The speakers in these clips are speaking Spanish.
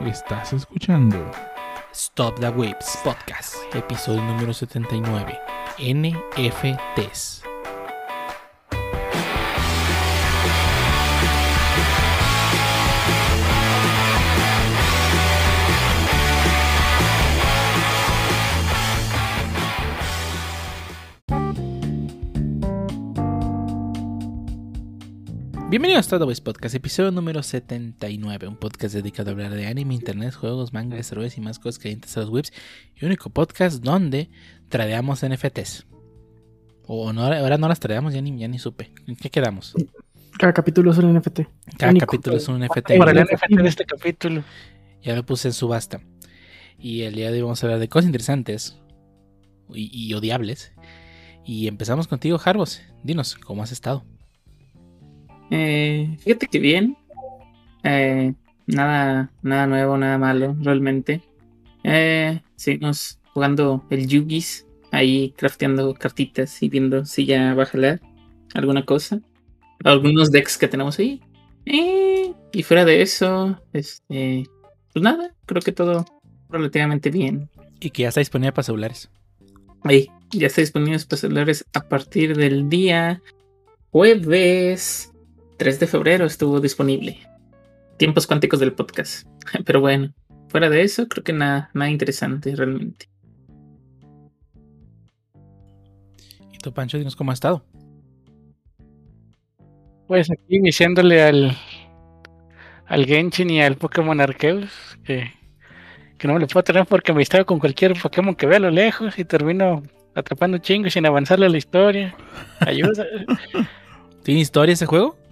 Estás escuchando Stop the Waves Podcast, episodio número 79, NFTs. Bienvenidos a Waves Podcast, episodio número 79, un podcast dedicado a hablar de anime, internet, juegos, manga, héroes y más cosas que a los webs, y único podcast donde tradeamos NFTs. O no, ahora no las tradeamos, ya ni, ya ni supe. ¿En qué quedamos? Cada capítulo es un NFT. Cada Único. capítulo es un NFT. Para el NFT de este capítulo. Ya lo puse en subasta. Y el día de hoy vamos a hablar de cosas interesantes y, y odiables. Y empezamos contigo, Jarbos. Dinos, ¿cómo has estado? Eh, fíjate que bien. Eh, nada, nada nuevo, nada malo, realmente. Eh, seguimos jugando el Yugis, ahí crafteando cartitas y viendo si ya va a jalar alguna cosa. Algunos decks que tenemos ahí. Eh, y fuera de eso, este, pues nada, creo que todo relativamente bien. Y que ya está disponible para celulares. Ahí, ya está disponible para celulares a partir del día jueves 3 de febrero estuvo disponible. Tiempos cuánticos del podcast. Pero bueno, fuera de eso, creo que nada, nada interesante realmente. ¿Y tú, Pancho, dinos cómo has estado? Pues aquí iniciándole al, al Genshin y al Pokémon Arceus, que, que no me lo puedo tener porque me distraigo con cualquier Pokémon que vea a lo lejos y termino atrapando chingos sin avanzarle a la historia. Ayuda. ¿Tiene historia ese juego?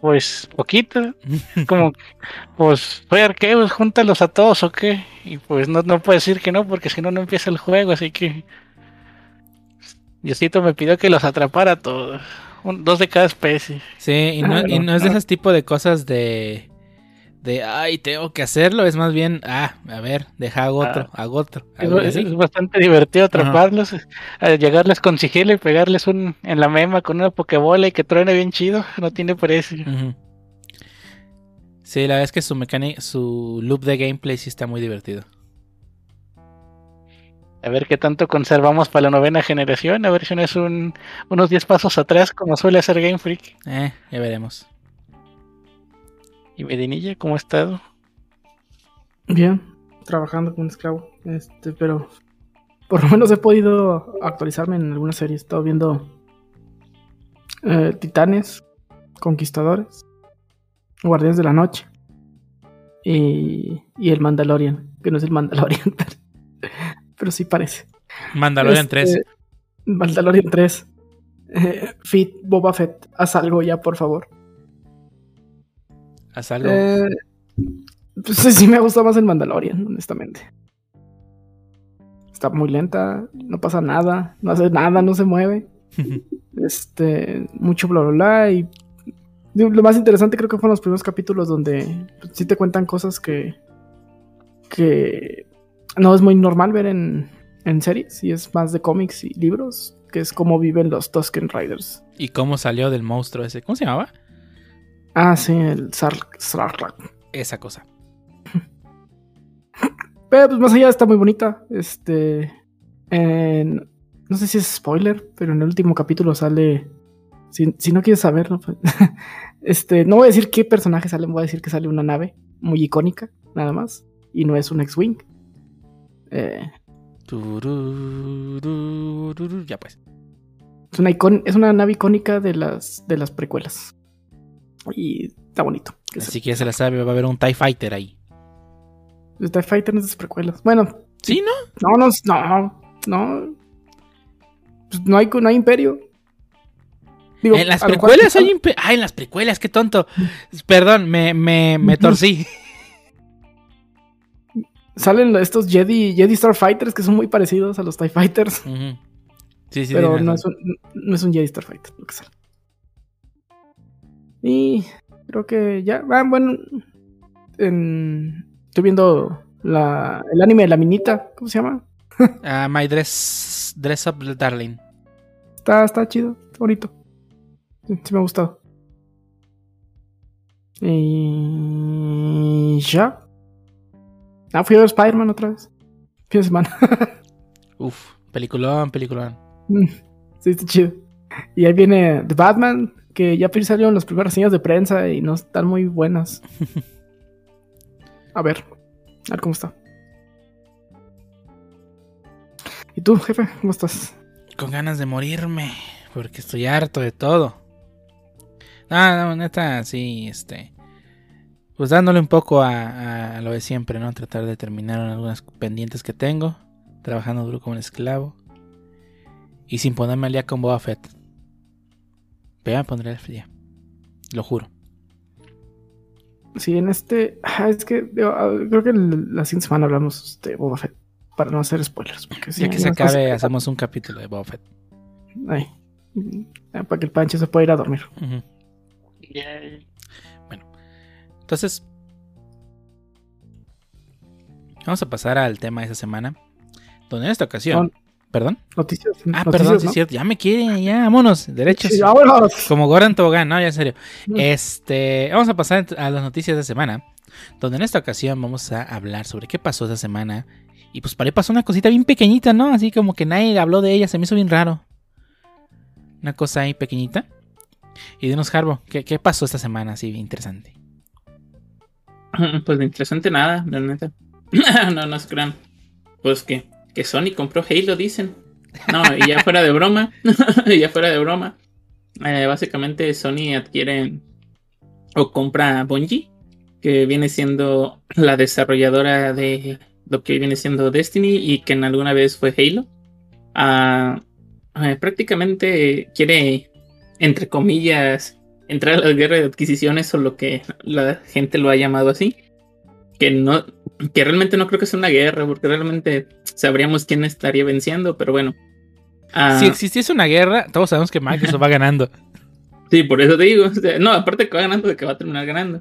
Pues poquito. Como, pues soy Arceus, júntalos a todos o qué. Y pues no, no puedo decir que no porque si no, no empieza el juego, así que... Diosito me pidió que los atrapara a todos. Un- dos de cada especie. Sí, y no, y no es de esos tipos de cosas de. De, ay, tengo que hacerlo. Es más bien, ah, a ver, deja hago otro, hago otro. Es, hago es- así. es bastante divertido atraparlos, a llegarles con sigilo y pegarles un en la mema con una pokebola y que truene bien chido, no tiene precio. Ujú. Sí, la verdad es que su mecánica, su loop de gameplay sí está muy divertido. A ver qué tanto conservamos para la novena generación, a ver si no es un, unos 10 pasos atrás como suele hacer Game Freak. Eh, ya veremos. ¿Y Medinilla cómo ha estado? Bien, trabajando como un esclavo. Este, pero por lo menos he podido actualizarme en algunas series. He estado viendo eh, Titanes, Conquistadores, Guardianes de la Noche y, y el Mandalorian, que no es el Mandalorian, pero, pero sí parece. Mandalorian Este, 3. Mandalorian 3. Eh, Fit, Boba Fett, haz algo ya, por favor. Haz algo. Eh, pues sí, me gusta más el Mandalorian, honestamente. Está muy lenta, no pasa nada, no hace nada, no se mueve. Este, mucho bla bla bla. Y lo más interesante creo que fueron los primeros capítulos donde sí te cuentan cosas que. que no es muy normal ver en, en series, y es más de cómics y libros, que es cómo viven los Tusken Riders. ¿Y cómo salió del monstruo ese? ¿Cómo se llamaba? Ah, sí, el. Sarlacc. Esa cosa. Pero pues más allá está muy bonita. Este. en- no sé si es spoiler, pero en el último capítulo sale. Si, si no quieres saberlo, pues, este, no voy a decir qué personaje sale, voy a decir que sale una nave muy icónica, nada más. Y no es un X-Wing. Eh, Ya pues. es, una icon- es una nave icónica de las, de las precuelas. Y está bonito. Así que ya se la sabe, va a haber un TIE Fighter ahí. se- TIE Fighter no es de las precuelas. Bueno, ¿Sí, no? no, no, no, no. Pues no hay, no hay imperio. Digo, En las precuelas hay impe- Ah, en las precuelas, qué tonto. Perdón, me, me, me torcí. Salen estos Jedi, Jedi Starfighters que son muy parecidos a los TIE Fighters. Sí, sí, pero no es, un, no es un Jedi Starfighter lo que sale. Y creo que ya. Ah, bueno. en- estoy viendo la, el anime de la minita. ¿Cómo se llama? Ah, My Dress, Dress Up Darling. Está, está chido, está bonito. Sí, sí me ha gustado. Y ya. Ah, fui a ver Spider-Man otra vez. Fin de semana. Uf, peliculón, peliculón. Mm, sí, está chido. Y ahí viene The Batman, que ya salieron las primeras señas de prensa y no están muy buenas. A ver, a ver cómo está. ¿Y tú, jefe? ¿Cómo estás? Con ganas de morirme, porque estoy harto de todo. No, no, neta, sí, este. Pues dándole un poco a, a lo de siempre, ¿no? Tratar de terminar algunas pendientes que tengo. Trabajando duro como un esclavo. Y sin ponerme al día con Boba Fett. Pero ya me pondré al día. Lo juro. Sí, en este. ah, es que digo, ah, creo que la siguiente semana hablamos de Boba Fett. Para no hacer spoilers. Porque sí, Ya que se cosas acabe, hacemos un capítulo de Boba Fett. Ay. Para que el Pancho se pueda ir a dormir. Ujú. Yay. Entonces, vamos a pasar al tema de esa semana. Donde en esta ocasión. ¿Perdón? Noticias. Ah, noticias, perdón, sí es cierto. Ya me quieren, ya, vámonos. Derechos. Sí, vámonos. Como Goran Tobogán, no, ya en serio. Mm. Este, vamos a pasar a las noticias de semana. Donde en esta ocasión vamos a hablar sobre qué pasó esa semana. Y pues para ahí pasó una cosita bien pequeñita, ¿no? Así como que nadie habló de ella, se me hizo bien raro. Una cosa ahí pequeñita. Y dinos, Harbo, ¿qué, qué pasó esta semana así interesante? Pues de interesante nada, neta. no, no es gran. Pues que, que Sony compró Halo, dicen. No, y ya fuera de broma. ya fuera de broma. eh, básicamente Sony adquiere o compra Bungie, que viene siendo la desarrolladora de lo que viene siendo Destiny y que en alguna vez fue Halo. Ah, eh, prácticamente quiere, entre comillas, entrar a la guerra de adquisiciones o lo que la gente lo ha llamado así. Que no, que realmente no creo que sea una guerra, porque realmente sabríamos quién estaría venciendo, pero bueno. Ah, Si existiese una guerra, todos sabemos que Microsoft va ganando. sí, por eso te digo. o sea, no, aparte que va ganando, de que va a terminar ganando.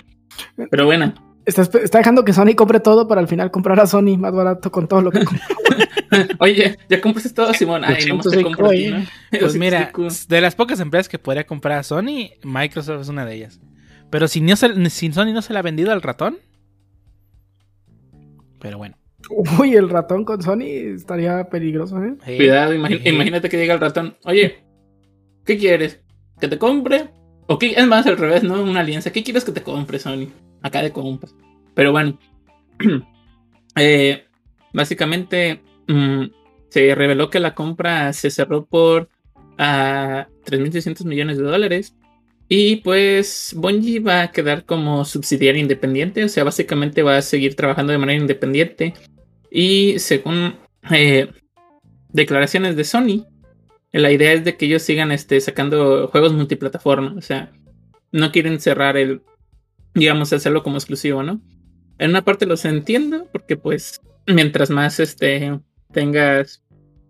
Pero bueno, Está, está dejando que Sony compre todo para al final comprar a Sony más barato con todo lo que compra. oye, ya compraste todo, Simón. Ay, no te 205 compro ti. ¿no? Pues mira, 205. de las pocas empresas que podría comprar a Sony, Microsoft es una de ellas. Pero si, no se, si Sony no se la ha vendido al ratón. Pero bueno. Uy, el ratón con Sony estaría peligroso, ¿eh? Eh, Cuidado, eh, imagínate que diga el ratón, oye, ¿qué quieres? ¿Que te compre? O qué, es más al revés, ¿no? Una alianza. ¿Qué quieres que te compre, Sony? Acá de compas. Pero bueno. Eh, básicamente mm, se reveló que la compra se cerró por a 3.600 millones de dólares. Y pues Bungie va a quedar como subsidiaria independiente. O sea, básicamente va a seguir trabajando de manera independiente. Y según eh, declaraciones de Sony, la idea es de que ellos sigan este, sacando juegos multiplataforma. O sea, no quieren cerrar el, digamos, hacerlo como exclusivo, ¿no? En una parte los entiendo, porque pues mientras más este tengas,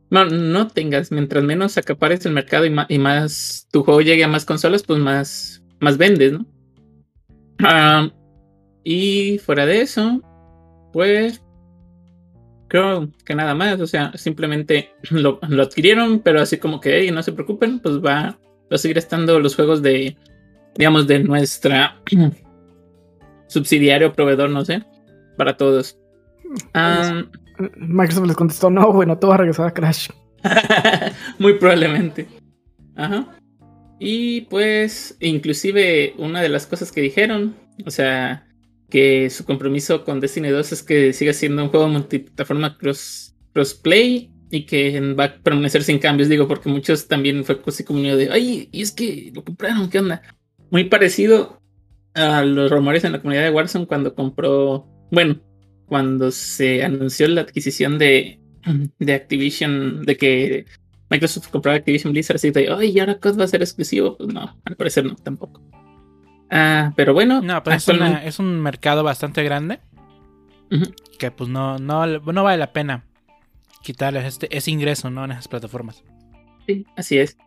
no, no tengas, mientras menos acapares el mercado y, ma- y más tu juego llegue a más consolas, pues más, más vendes, ¿no? Ah, y fuera de eso, pues creo que nada más, o sea, simplemente lo, lo adquirieron, pero así como que, "Ey, no se preocupen, pues va, va a seguir estando los juegos de, digamos, de nuestra subsidiario proveedor, no sé, para todos. Ah, Microsoft les contestó, no, bueno, todo va a regresar a Crash. Muy probablemente. Ajá. Y pues, inclusive una de las cosas que dijeron, o sea, que su compromiso con Destiny 2 es que siga siendo un juego multiplataforma cross, crossplay y que va a permanecer sin cambios, digo, porque muchos también fue así como de, ay, y es que lo compraron, ¿qué onda? Muy parecido a los rumores en la comunidad de Warzone cuando compró, bueno, cuando se anunció la adquisición de, de Activision, de que Microsoft compraba Activision Blizzard, así de, ay, ¿y ahora COD va a ser exclusivo? Pues no, al parecer no, tampoco. Ah, pero bueno, No, pero es, una- es un mercado bastante grande. Que pues no, no, no vale la pena quitarles este, ese ingreso, ¿no? En esas plataformas. sí, así es.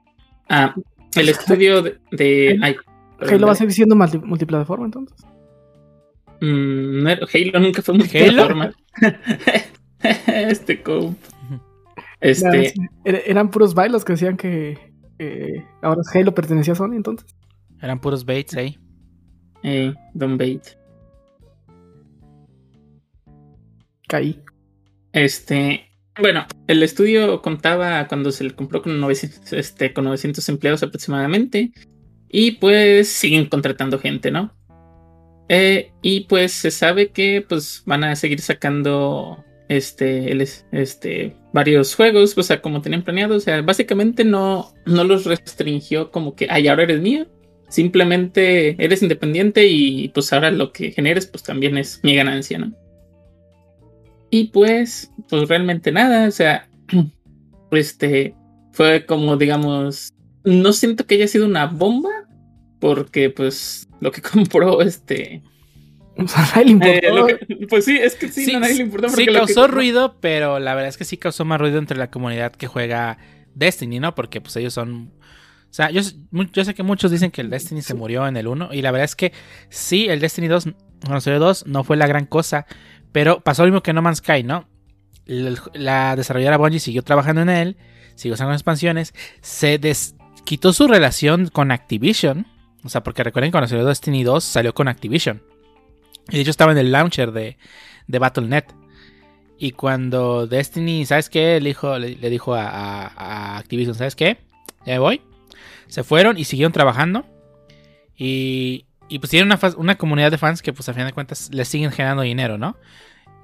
Ah, el estudio de... de- ay, Halo va a seguir siendo multi- multiplataforma entonces. Mm, no era- Halo nunca fue multiplataforma. este comp. Este, Ya, er- Eran puros bailos que decían que eh, ahora Halo pertenecía a Sony entonces. Eran puros baits ahí. eh, Don Bait. caí. Este, bueno, el estudio contaba cuando se le compró con 900, este, con 900 empleados aproximadamente. Y pues siguen contratando gente, ¿no? Eh, y pues se sabe que pues van a seguir sacando este, este, varios juegos, o sea, como tenían planeado. O sea, básicamente no, no los restringió como que, ay, ahora eres mío. Simplemente eres independiente y pues ahora lo que generes pues también es mi ganancia, ¿no? Y pues, pues realmente nada, o sea, este fue como, digamos, no siento que haya sido una bomba, porque pues lo que compró este... O sea, a nadie le importó. eh, lo que- pues sí, es que sí, Sí, a nadie le importa. sí porque causó ruido, pero la verdad es que sí causó más ruido entre la comunidad que juega Destiny, ¿no? Porque pues ellos son... O sea, yo, sé que muchos dicen que el Destiny se murió en el 1 y la verdad es que sí, el Destiny 2, bueno, salió 2 no fue la gran cosa, pero pasó lo mismo que No Man's Sky, ¿no? El- la desarrolladora Bungie siguió trabajando en él, siguió usando expansiones, se des- quitó su relación con Activision, o sea, porque recuerden que cuando salió Destiny 2 salió con Activision. Y de hecho estaba en el launcher de, de Battle.net. Y cuando Destiny, ¿sabes qué? Le dijo, le, dijo a, Activision, ¿sabes qué? Ya me voy. Se fueron y siguieron trabajando. Y, y pues tienen una, una comunidad de fans que pues a fin de cuentas les siguen generando dinero, ¿no?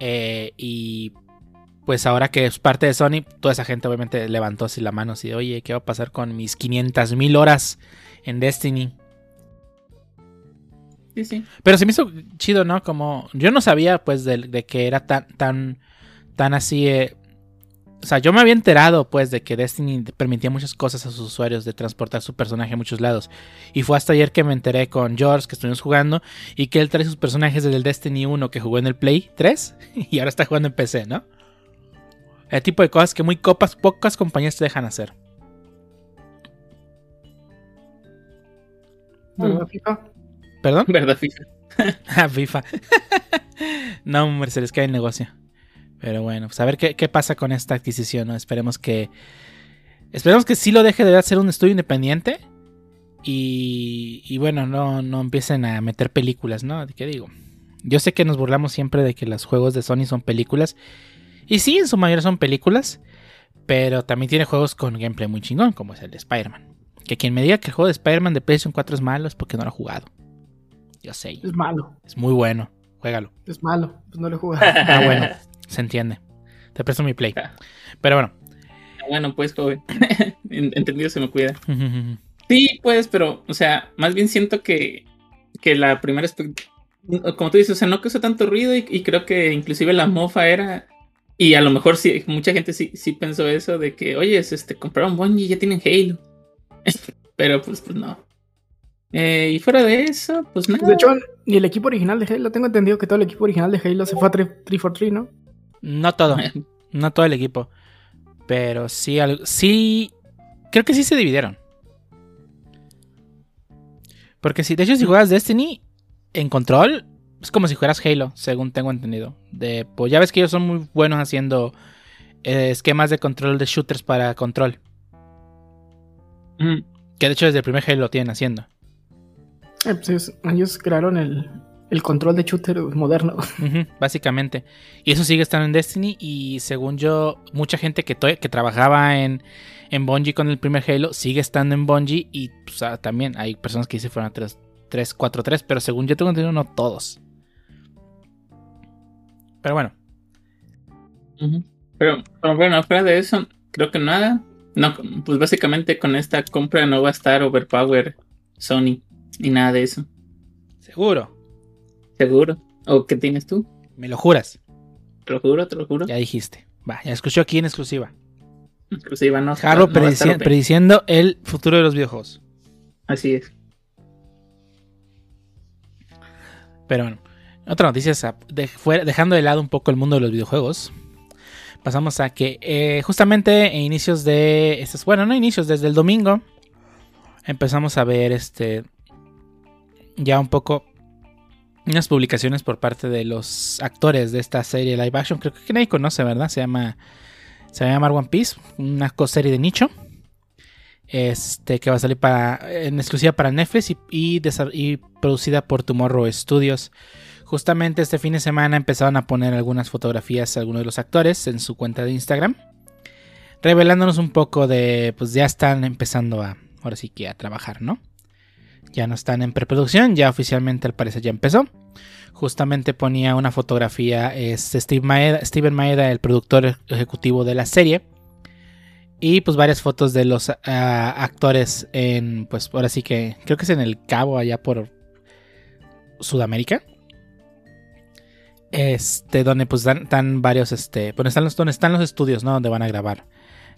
Eh, y pues ahora que es parte de Sony, toda esa gente obviamente levantó así la mano así de, oye, ¿qué va a pasar con mis 500 mil horas en Destiny? Sí, sí. Pero se me hizo chido, ¿no? Como yo no sabía, pues, de, de que era tan, tan, tan así. eh, O sea, yo me había enterado, pues, de que Destiny permitía muchas cosas a sus usuarios de transportar su personaje a muchos lados. Y fue hasta ayer que me enteré con George, que estuvimos jugando, y que él trae sus personajes desde el Destiny 1 que jugó en el Play 3 y ahora está jugando en PC, ¿no? El tipo de cosas que muy copas, pocas compañías te dejan hacer. ¿Verdad, Mm. ¿Perdón? ¿Verdad, FIFA? Ah, FIFA. no, hombre, se les cae el negocio. Pero bueno, pues a ver qué, qué pasa con esta adquisición, ¿no? Esperemos que. Esperemos que sí lo deje de ser un estudio independiente. Y, y bueno, no, no empiecen a meter películas, ¿no? ¿Qué digo? Yo sé que nos burlamos siempre de que los juegos de Sony son películas. Y sí, en su mayoría son películas. Pero también tiene juegos con gameplay muy chingón, como es el de Spider-Man. Que quien me diga que el juego de Spider-Man de PlayStation 4 es malo es porque no lo ha jugado. Yo sé. Es malo. Es muy bueno. Juégalo. Es malo. Pues no lo he jugado. Ah, bueno. Se entiende. Te presto mi play. Pero bueno. Bueno, pues, joven. En- Entendido se me cuida. Sí, pues, pero, o sea, más bien siento que, que la primera, como tú dices, o sea, no causó tanto ruido y, y creo que inclusive la mofa era, y a lo mejor sí, mucha gente sí, sí pensó eso de que, oye, es, este, compraron Bungie y ya tienen Halo. pero pues, pues no. Eh, y fuera de eso, pues nada. De hecho, ni el equipo original de Halo. Tengo entendido que todo el equipo original de Halo se fue a 343, ¿no? No todo. No todo el equipo. Pero sí, al- sí. Creo que sí se dividieron. Porque si, de hecho, si juegas Destiny en control, es como si jugaras Halo, según tengo entendido. De, pues ya ves que ellos son muy buenos haciendo eh, esquemas de control de shooters para control. Mm, Que de hecho desde el primer Halo lo tienen haciendo. Pues ellos, crearon el, el control de shooter moderno. Básicamente. Y eso sigue estando en Destiny. Y según yo, mucha gente que, que trabajaba en, en Bungie con el primer Halo sigue estando en Bungie. Y pues, ah, también hay personas que se fueron a 3, 3, 4, 3. Pero según yo tengo entendido, no todos. Pero bueno. pero bueno, fuera de eso, creo que nada. No, pues básicamente con esta compra no va a estar overpower Sony ni nada de eso. Seguro. ¿Seguro? ¿O qué tienes tú? Me lo juras. Te lo juro, te lo juro. Ya dijiste. Va, ya escuchó aquí en exclusiva. Exclusiva, no. Jaro no predici- prediciendo el futuro de los videojuegos. Así es. Pero bueno, otra noticia es, de- dejando de lado un poco el mundo de los videojuegos. Pasamos a que eh, justamente a inicios de. estos- bueno, no inicios, desde el domingo. Empezamos a ver este. Ya un poco. Unas publicaciones por parte de los actores de esta serie live action. Creo que nadie conoce, ¿verdad? Se llama. Se va a llamar One Piece. Una serie de nicho. Este que va a salir para. en exclusiva para Netflix y, y, y producida por Tomorrow Studios Justamente este fin de semana empezaron a poner algunas fotografías algunos de los actores en su cuenta de Instagram, revelándonos un poco de, pues ya están empezando a, ahora sí que a trabajar, ¿no? Ya no están en preproducción, ya oficialmente al parecer ya empezó. Justamente ponía una fotografía, es Maeda, Steven Maeda, el productor ejecutivo de la serie. Y pues varias fotos de los ah, actores en, pues ahora sí que, creo que es en el Cabo, allá por Sudamérica. Este, donde pues dan, varios, este, bueno, están los, donde están los estudios, ¿no? Donde van a grabar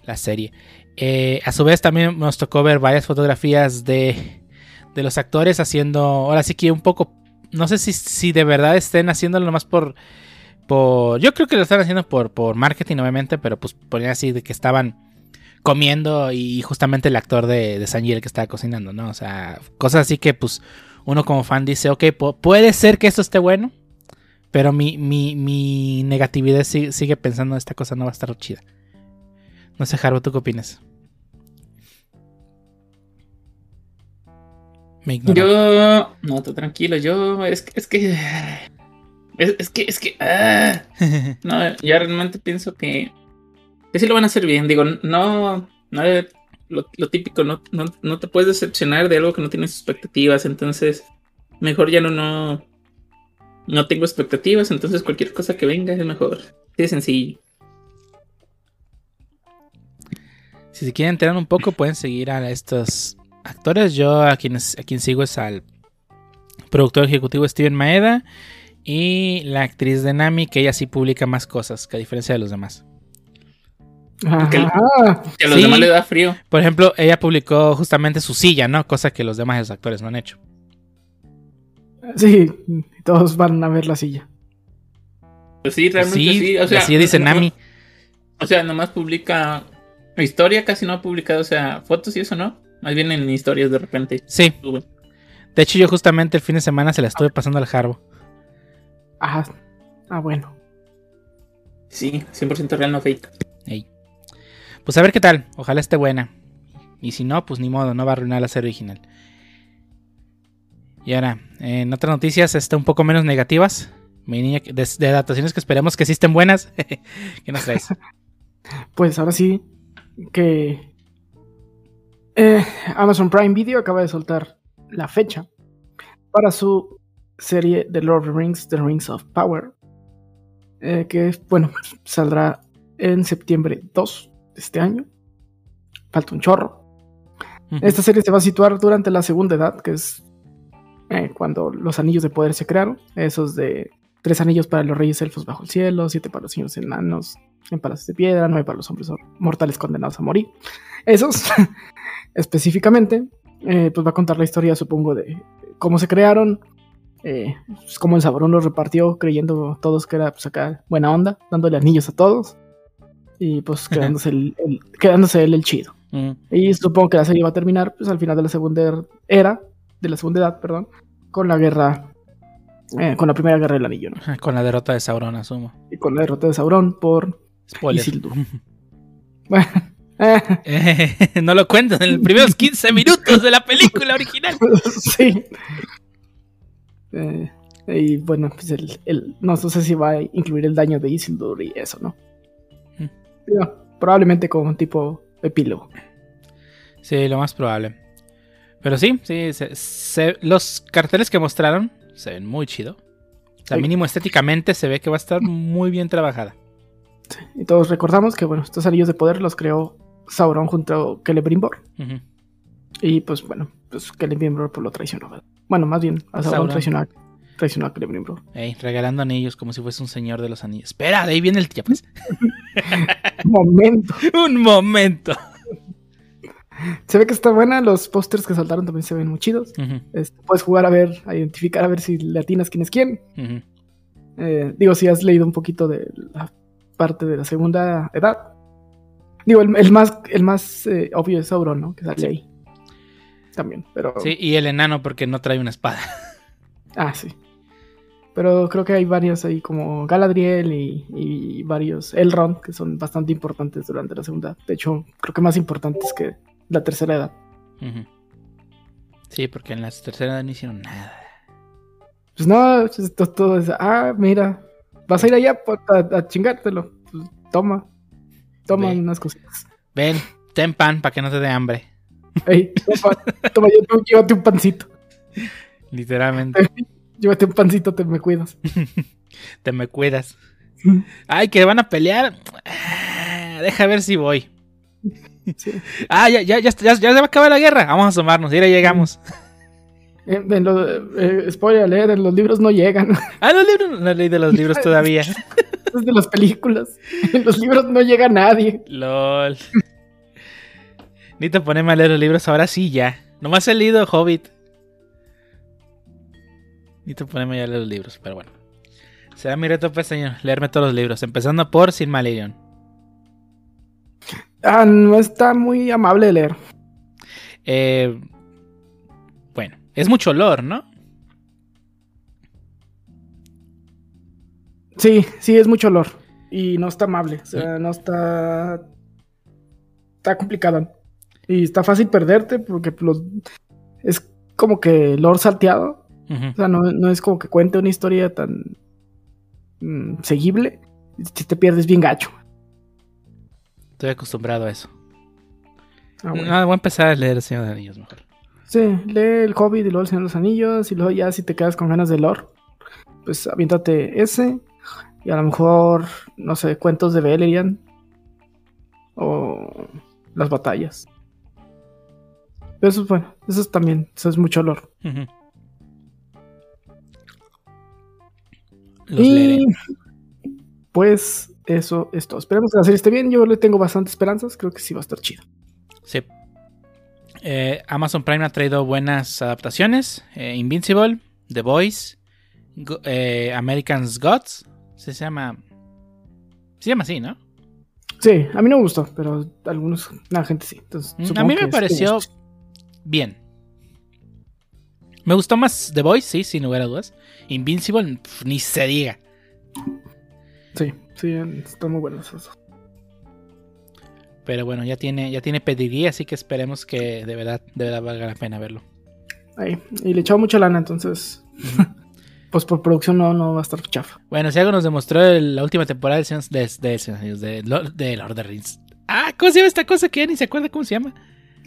la serie. Eh, a su vez también nos tocó ver varias fotografías de, de los actores haciendo, ahora sí que un poco, no sé si, si de verdad estén haciéndolo nomás por, por, yo creo que lo están haciendo por, por marketing obviamente, pero pues ponían así de que estaban comiendo y justamente el actor de, de Sanji que estaba cocinando, ¿no? O sea, cosas así que pues uno como fan dice, ok, puede ser que esto esté bueno, pero mi, mi, mi negatividad sigue, pensando esta cosa no va a estar chida. No sé, Harbo, ¿tú qué opinas? Yo. No, tú tranquilo. Yo. Es que. Es que. Es, que. Es que. Ah. no, ya realmente pienso que. Que sí lo van a hacer bien. Digo, no. No lo, lo típico. No, no, no, te puedes decepcionar de algo que no tienes expectativas. Entonces. Mejor ya no. No, no tengo expectativas. Entonces cualquier cosa que venga es mejor. De sencillo. Si se quieren enterar un poco, pueden seguir a estos actores. Yo a quien, a quien sigo es al productor ejecutivo Steven Maeda y la actriz de Nami, que ella sí publica más cosas, que a diferencia de los demás. Que, a los demás le da frío. Por ejemplo, ella publicó justamente su silla, ¿no? Cosa que los demás actores no han hecho. Sí, todos van a ver la silla. Pues sí, realmente sí. O sea, así dice Nami. O sea, nomás publica historia, casi no ha publicado, o sea, fotos y eso, ¿no? Más bien en historias de repente. Sí. De hecho, yo justamente el fin de semana se la estuve pasando al Jarbo. Ah, ah bueno. Sí, 100% real, no fake. Pues a ver qué tal. Ojalá esté buena. Y si no, pues ni modo, no va a arruinar la serie original. Y ahora, en otras noticias, está un poco menos negativas. Mi niña, de, adaptaciones que esperemos que estén buenas. ¿Qué nos traes? pues ahora sí, que eh, Amazon Prime Video acaba de soltar la fecha para su serie The Lord of the Rings, The Rings of Power, eh, que bueno, saldrá en septiembre 2 de este año. Falta un chorro. Esta serie se va a situar durante la segunda edad, que es eh, cuando los anillos de poder se crearon, esos de tres anillos para los reyes elfos bajo el cielo, siete para los niños enanos en palacios de piedra, nueve para los hombres mortales condenados a morir. Esos específicamente, eh, pues va a contar la historia, supongo, de cómo se crearon, eh, pues cómo el Sabrón los repartió, creyendo todos que era pues acá buena onda, dándole anillos a todos y pues quedándose, el, quedándose él el chido. Y supongo que la serie va a terminar pues al final de la segunda era, de la segunda edad, perdón, con la guerra, eh, con la primera guerra del anillo, ¿no? Con la derrota de Sauron, asumo. Y con la derrota de Sauron por Spoiler. Isildur. bueno. no lo cuento en los primeros 15 minutos de la película original. sí. Eh, y bueno, pues el, no, sé si va a incluir el daño de Isildur y eso, ¿no? Mm. probablemente como un tipo epílogo. Sí, lo más probable. Pero sí, sí, los carteles que mostraron se ven muy chido. O sea, mínimo estéticamente se ve que va a estar muy bien trabajada. Y todos recordamos que, bueno, estos anillos de poder los creó Sauron junto a Celebrimbor. Y pues bueno, pues Celebrimbor pues, lo traicionó. Bueno, más bien, a Sauron, traicionó, a Celebrimbor. Ey, regalando anillos como si fuese un señor de los anillos. Espera, de ahí viene el tío, pues. un momento. un momento. Se ve que está buena, los pósters que saltaron también se ven muy chidos. Este, puedes jugar a ver, a identificar a ver si le atinas quién es quién. Eh, digo, si has leído un poquito de la parte de la segunda edad. Digo, el, más, el más eh, obvio es Sauron, ¿no? Que sale ahí. También, pero... Sí, y el enano porque no trae una espada. Ah, sí. Pero creo que hay varios ahí como Galadriel y, varios Elrond que son bastante importantes durante la segunda. De hecho, creo que más importantes que la tercera edad. Sí, porque en la tercera edad no hicieron nada. Pues no, esto todo es, ah, mira, vas a ir allá pues, a, a chingártelo. Pues, toma, toma unas cositas. Ven, ten pan para que no te dé hambre. Ey, toma, toma, llé- llévate un pancito. Literalmente. Llévate un pancito, te me cuidas. te me cuidas. Ay, que van a pelear. Ah, Deja ver si voy. Sí. Ah, ya, ya, ya, ya, ya se va a acabar la guerra. Vamos a asomarnos. Mira, llegamos. Eh, en eh, spoiler en los libros no llegan. Ah, los libros. No he leído los libros todavía. es de las películas. En los libros no llega nadie. LOL. Necesito ponerme a leer los libros ahora sí ya. Nomás he leído Hobbit. Necesito ponerme a leer los libros, pero bueno. Será mi reto pues, señor, leerme todos los libros, empezando por Sin Malerion. Ah, no está muy amable de leer. Eh, bueno, es mucho olor, ¿no? Sí, sí, es mucho olor. Y no está amable. O sea, no está. Está complicado. Y está fácil perderte porque los. Es como que lore salteado. O sea, no, no es como que cuente una historia tan. mm, seguible. Si te pierdes bien gacho. Estoy acostumbrado a eso. Ah, bueno. No, voy a empezar a leer El Señor de los Anillos mejor. Sí, lee el Hobbit y luego el Señor de los Anillos. Y luego ya si te quedas con ganas de lore, pues aviéntate ese. Y a lo mejor, no sé, cuentos de Beleriand. O las batallas. Pero eso es bueno, eso es también, eso es mucho olor. Ujú. Los y leeré. pues eso es todo. Esperemos que la serie esté bien. Yo le tengo bastantes esperanzas. Creo que sí va a estar chido. Sí. Eh, Amazon Prime ha traído buenas adaptaciones. Eh, Invincible, The Voice, Go- eh, American's Gods. Se llama. Se llama así, ¿no? Sí, a mí no me gustó, pero algunos, la gente sí. Entonces, Mm, A mí me pareció bien. Me gustó más The Voice, sí, sin lugar a dudas. Invincible, ni se diga. Sí, sí, están muy buenos esos. Pero bueno, ya tiene, ya tiene pedigrí, así que esperemos que de verdad, de verdad valga la pena verlo. Ahí. Y le echaba mucha lana, entonces. pues por producción no, no va a estar chafa. Bueno, si algo nos demostró el- la última temporada de, de, de, de, Lord- of the Rings. Ah, ¿cómo se llama esta cosa que ya ni se acuerda cómo se llama?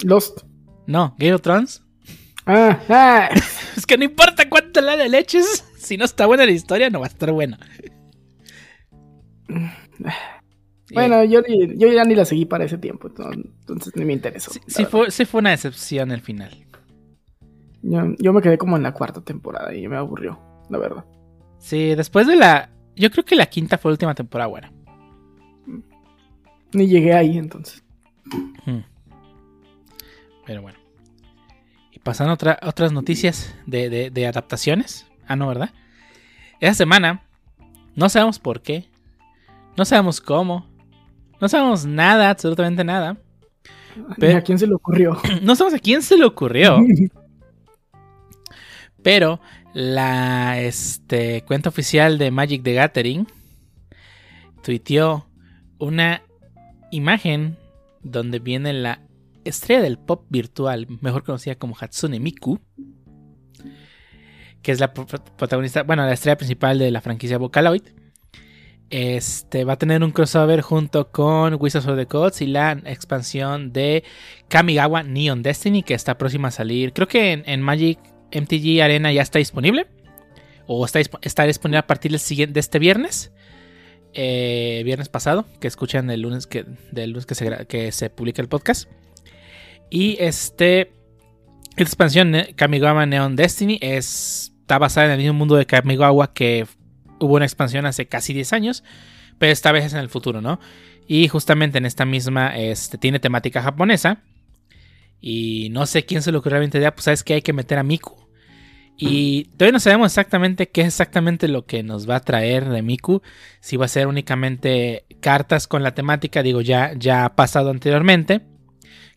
Lost. No, Game of Thrones. Ah, ah. Es que no importa cuánto la de leches, si no está buena la historia, no va a estar buena. Bueno, yo, yo ya ni la seguí para ese tiempo, entonces, ni me interesó. sí, fue, sí fue una decepción el final. Yo, yo me quedé como en la cuarta temporada y me aburrió, la verdad. Sí, después de la. Yo creo que la quinta fue la última temporada buena. Ni llegué ahí entonces. Hmm. Pero bueno. Y pasando a otra- otras noticias de, de- de adaptaciones. Ah, no, ¿verdad? Esta semana, no sabemos por qué. No sabemos cómo. No sabemos nada, absolutamente nada. Pero- ¿A quién se le ocurrió? No sabemos a quién se le ocurrió. Pero la este, cuenta oficial de Magic the Gathering tuiteó una imagen donde viene la estrella del pop virtual, mejor conocida como Hatsune Miku, que es la pro- protagonista, bueno, la estrella principal de la franquicia Vocaloid. Este va a tener un crossover junto con Wizards of the Coast y la expansión de Kamigawa Neon Destiny que está próxima a salir. Creo que en, Magic MTG Arena ya está disponible. O está, está disponible a partir del siguiente, de este viernes. eh, viernes pasado. Que escuchan el lunes que, del lunes que se, que se publica el podcast. Y este. Esta expansión, eh, Kamigawa Neon Destiny, es, está basada en el mismo mundo de Kamigawa que hubo una expansión hace casi 10 años. Pero esta vez es en el futuro, ¿no? Y justamente en esta misma este, tiene temática japonesa. Y no sé quién se le ocurrió la idea, pues sabes que hay que meter a Miku. Y todavía no sabemos exactamente qué es exactamente lo que nos va a traer de Miku. Si va a ser únicamente cartas con la temática, digo, ya, ya ha pasado anteriormente.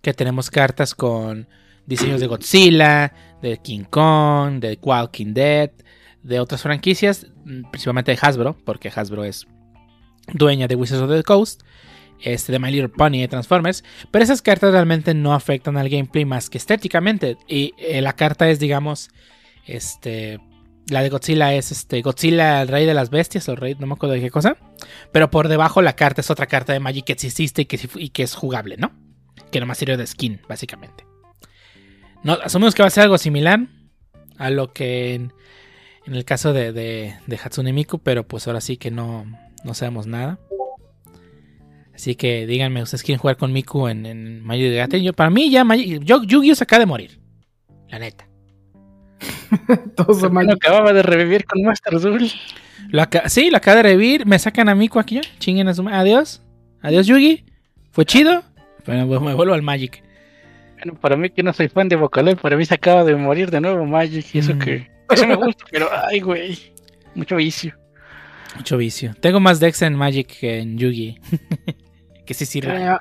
Que tenemos cartas con diseños de Godzilla, de King Kong, de Walking Dead, de otras franquicias, principalmente de Hasbro, porque Hasbro es dueña de Wizards of the Coast, este, de My Little Pony de Transformers, pero esas cartas realmente no afectan al gameplay más que estéticamente. Y eh, la carta es, digamos, este, La de Godzilla es este Godzilla, el rey de las bestias, o el rey, no me acuerdo de qué cosa. Pero por debajo la carta es otra carta de Magic que existe y que, que es jugable, ¿no? Que nomás sirve de skin, básicamente. No, asumimos que va a ser algo similar a lo que en el caso de, de, de Hatsune Miku, pero pues ahora sí que no, no sabemos nada. Así que díganme, ¿ustedes quieren jugar con Miku en, en Magic the Gathering? Yo, para mí ya Magic, yo, Yu-Gi-Oh se acaba de morir. La neta. Bueno, mal. acababa de revivir con Master Duel. Lo sí, lo acaba de revivir. Me sacan a Miku aquí. Chinguen a su Adiós. Adiós, Yugi. Fue chido. Pero me me vuelvo al Magic. Bueno, para mí que no soy fan de Vocaloid, para mí se acaba de morir de nuevo Magic y eso Mm. que... Eso me gusta, pero ay, güey. Mucho vicio. Mucho vicio. Tengo más decks en Magic que en Yugi. que sí sirve. Eh,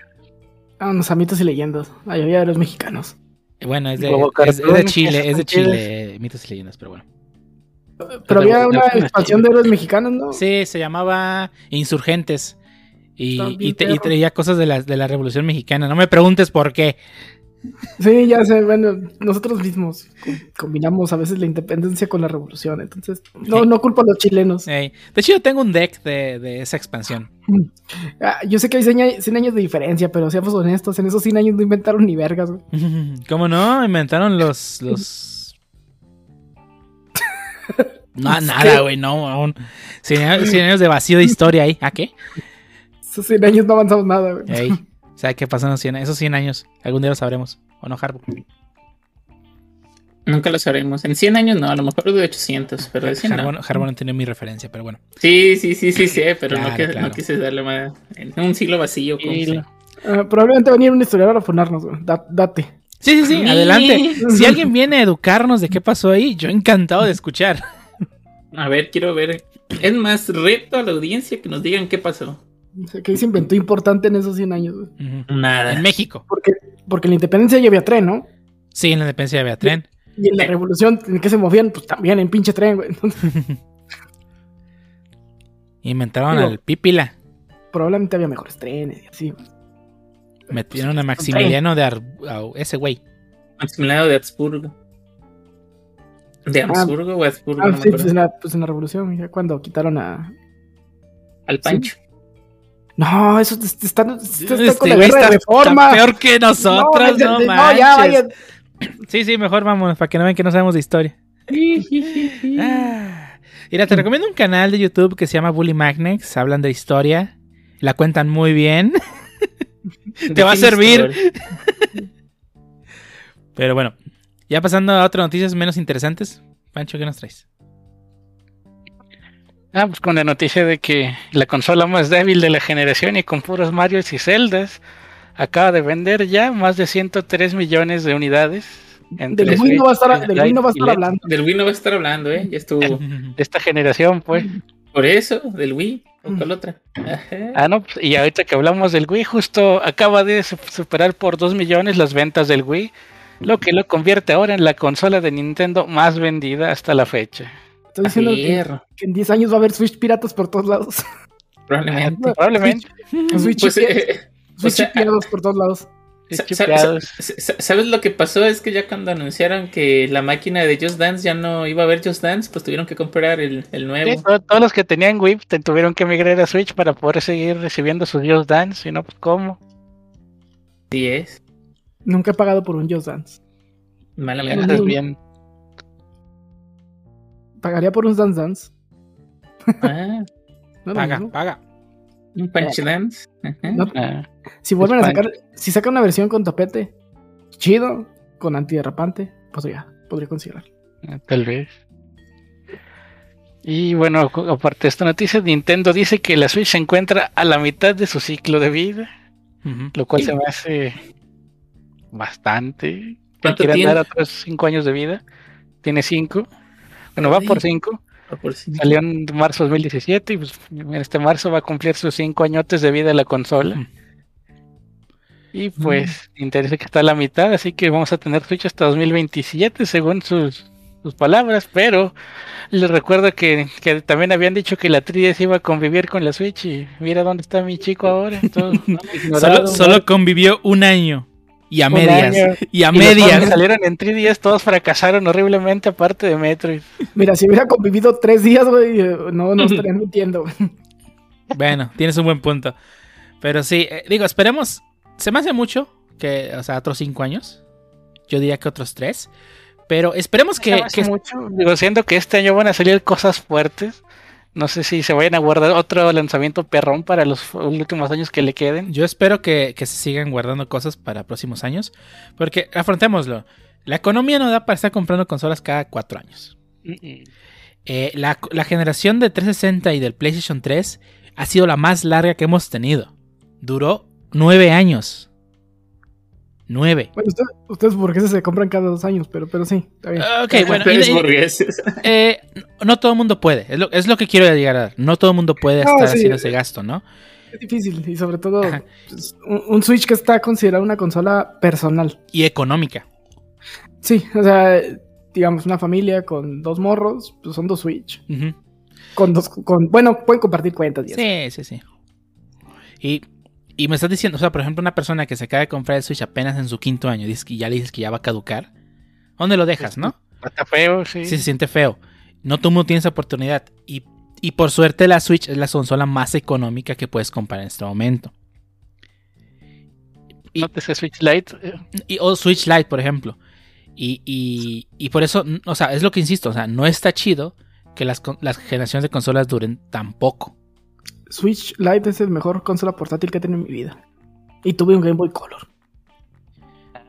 Vámonos a mitos y leyendas. La mayoría de los mexicanos. Bueno, es de, Como es, es de cartones, Chile. Es de Chile. Mitos y leyendas, pero bueno. Pero había una expansión de héroes mexicanos, ¿no? Sí, se llamaba Insurgentes. Y, y, te- traía cosas de la, de la Revolución Mexicana. No me preguntes por qué. Sí, ya sé, bueno, nosotros mismos com- combinamos a veces la independencia con la revolución, entonces no, no culpo a los chilenos. De hecho, yo tengo un deck de, de esa expansión. Ah, yo sé que hay 100 años, 100 años de diferencia, pero seamos honestos, en esos 100 años no inventaron ni vergas, güey. ¿Cómo no? Inventaron los. los... No, nada, güey, no. aún. 100 años, 100 años de vacío de historia ahí. ¿A qué? Esos 100 años no avanzamos nada, güey. Ey, ¿Sabe qué pasó en los 100, esos 100 años? Algún día lo sabremos. ¿O no, Harbo? Nunca lo sabremos. En 100 años no, a lo mejor de 800, pero de 100 Harbo, no. Harbo no entendió mi referencia, pero bueno. Sí, sí, sí, sí, sí, pero Claro, no, quise, claro. no quise darle más. En un siglo vacío. como lo- Ah, probablemente va a venir un historiador a funarnos, güey. Da- date. Sí, sí, sí, adelante. Si alguien viene a educarnos de qué pasó ahí, yo encantado de escuchar. A ver, quiero ver. Es más reto a la audiencia que nos digan qué pasó. ¿Qué se inventó importante en esos 100 años. Nada. En México. Porque, porque en la independencia ya había tren, ¿no? Sí, en la independencia de Beatrén. Y en la Eh. revolución, ¿en qué se movían? Pues también en pinche tren, güey. Inventaron Digo- al Pípila. probablemente había mejores trenes y así. Metieron a Maximiliano de Ar- a ese güey. Maximiliano de Habsburgo. ¿De Habsburgo o Habsburgo? Ah, no me sí, pues acuerdo. en, la, pues en la revolución, ya cuando quitaron a... Al Pancho. No, eso es- está, está, está Este con la güey guerra está- de reforma. está peor que nosotros, no, no, no, manches. ya vaya. Sí, sí, mejor vámonos para que no vean que no sabemos de historia. Ah. Mira, te recomiendo un canal de YouTube que se llama Bully Magnex. Hablan de historia. La cuentan muy bien. Te va a servir. Pero bueno, ya pasando a otras noticias menos interesantes. Pancho, ¿qué nos traes? Ah, pues con la noticia de que la consola más débil de la generación y con puros Marios y Zeldas acaba de vender ya más de 103 millones de unidades. Del Wii no va a estar, Switch, del Wii no va a Lite y estar LED. hablando. Del Wii no va a estar hablando, ¿eh? Ya estuvo. de esta generación, pues. Por eso, del Wii. ¿O cuál otra? Ajá. Ah, no, pues, y ahorita que hablamos del Wii, justo acaba de su- superar por 2 millones las ventas del Wii, lo que lo convierte ahora en la consola de Nintendo más vendida hasta la fecha. Estoy diciendo que, en 10 años va a haber Switch piratas por todos lados. Probablemente. Probablemente. Switch, Pues, eh, Switch sea, chipeados por todos lados. ¿Sabes lo que pasó? Es que ya cuando anunciaron que la máquina de Just Dance ya no iba a haber Just Dance, pues tuvieron que comprar el, el Sí, nuevo. to- todos los que tenían Wii te tuvieron que migrar a Switch para poder seguir recibiendo sus Just Dance, si no, pues ¿cómo? Sí es. Nunca he pagado por un Just Dance. Malamente. Haces bien. Pagaría por un Dance Dance. Ah, No, Paga, mismo. paga. un Punch Dance. No, Ah, si vuelven a España. sacar, si sacan una versión con tapete, chido, con antiderrapante, podría, podría considerar. ah, tal vez. Y bueno, aparte de esta noticia, Nintendo dice que la Switch se encuentra a la mitad de su ciclo de vida, lo cual se me hace bastante. Que ¿Cuánto tiene? dar otros 5 años de vida. Tiene 5. Bueno, va por 5. Ah, por si- Salió en marzo 2017 y pues, en este marzo va a cumplir sus 5 añotes de vida la consola. Y pues, interesa que está a la mitad, así que vamos a tener Switch hasta 2027 según sus, sus palabras, pero les recuerdo que, que también habían dicho que la 3DS iba a convivir con la Switch y mira dónde está mi chico ahora. Solo, solo convivió un año. Y a medias. año. Y a Y los juegos que medias. salieron en 3DS todos fracasaron horriblemente aparte de Metroid. Mira, si hubiera convivido tres días, güey, eh, no, no estarían mintiendo. Bueno, tienes un buen punto. Pero sí, eh, digo, esperemos. Se me hace mucho que, o sea, otros cinco años. Yo diría que otros tres. Pero esperemos Se que, me hace que- mucho. Digo, siendo que este año van a salir cosas fuertes. No sé si se vayan a guardar otro lanzamiento perrón para los últimos años que le queden. yo espero que, que se sigan guardando cosas para próximos años. Porque, afrontémoslo. La economía no da para estar comprando consolas cada cuatro años. Eh, la, la generación de 360 y del PlayStation 3 ha sido la más larga que hemos tenido. Duró nueve años. Nueve. Bueno, usted- ustedes burgueses se compran cada dos años, pero, pero sí, está bien. Ok, bueno. Ustedes y- burgueses. Eh, no todo el mundo puede. Es lo, es lo que quiero llegar a dar. No todo el mundo puede No, estar sí. haciendo ese gasto, ¿no? Es difícil y sobre todo pues, un, un Switch que está considerado una consola personal. Y económica. Sí, o sea, digamos, una familia con dos morros, pues son dos Switch. Con dos, con, bueno, pueden compartir cuentas y eso. Sí, sí, sí. Y, y me estás diciendo, o sea, por ejemplo, una persona que se acaba de comprar el Switch apenas en su quinto año, dices que ya le dices que ya va a caducar. ¿Dónde lo dejas, no? Está feo, sí. Sí, se siente feo. No todo mundo tiene esa oportunidad. Y, y por suerte la Switch es la consola más económica que puedes comprar en este momento. y- Nótese Switch Lite. eh, Y, o Switch Lite, por ejemplo. Y, y- y por eso, o sea, es lo que insisto, o sea, no está chido que las, las generaciones de consolas duren tan poco. Switch Lite es el mejor consola portátil que he tenido en mi vida. Y tuve un Game Boy Color.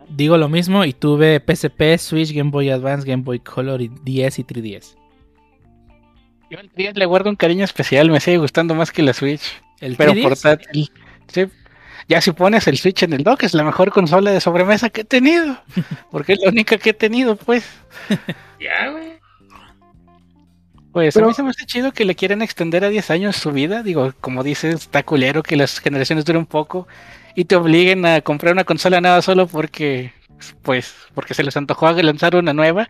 Digo lo mismo y tuve PSP, Switch, Game Boy Advance, Game Boy Color y 10 y 3DS. Yo al 3 le guardo un cariño especial, me sigue gustando más que la Switch. El Pero 3DS, portátil. Sí. Ya si pones el Switch en el dock, es la mejor consola de sobremesa que he tenido. Porque es la única que he tenido, pues. Ya, güey. Pues Pero- a mí se me hace chido que le quieren extender a 10 años su vida. Digo, como dices, está culero que las generaciones duren poco y te obliguen a comprar una consola nueva solo porque, pues, porque se les antojó lanzar una nueva.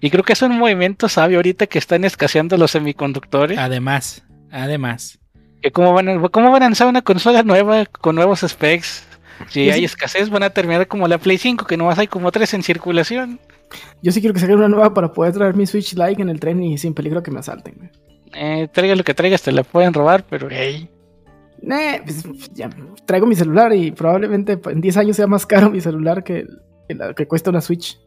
Y creo que es un movimiento sabio ahorita que están escaseando los semiconductores. Además, además. Que cómo van, a, ¿Cómo van a lanzar una consola nueva con nuevos specs? Si Yo hay escasez, van a terminar como la Play 5, que nomás hay como tres en circulación. Yo sí quiero que saquen una nueva para poder traer mi Switch Lite en el tren y sin peligro que me asalten. güey. Eh, traiga lo que traigas, te la pueden robar, pero hey. Nah, pues, ya, traigo mi celular y probablemente en 10 años sea más caro mi celular que, que la que cuesta una Switch.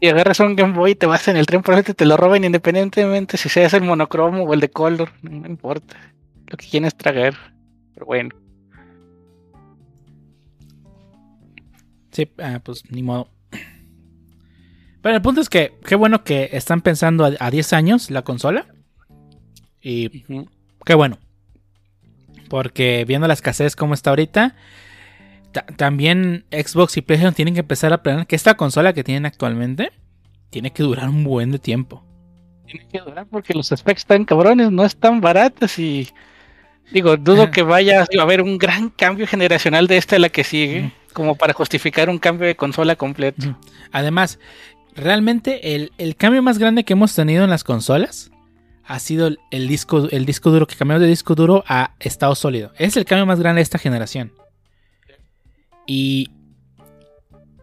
Y agarras un Game Boy y te vas en el tren, probablemente te lo roban independientemente si seas el monocromo o el de color, no importa. Lo que quieres tragar. Pero bueno, Sí, ah, pues ni modo. Pero el punto es que, qué bueno que están pensando a, a 10 años la consola. Y qué bueno. Porque viendo la escasez como está ahorita, ta- también Xbox y PlayStation tienen que empezar a planear que esta consola que tienen actualmente tiene que durar un buen de tiempo. tiene que durar porque los specs están cabrones, no están baratos y digo, dudo que vaya a haber un gran cambio generacional de esta a la que sigue, como para justificar un cambio de consola completo. Además, realmente el, el cambio más grande que hemos tenido en las consolas ha sido el, el disco, el disco duro, que cambiamos de disco duro a estado sólido. Es el cambio más grande de esta generación. Y,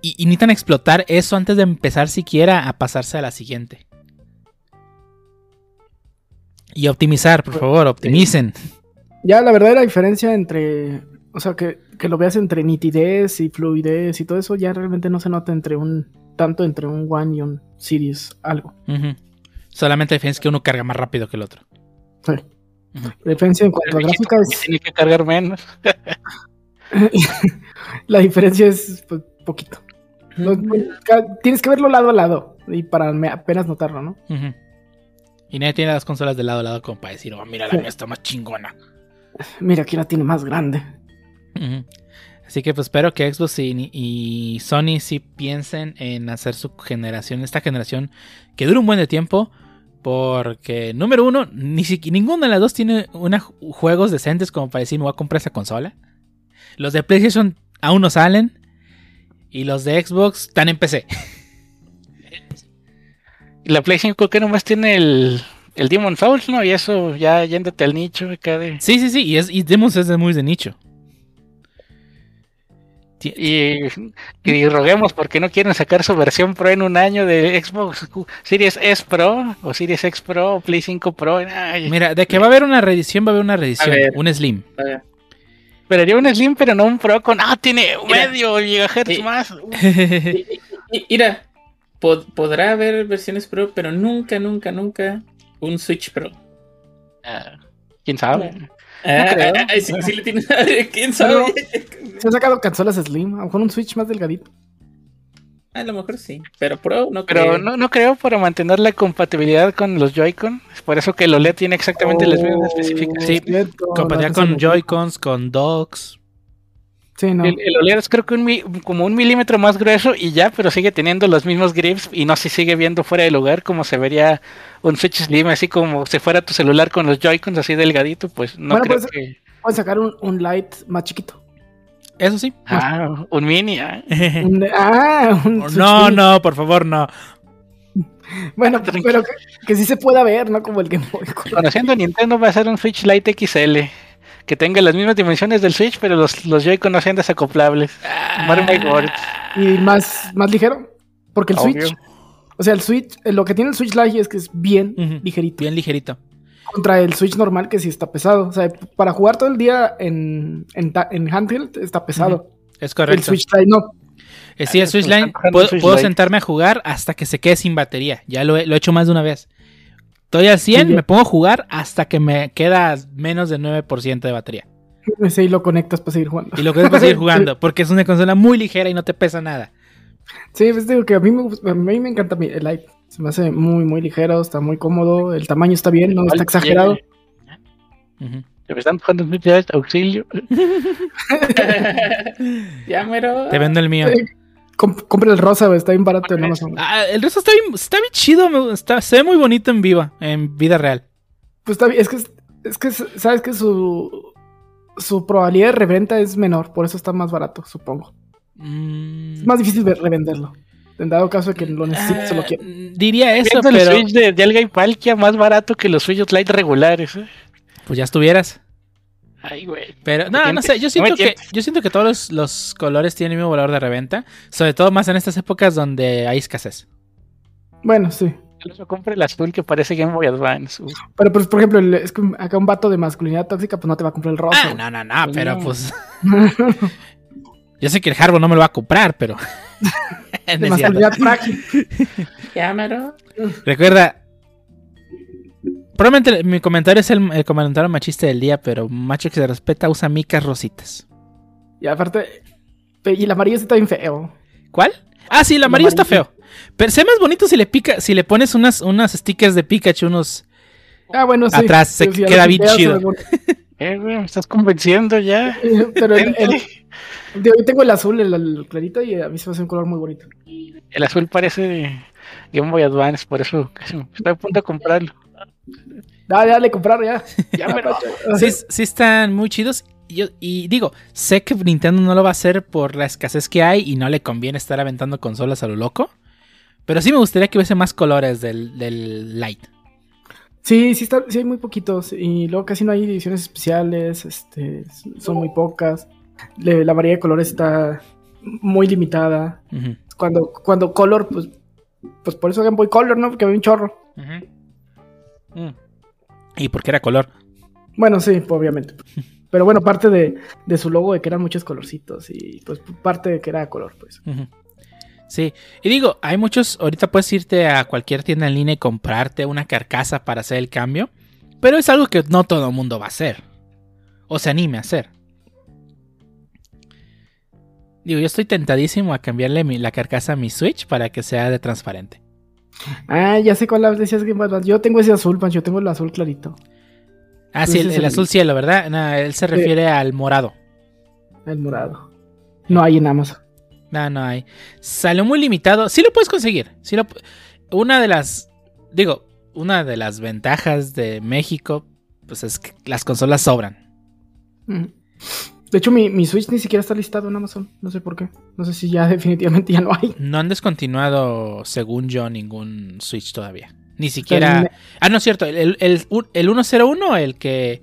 y, y necesitan explotar eso antes de empezar siquiera a pasarse a la siguiente. Y optimizar, por favor, optimicen. Ya la verdadera diferencia entre, o sea, que, que lo veas entre nitidez y fluidez y todo eso, ya realmente no se nota entre un, tanto entre un One y un Series algo. Solamente la diferencia es que uno carga más rápido que el otro. Sí. La diferencia en cuanto a gráficas, Tiene que cargar menos. la diferencia es pues, poquito. No- ca- tienes que verlo lado a lado y para apenas notarlo, ¿no? Y nadie tiene las consolas de lado a lado como para decir, oh, mira, la Sí. mía está más chingona. Mira, aquí la tiene más grande. Ujú. Así que pues espero que Xbox y, y Sony sí piensen en hacer su generación, esta generación que dure un buen de tiempo. Porque, número uno, ni siquiera ninguna de las dos tiene una, juegos decentes como para decir me voy a comprar esa consola. Los de PlayStation aún no salen. Y los de Xbox están en PC. Y la Play 5 que nomás tiene el, el Demon Souls, ¿no? Y eso ya yéndote al nicho acá de... Sí, sí, sí. Y, es, y Demon's es muy de nicho. Y, y roguemos porque no quieren sacar su versión Pro en un año de Xbox Series S Pro o Series X Pro o Play 5 Pro. Ay, Mira, de que va a haber una reedición, va a haber una reedición. ver. Un Slim. A ver. Esperaría un Slim, pero no un Pro con. Ah, tiene Mira. medio gigahertz más. Mira, pod- podrá haber versiones Pro, pero nunca, nunca, nunca un Switch Pro. Ah, ¿Quién sabe? Ah, creo. ah, ah, sí, sí le tiene- ¿Quién sabe? Se han sacado consolas Slim, a lo mejor un Switch más delgadito. A lo mejor sí, pero Pro no Pero creo. no, no creo para mantener la compatibilidad con los Joy-Con. Es por eso que el OLED tiene exactamente las mismas Oh, especificaciones. Sí, cierto, Compatibilidad no, con no. Joy-Cons, con docks. Sí, no. El, el OLED es creo que un como un milímetro más grueso y ya, pero sigue teniendo los mismos grips y no se sigue viendo fuera de lugar como se vería un Switch Slim, así como si fuera tu celular con los Joy-Cons así delgadito, pues no Bueno, creo pues- que... Pueden sacar un, un Light más chiquito. Eso sí. Ah, un mini, ah. Un- ah, un Switch no, mini. no, por favor, no. Bueno, pero que, que sí se pueda ver, ¿no? Como el Game Boy. Conociendo Nintendo va a ser un Switch Lite XL. Que tenga las mismas dimensiones del Switch, pero los, los Joy-Con no sean desacoplables. Words. Y más, más ligero. Porque el Obvio. Switch, o sea, el Switch, eh, lo que tiene el Switch Lite es que es bien ligerito. Bien ligerito. Contra el Switch normal que sí está pesado. O sea, para jugar todo el día en, en, en handheld está pesado. Es El correcto. Switch Lite no. Eh, sí, el Ah, Switch jugando puedo, el puedo Lite. sentarme a jugar hasta que se quede sin batería. Ya lo he, lo he hecho más de una vez. Estoy al 100, Sí, ya. me pongo a jugar hasta que me queda menos del 9% de batería. Ese ahí lo conectas para seguir jugando. Y lo es para seguir jugando, porque es una consola muy ligera y no te pesa nada. Sí, pues digo que a mí me, gusta- a mí me encanta el Lite. Se me hace muy, muy ligero, está muy cómodo. El tamaño está bien, no está exagerado. Se me están Lite, auxilio. ya, mero. Te vendo el mío. Compra el rosa, está bien barato en Amazon. Ah, el resto está bien, está bien chido, está, se ve muy bonito en viva, en vida real. Pues está bien, es que, es que sabes que su, su probabilidad de reventa es menor, por eso está más barato, supongo. Mm, Es más difícil de revenderlo. En dado caso de que lo necesites o lo ah, quieras. Diría eso, Viendo el pero Switch de, de Alga y Palkia más barato que los Switch Lite regulares. ¿eh? pues ya estuvieras. Ay, güey. Pero No no, sé, yo no siento que yo siento que todos los, los colores tienen el mismo valor de reventa, sobre todo más en estas épocas donde hay escasez. Bueno, sí. Yo compre el azul que parece Game Boy Advance. Uf. Pero pues, por ejemplo, el- es que acá un vato de masculinidad tóxica, pues no te va a comprar el rosa. Ah, no, no, no, pero No. pues yo sé que el Harbo no me lo va a comprar, pero de masculinidad frágil. Ya, mero. Recuerda, probablemente mi comentario es el, el comentario machista del día, pero macho que se respeta usa micas rositas. Y aparte, y el amarillo está bien feo. ¿Cuál? Ah, sí, el El amarillo está feo. Pero se ve más bonito si le pica, si le pones unas, unas stickers de Pikachu, unos. Ah, bueno, sí. Atrás, se Sí, queda bien chido. Eh, güey, me estás convenciendo ya. Pero el, el- yo tengo el azul, el, el clarito, y a mí se me hace un color muy bonito. El azul parece de Game Boy Advance, por eso estoy a punto de comprarlo. Dale, dale, comprar ya. Ya me. Sí, sí están muy chidos. Y, yo- y digo, sé que Nintendo no lo va a hacer por la escasez que hay y no le conviene estar aventando consolas a lo loco. Pero sí me gustaría que hubiese más colores del, del Light. Sí, sí, está, sí hay muy poquitos. Y luego casi no hay ediciones especiales. Este, son muy pocas. Le- la variedad de colores está muy limitada. Cuando, cuando Color, pues, pues por eso Game Boy Color, ¿no? Porque había un chorro. ujú. Mm. Y porque era color. Bueno, sí, obviamente. Pero bueno, parte de, de su logo de que eran muchos colorcitos. Y pues parte de que era color, pues. Sí, y digo, hay muchos, ahorita puedes irte a cualquier tienda en línea y comprarte una carcasa para hacer el cambio, pero es algo que no todo el mundo va a hacer, o se anime a hacer. Digo, yo estoy tentadísimo a cambiarle mi- la carcasa a mi Switch para que sea de transparente. Ah, ya sé cuál decías que más. Yo tengo ese azul, Pancho. Yo tengo el azul clarito. Ah, sí, el, azul cielo, ¿verdad? No, él se refiere al morado. El morado. No hay en Amazon. No, no hay. Salió muy limitado. Sí lo puedes conseguir. Sí lo una de las. Digo, una de las ventajas de México. Pues es que las consolas sobran. Mm. De hecho, mi, mi Switch ni siquiera está listado en Amazon. No sé por qué. No sé si ya definitivamente ya no hay. No han descontinuado, según yo, ningún Switch todavía. Ni siquiera. Ah, no es cierto. El, el, el, el 101, el que.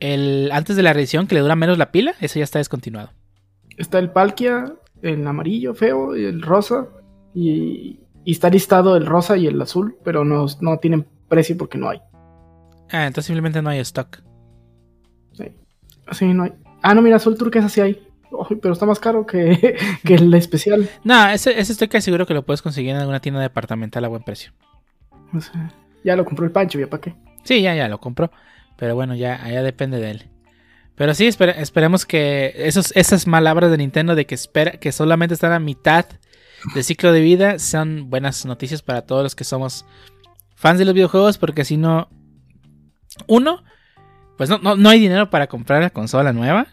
El, antes de la reedición, que le dura menos la pila, ese ya está descontinuado. está el Palkia, el amarillo feo, y el rosa, y, y está listado el rosa y el azul, pero no, no tienen precio porque no hay. Ah, entonces simplemente no hay stock. Sí, Sí, no hay. Ah, no, mira, azul turquesa sí hay. Uy, pero está más caro que, que el especial. No, ese, ese estoy casi seguro que lo puedes conseguir en alguna tienda departamental a buen precio. O sea, ya lo compró el Pancho, ¿ya para qué? Sí, ya, ya lo compró. Pero bueno, ya, ya depende de él. Pero sí, espere- esperemos que esos, esas palabras de Nintendo de que espera que solamente están a mitad de ciclo de vida sean buenas noticias para todos los que somos fans de los videojuegos, porque si no, uno, pues no, no, no hay dinero para comprar la consola nueva.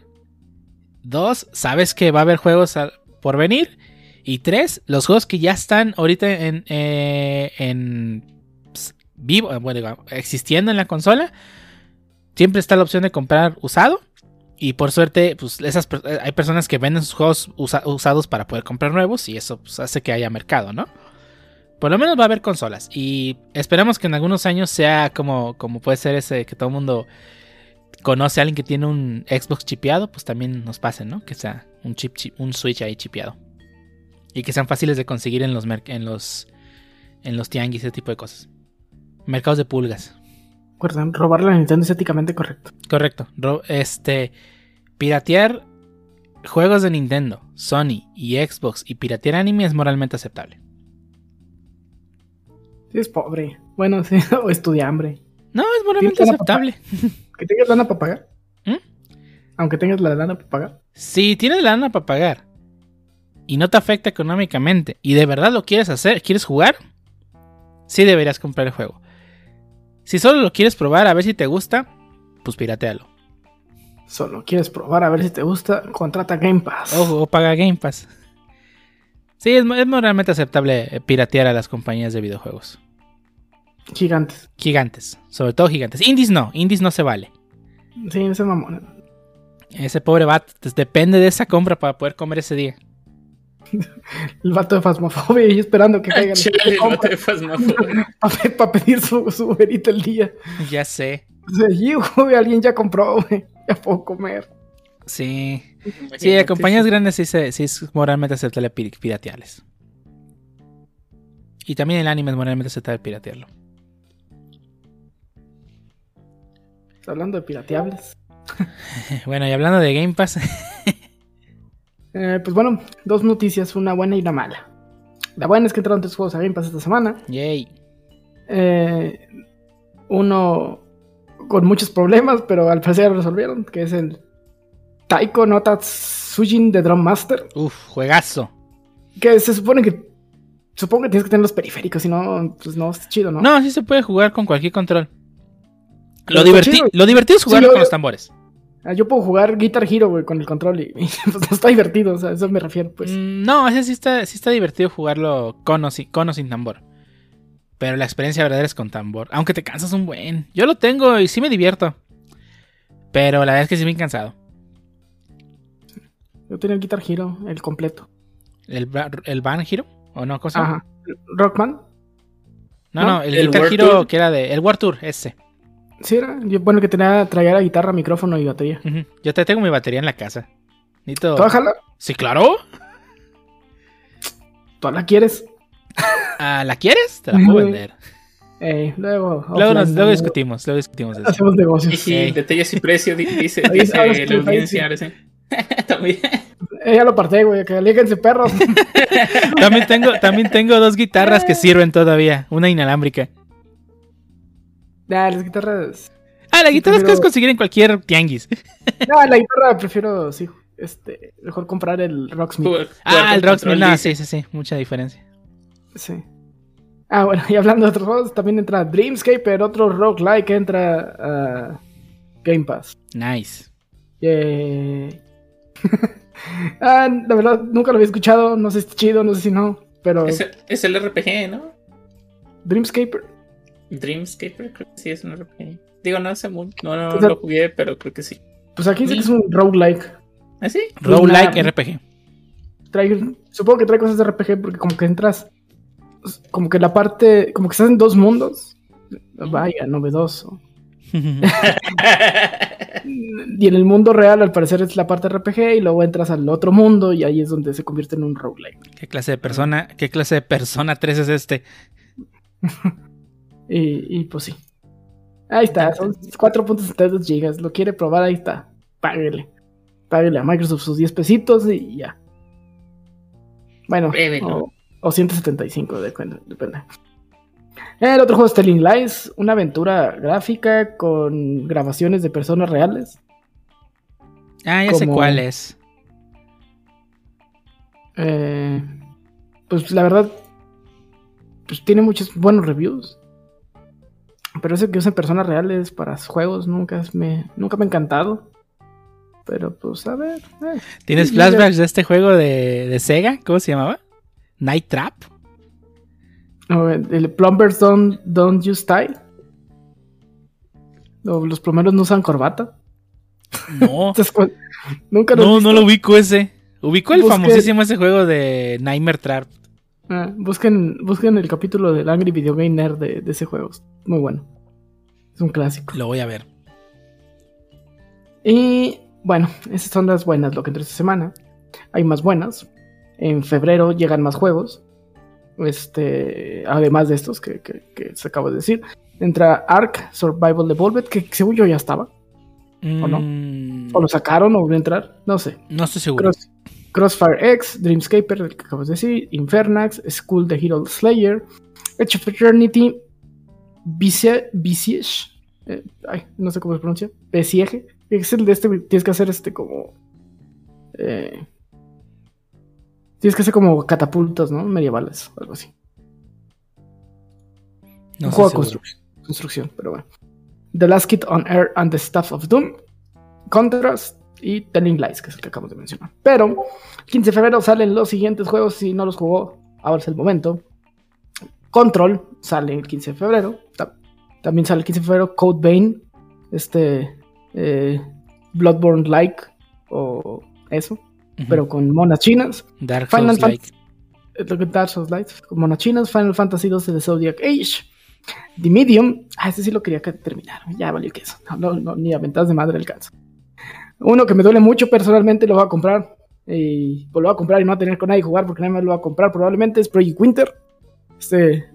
Dos, sabes que va a haber juegos por venir. Y tres, los juegos que ya están ahorita en, eh, en ps, vivo, eh, bueno, existiendo en la consola, siempre está la opción de comprar usado. Y por suerte, pues esas, eh, hay personas que venden sus juegos usa- usados para poder comprar nuevos y eso pues, hace que haya mercado, ¿no? Por lo menos va a haber consolas y esperamos que en algunos años sea como, como puede ser ese que todo el mundo conoce a alguien que tiene un Xbox chipeado, pues también nos pase, ¿no? Que sea un chip, chi- un Switch ahí chipeado. Y que sean fáciles de conseguir en los merc- en los en los tianguis, ese tipo de cosas. Mercados de pulgas. Recuerden, robarle a Nintendo es éticamente correcto. Correcto. Este. Piratear juegos de Nintendo, Sony y Xbox y piratear anime es moralmente aceptable. Sí, es pobre. Bueno, sí, o estudia hambre. No, es moralmente aceptable. Que tengas lana para pagar. ¿Mm? Aunque tengas la lana para pagar. Si tienes la lana para pagar y no te afecta económicamente y de verdad lo quieres hacer, quieres jugar, sí deberías comprar el juego. Si solo lo quieres probar a ver si te gusta, pues piratealo. Solo quieres probar a ver si te gusta, contrata Game Pass. O, o paga Game Pass. Sí, es, es moralmente aceptable piratear a las compañías de videojuegos. Gigantes. Gigantes, sobre todo gigantes. Indies no, indies no se vale. Sí, ese mamón. Ese pobre vato pues, depende de esa compra para poder comer ese día. El vato de Fasmofobia y esperando que caiga Chale, el vato de Phasmophobia. para pedir su, su verita el día. Ya sé. Y, güey, alguien ya compró, güey. Ya puedo comer. Sí. Sí, a compañías grandes sí, se- sí es moralmente aceptable pi- piratearles. Y también el anime es moralmente aceptable piratearlo. Hablando de pirateables. Bueno, y hablando de Game Pass, Eh, pues bueno, dos noticias, una buena y una mala. La buena es que entraron tres juegos a Game Pass esta semana. yay. Eh, uno con muchos problemas, pero al parecer lo resolvieron, que es el Taiko no Tatsujin de Drum Master. Uf, juegazo. Que se supone que. Supongo que tienes que tener los periféricos, si no, pues no es chido, ¿no? No, sí se puede jugar con cualquier control. Lo, está diverti- lo divertido es Sí, lo- con los tambores. Ah, Yo puedo jugar Guitar Hero, güey, con el control y, y, pues está divertido, o sea, a eso me refiero, pues. Mm, no, ese sí está, sí está divertido jugarlo con o, sin, con o sin tambor. Pero la experiencia verdadera es con tambor. Aunque te cansas un buen. Yo lo tengo y sí me divierto. Pero la verdad es que sí me he cansado. Yo tenía el Guitar Hero, el completo. ¿El, el Van Hero? ¿O no? ¿Cosa? Ajá. Rockman. No, ¿No? no, el, ¿El Guitar War Hero Tour? que era de. El War Tour, ese. Sí, era. Yo, bueno, que tenía, traía la guitarra, micrófono y batería. Yo te tengo mi batería en la casa. Necesito. ¿Tú jala? Sí, claro. ¿Tú la quieres? Ah, ¿La quieres? Te la puedo vender. Eh, luego. Luego, discutimos. Luego discutimos eso. Hacemos Y negocios. sí, detalles y precio, di- dice, dice sabes la que audiencia. ahora sí. También. Eh, ya lo parté, güey. Que alíguense, perros. También tengo, también tengo dos guitarras que sirven todavía. Una inalámbrica. Nah, las guitarras. Ah, la Sí, guitarra es que prefiero- puedes conseguir en cualquier tianguis. Nah, la guitarra prefiero, sí. Este, mejor comprar el Rocksmith. Jugar- jugar Ah, el Rocksmith. No, sí, sí, sí. Mucha diferencia. Sí. Ah, bueno, y hablando de otros juegos, también entra Dreamscaper, otro roguelike que entra a Game Pass. Nice. Ah, la verdad, nunca lo había escuchado. No sé si es chido, no sé si no. Pero Es, es el RPG, ¿no? Dreamscaper. Dreamscaper, creo que sí es un RPG. Digo, no sé mucho, no, no O sea- lo jugué, pero creo que sí. Pues aquí dice que es un roguelike. ¿Ah, sí? Roguelike Una- RPG. Trae, supongo que trae cosas de RPG porque como que entras. Como que la parte. Como que estás en dos mundos. Vaya, novedoso. y en el mundo real, al parecer, es la parte RPG, y luego entras al otro mundo, y ahí es donde se convierte en un roguelike. ¿Qué clase de persona, qué clase de persona 3 es este? Y, y, pues sí. Ahí está, son 4.72 gigas. Lo quiere probar, ahí está. Páguele. Páguele a Microsoft sus 10 pesitos y ya. Bueno, o, o, 175, depende. depende. El otro juego es Telling Lies, una aventura gráfica con grabaciones de personas reales. Ah, ya sé cuál es. Eh, pues la verdad, pues tiene muchos buenos reviews. Pero ese que usan personas reales para juegos nunca me, nunca me ha encantado. Pero pues a ver. Eh, ¿Tienes flashbacks de este juego de, de, Sega? ¿Cómo se llamaba? Night Trap. el Plumbers Don't, don't Use Tie. los plomeros no usan corbata. No. Nunca lo No, no lo ubico ese. Ubico el famosísimo ese juego de Nightmare Trap. Ah, busquen, busquen el capítulo del Angry Video Game Nerd de, de ese juego. Muy bueno. Es un clásico. Lo voy a ver. Y bueno, esas son las buenas, lo que entró esta semana. Hay más buenas. En febrero llegan más juegos. Este, además de estos que, se acaba de decir. Entra Ark Survival Evolved, que según yo ya estaba. ¿O no? Mm. ¿O lo sacaron o volvió a entrar? No sé. No estoy seguro. Crossfire X, Dreamscaper, el que acabas de decir, Infernax, School the Hero Slayer, Edge of Eternity, Besiege, eh, ay, no sé cómo se pronuncia, Besiege, es el de este, tienes que hacer este como... Eh, tienes que hacer como catapultas, ¿no? Medievales, algo así. No Un juego de construcción, construcción, pero bueno. The Last Kid on Air and the Staff of Doom, Contrast y Telling Lies, que es el que acabamos de mencionar. Pero el 15 de febrero salen los siguientes juegos, si no los jugó, ahora es el momento. Control sale el 15 de febrero. También sale el 15 de febrero Code Vein, este eh, Bloodborne like o eso, pero con monas chinas. Dark Souls like. Dark Souls like, con monas chinas. Final Fantasy 12 de Zodiac Age. The Medium, ah, ese sí lo quería terminar. Ya valió que eso. No, no, ni a ventajas de madre alcanza. Uno que me duele mucho personalmente, lo voy a comprar. Y pues lo voy a comprar y no va a tener con nadie jugar porque nadie me lo va a comprar probablemente. Es Project Winter. Este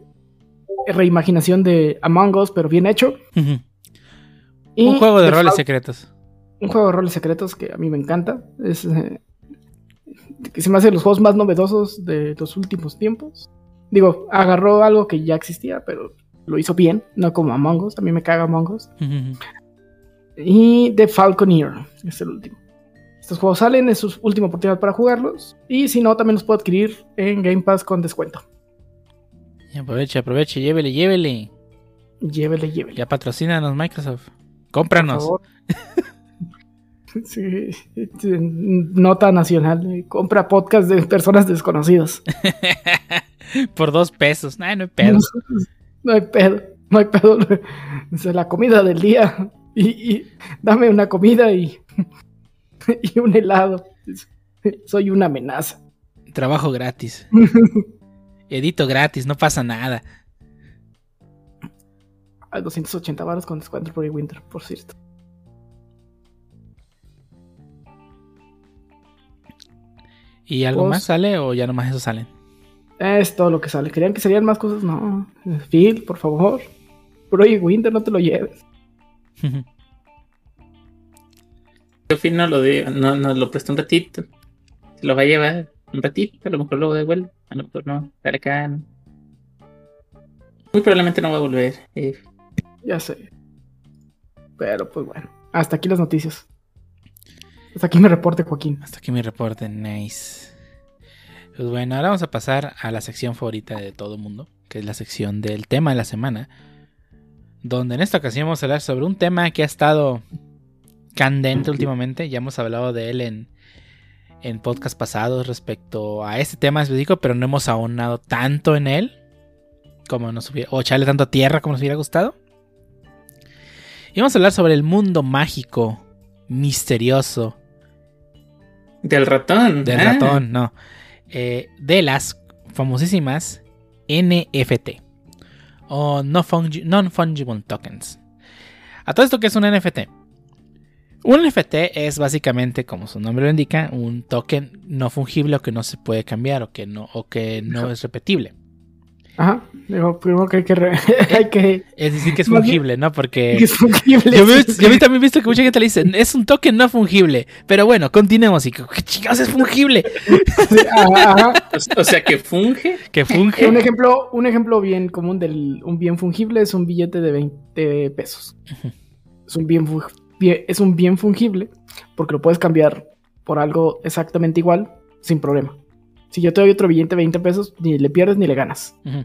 reimaginación de Among Us, pero bien hecho. un juego de roles secretos. Un juego de roles secretos que a mí me encanta. Es eh, que se me hace los juegos más novedosos de los últimos tiempos. Digo, agarró algo que ya existía, pero lo hizo bien, no como Among Us. A mí me caga Among Us. Y The Falconeer es el último. Estos juegos salen, es su última oportunidad para jugarlos. Y si no, también los puedo adquirir en Game Pass con descuento. aproveche, aproveche, llévele, llévele. Llévele, llévele. Ya patrocínanos Microsoft. Cómpranos. sí, nota nacional. Compra podcast de personas desconocidas. Por dos pesos. no hay pedo. No hay pedo. No hay pedo. Es la comida del día y, dame una comida y, y un helado. Soy una amenaza. Trabajo gratis. Edito gratis, no pasa nada. A 280 baros con descuento por Winter, por cierto. ¿Y algo pues más sale o ya nomás eso sale? Es todo lo que sale. ¿Querían que salieran más cosas? No. Phil, por favor. Project Winter, no te lo lleves. Yo fin no lo de, no, no lo presto un ratito. Se lo va a llevar un ratito, a lo mejor luego devuelve, a lo mejor no, acá. Muy probablemente no va a volver. Eh. Ya sé. Pero pues bueno, hasta aquí las noticias. Hasta aquí mi reporte, Joaquín. Hasta aquí mi reporte, nice. Pues bueno, ahora vamos a pasar a la sección favorita de todo el mundo, que es la sección del tema de la semana donde en esta ocasión vamos a hablar sobre un tema que ha estado candente últimamente. Ya hemos hablado de él en, en podcast pasados respecto a este tema específico, pero no hemos ahondado tanto en él como nos hubiera, o echarle tanto tierra como nos hubiera gustado. Y vamos a hablar sobre el mundo mágico, misterioso. Del ratón. Del ah. ratón, no. Eh, de las famosísimas NFT o non-fungible tokens. A todo esto que es un NFT. Un NFT es básicamente, como su nombre lo indica, un token no fungible o que no se puede cambiar o que no, o que no es repetible. Ajá. Digo, primero que hay que. re- hay que Es decir, que es fungible, ¿no? Porque que es fungible. yo, vi- sí, yo vi- también he visto que mucha gente le dice, es un token no fungible. Pero bueno, continuemos. Y que, ¿qué chingados es fungible? Sí, ajá, ajá. O sea, que funge. Que Un funge. ejemplo, un ejemplo bien común del un bien fungible es un billete de 20 pesos. Es un bien, fu- bien- es un bien fungible porque lo puedes cambiar por algo exactamente igual sin problema. Si yo te doy otro billete de 20 pesos, ni le pierdes ni le ganas. Eso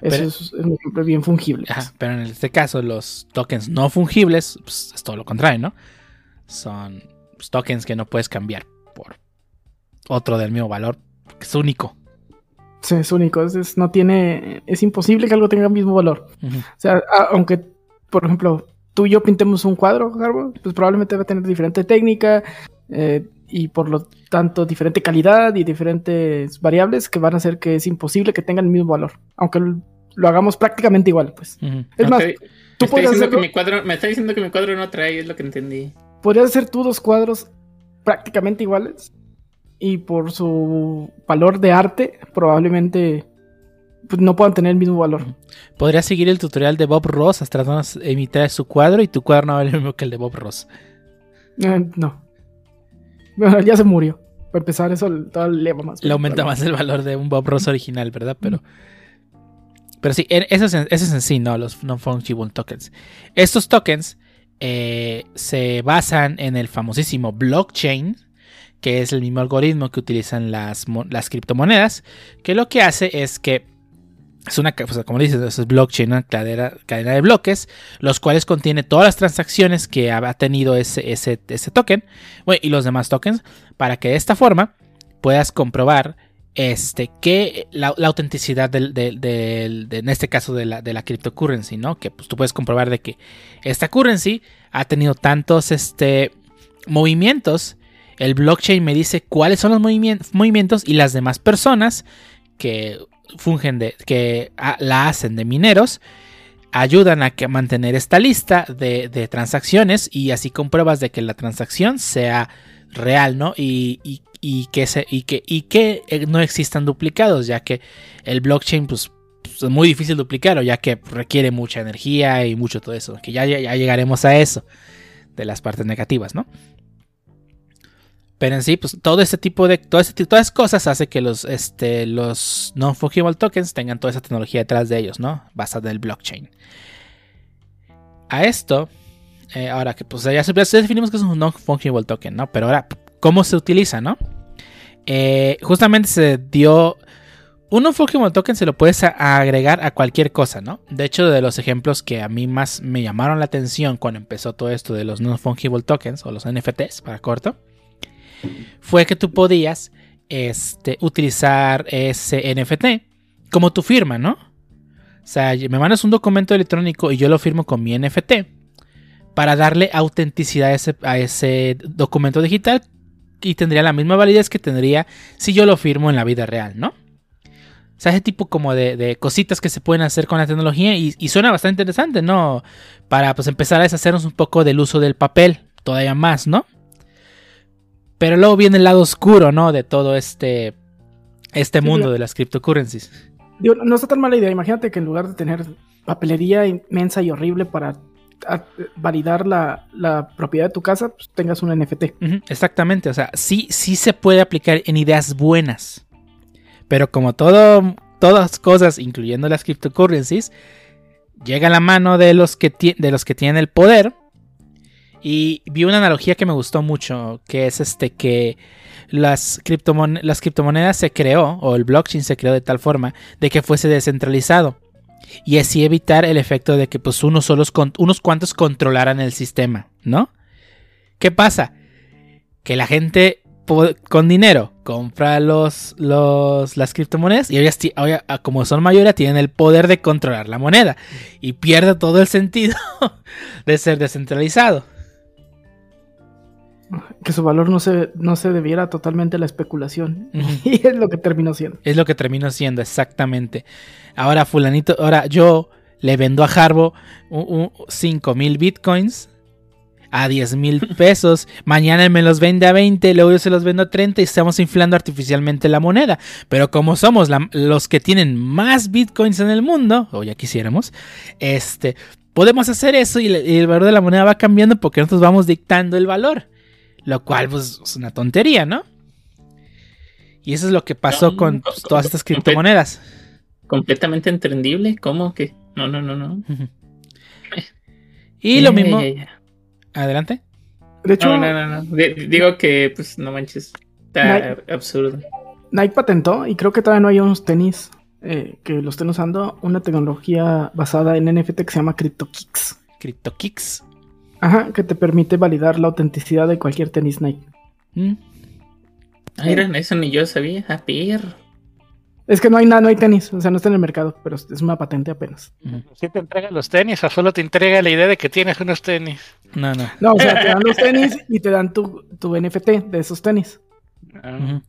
Pero- es, es un ejemplo bien fungible. pues. Ajá, pero en este caso, los tokens no fungibles pues, es todo lo contrario, ¿no? Son pues, tokens que no puedes cambiar por otro del mismo valor, que es único. Sí, es único. Es, es- no tiene, es imposible que algo tenga el mismo valor. O sea, a- aunque, por ejemplo, tú y yo pintemos un cuadro, pues probablemente va a tener diferente técnica eh, y por lo tanto diferente calidad y diferentes variables que van a hacer que es imposible que tengan el mismo valor, aunque lo, hagamos prácticamente igual, pues. Es más, tú me, puedes hacerlo- que mi cuadro, me está diciendo que mi cuadro no trae, es lo que entendí. podrías hacer tú dos cuadros prácticamente iguales y por su valor de arte probablemente pues, no puedan tener el mismo valor. Podrías seguir el tutorial de Bob Ross hasta tratando de imitar su cuadro y tu cuadro no vale lo mismo que el de Bob Ross. Eh, no. Bueno, ya se murió. Para empezar, eso todo le va más. Le aumenta más el valor de un Bob Ross original, ¿verdad? Pero, pero sí, eso es, en- eso es en sí, ¿no? Los non-fungible tokens. Estos tokens eh, se basan en el famosísimo blockchain, que es el mismo algoritmo que utilizan las, las criptomonedas, que lo que hace es que es una, pues, como dices, es blockchain, una cadena, cadena de bloques, los cuales contiene todas las transacciones que ha tenido ese, ese, ese token bueno, y los demás tokens, para que de esta forma puedas comprobar este, que la, autenticidad del, del- del- de- en este caso de la, de la cryptocurrency. Que pues, tú puedes comprobar de que esta currency ha tenido tantos este, movimientos. El blockchain me dice cuáles son los movimien- movimientos y las demás personas que fungen de, que la hacen de mineros ayudan a que mantener esta lista de, de transacciones y así compruebas de que la transacción sea real, ¿no? Y, y- que, se, y, que, y que eh, no existan duplicados, ya que el blockchain pues, pues, es muy difícil duplicarlo, ya que requiere mucha energía y mucho todo eso, que ya, ya llegaremos a eso, de las partes negativas, ¿no? Pero en sí, pues todo este tipo de todo este, todas cosas hace que los, este, los non-fungible tokens tengan toda esa tecnología detrás de ellos, ¿no? Basada en el blockchain. A esto, eh, ahora que pues ya, ya definimos que es un non-fungible token, ¿no? Pero ahora, ¿cómo se utiliza, no? Eh, justamente se dio. Un non-fungible token se lo puedes agregar a cualquier cosa, ¿no? De hecho, de los ejemplos que a mí más me llamaron la atención cuando empezó todo esto de los non-fungible tokens o los NFTs para corto, fue que tú podías este, utilizar ese NFT como tu firma, ¿no? O sea, me mandas un documento electrónico y yo lo firmo con mi NFT para darle autenticidad a ese, documento digital y tendría la misma validez que tendría si yo lo firmo en la vida real, ¿no? O sea, ese tipo como de, de cositas que se pueden hacer con la tecnología y, y suena bastante interesante, ¿no? Para pues empezar a deshacernos un poco del uso del papel, todavía más, ¿no? Pero luego viene el lado oscuro, ¿no? De todo este, este mundo de las criptocurrencies. Digo, no está tan mala idea. Imagínate que en lugar de tener papelería inmensa y horrible para validar la, la propiedad de tu casa, pues tengas un NFT. Exactamente, o sea, sí, sí se puede aplicar en ideas buenas. Pero como todo, todas cosas, incluyendo las criptocurrencies, llega a la mano de los que, de los que tienen el poder. Y vi una analogía que me gustó mucho, que es este que las, criptomon- las criptomonedas se creó, o el blockchain se creó de tal forma, de que fuese descentralizado. Y así evitar el efecto de que pues unos, solos unos cuantos controlaran el sistema, ¿no? ¿Qué pasa? Que la gente con dinero compra los, los, las criptomonedas y ahora, ah, como son mayoría tienen el poder de controlar la moneda y pierde todo el sentido de ser descentralizado. Que su valor no se, no se debiera totalmente a la especulación. Y es lo que terminó siendo. Es lo que terminó siendo exactamente. Ahora fulanito, ahora yo le vendo a Harbo 5000 bitcoins. a 10 mil pesos. Mañana me los vende a 20, luego yo se los vendo a 30 y estamos inflando artificialmente la moneda. Pero como somos la- los que tienen más bitcoins en el mundo, o ya quisiéramos, este, podemos hacer eso y, le- y el valor de la moneda va cambiando porque nosotros vamos dictando el valor. Lo cual, pues, es una tontería, ¿no? Y eso es lo que pasó No, con co- pues, todas estas criptomonedas. Completamente entendible. ¿Cómo que? No, no, no, no. Y lo mismo. ya, ya. Adelante. De hecho, No, no, no, no. Digo que, pues, no manches. Está absurdo. Nike patentó y creo que todavía no hay unos tenis eh, que lo estén usando una tecnología basada en NFT que se llama CryptoKicks. CryptoKicks. Ajá, que te permite validar la autenticidad de cualquier tenis Nike. Mm. Ah, eso ni yo sabía. Es que no hay nada, no hay tenis, o sea, no está en el mercado, pero es una patente apenas. Ujú. ¿Sí te entrega los tenis o solo te entrega la idea de que tienes unos tenis? No, no. No, o sea, te dan los tenis y te dan tu, tu NFT de esos tenis. Ah. Ujú.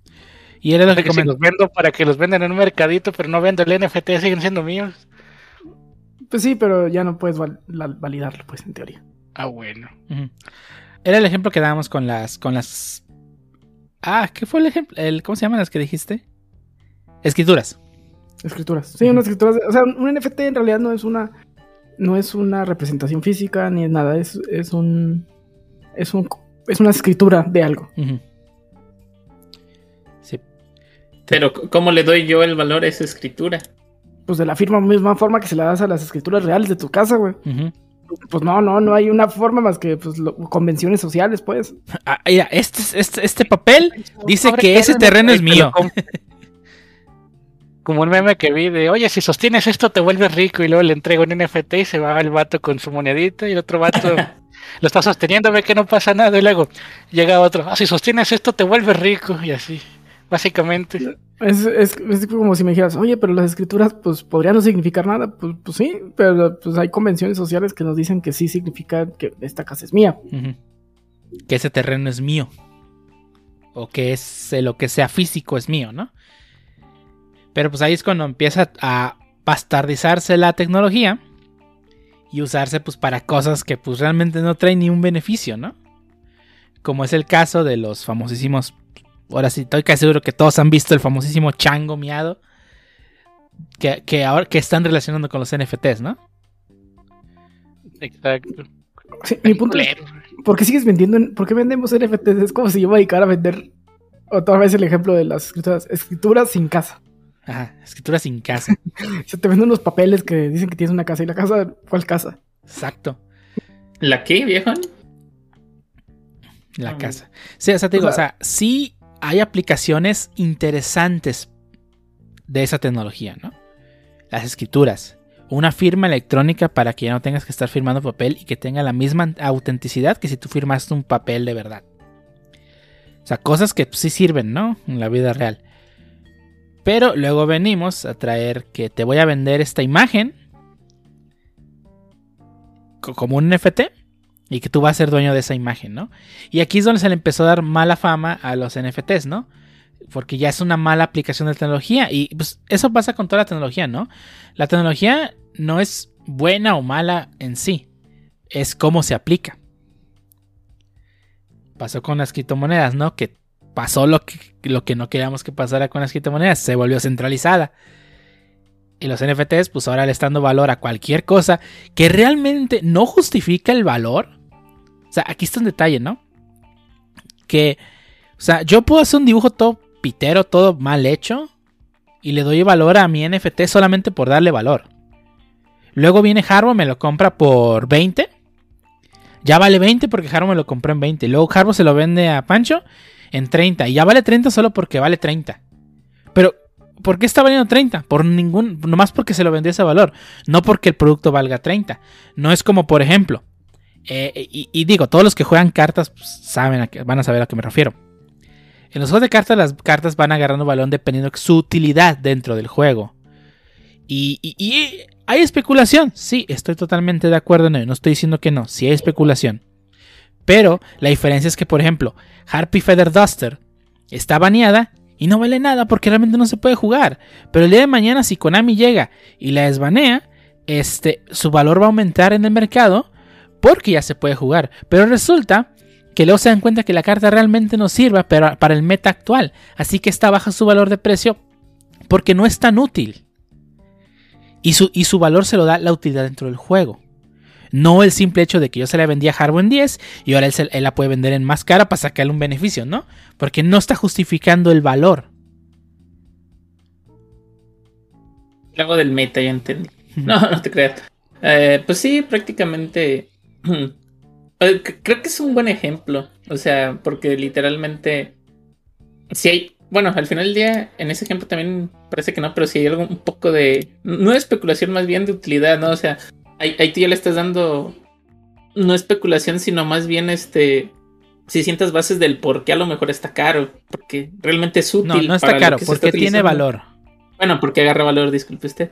Y era lo que Que si comen- los vendo para que los vendan en un mercadito, pero no vendo el NFT, siguen siendo míos. Pues sí, pero ya no puedes val- validarlo, pues, en teoría. Ah, bueno. Era el ejemplo que dábamos con las. con las. Ah, ¿qué fue el ejemplo? El, ¿Cómo se llaman las que dijiste? Escrituras. Escrituras. Sí, unas escrituras. o sea, un NFT en realidad no es una. No es una representación física ni es nada. Es, es un. Es un. Es una escritura de algo. Sí. Pero, ¿cómo le doy yo el valor a esa escritura? Pues de la firma misma forma que se la das a las escrituras reales de tu casa, güey. Pues no, no, no hay una forma más que pues, lo- convenciones sociales, pues. Ah, mira, este, este, este papel dice Pobre que ese terreno es mío. Como un meme que vi de, oye, si sostienes esto te vuelves rico y luego le entrego un NFT y se va el vato con su monedita y el otro vato lo está sosteniendo, ve que no pasa nada y luego llega otro, ah, si sostienes esto te vuelves rico y así, básicamente. Es, es, es como si me dijeras, oye, pero las escrituras pues podrían no significar nada. Pues, pues sí, pero pues hay convenciones sociales que nos dicen que sí significa que esta casa es mía. Que ese terreno es mío. O que es eh, lo que sea físico es mío, ¿no? Pero pues ahí es cuando empieza a bastardizarse la tecnología y usarse pues para cosas que pues realmente no traen ni un beneficio, ¿no? Como es el caso de los famosísimos, ahora sí estoy casi seguro que todos han visto el famosísimo chango miado que, que ahora que están relacionando con los NFTs, ¿no? Exacto. Sí, mi punto es. ¿por qué sigues vendiendo? en- ¿Por qué vendemos NFTs? Es como si yo me dedicara a vender otra vez el ejemplo de las escrituras, escrituras sin casa. Ajá, escritura sin casa. Se te venden unos papeles que dicen que tienes una casa y la casa, ¿cuál casa? Exacto. ¿La qué, viejo? La Ah, casa. Sí, o sea, te digo, O o sea, sí hay aplicaciones interesantes de esa tecnología, ¿no? Las escrituras. Una firma electrónica para que ya no tengas que estar firmando papel y que tenga la misma autenticidad que si tú firmaste un papel de verdad. O sea, cosas que sí sirven, ¿no? En la vida real. Pero luego venimos a traer que te voy a vender esta imagen co- como un NFT y que tú vas a ser dueño de esa imagen, ¿no? Y aquí es donde se le empezó a dar mala fama a los NFTs, ¿no? Porque ya es una mala aplicación de tecnología. Y pues eso pasa con toda la tecnología, ¿no? La tecnología no es buena o mala en sí. Es cómo se aplica. Pasó con las criptomonedas, ¿no? Que pasó lo que, lo que no queríamos que pasara con las criptomonedas. Se volvió centralizada. Y los NFTs, pues ahora le están dando valor a cualquier cosa que realmente no justifica el valor. O sea, aquí está un detalle, ¿no? Que, o sea, yo puedo hacer un dibujo todo pitero, todo mal hecho, y le doy valor a mi NFT solamente por darle valor. Luego viene Harbo, me lo compra por 20. Ya vale 20 porque Harbo me lo compró en 20. Luego Harbo se lo vende a Pancho en 30. Y ya vale 30 solo porque vale 30. Pero, ¿por qué está valiendo 30? Por ningún. Nomás porque se lo vendió ese valor. No porque el producto valga 30. No es como, por ejemplo. Eh, y, digo, todos los que juegan cartas pues, saben a van a saber a qué me refiero. En los juegos de cartas, las cartas van agarrando valor dependiendo de su utilidad dentro del juego. Y hay especulación. Sí, estoy totalmente de acuerdo en ello. No estoy diciendo que no. Sí hay especulación. Pero la diferencia es que, por ejemplo, Harpy Feather Duster está baneada y no vale nada porque realmente no se puede jugar. Pero el día de mañana, si Konami llega y la desbanea, este, su valor va a aumentar en el mercado porque ya se puede jugar. Pero resulta que luego se dan cuenta que la carta realmente no sirve para, para el meta actual. Así que está baja su valor de precio porque no es tan útil. Y su, y su valor se lo da la utilidad dentro del juego. No el simple hecho de que yo se la vendía a Harbo en 10 y ahora él, se- él la puede vender en más cara para sacarle un beneficio, ¿no? Porque no está justificando el valor. Luego del meta, ya entendí. No, no te creas. Eh, pues sí, prácticamente. eh, Creo que es un buen ejemplo. O sea, porque literalmente. Si hay. Bueno, al final del día, en ese ejemplo también parece que no, pero si hay algo un poco de. No de especulación, más bien de utilidad, ¿no? O sea, ahí, ahí tú ya le estás dando. No especulación, sino más bien este. Si sientas bases del por qué a lo mejor está caro. Porque realmente es útil. No, no está para caro, porque está tiene valor. Bueno, porque agarra valor, disculpe usted.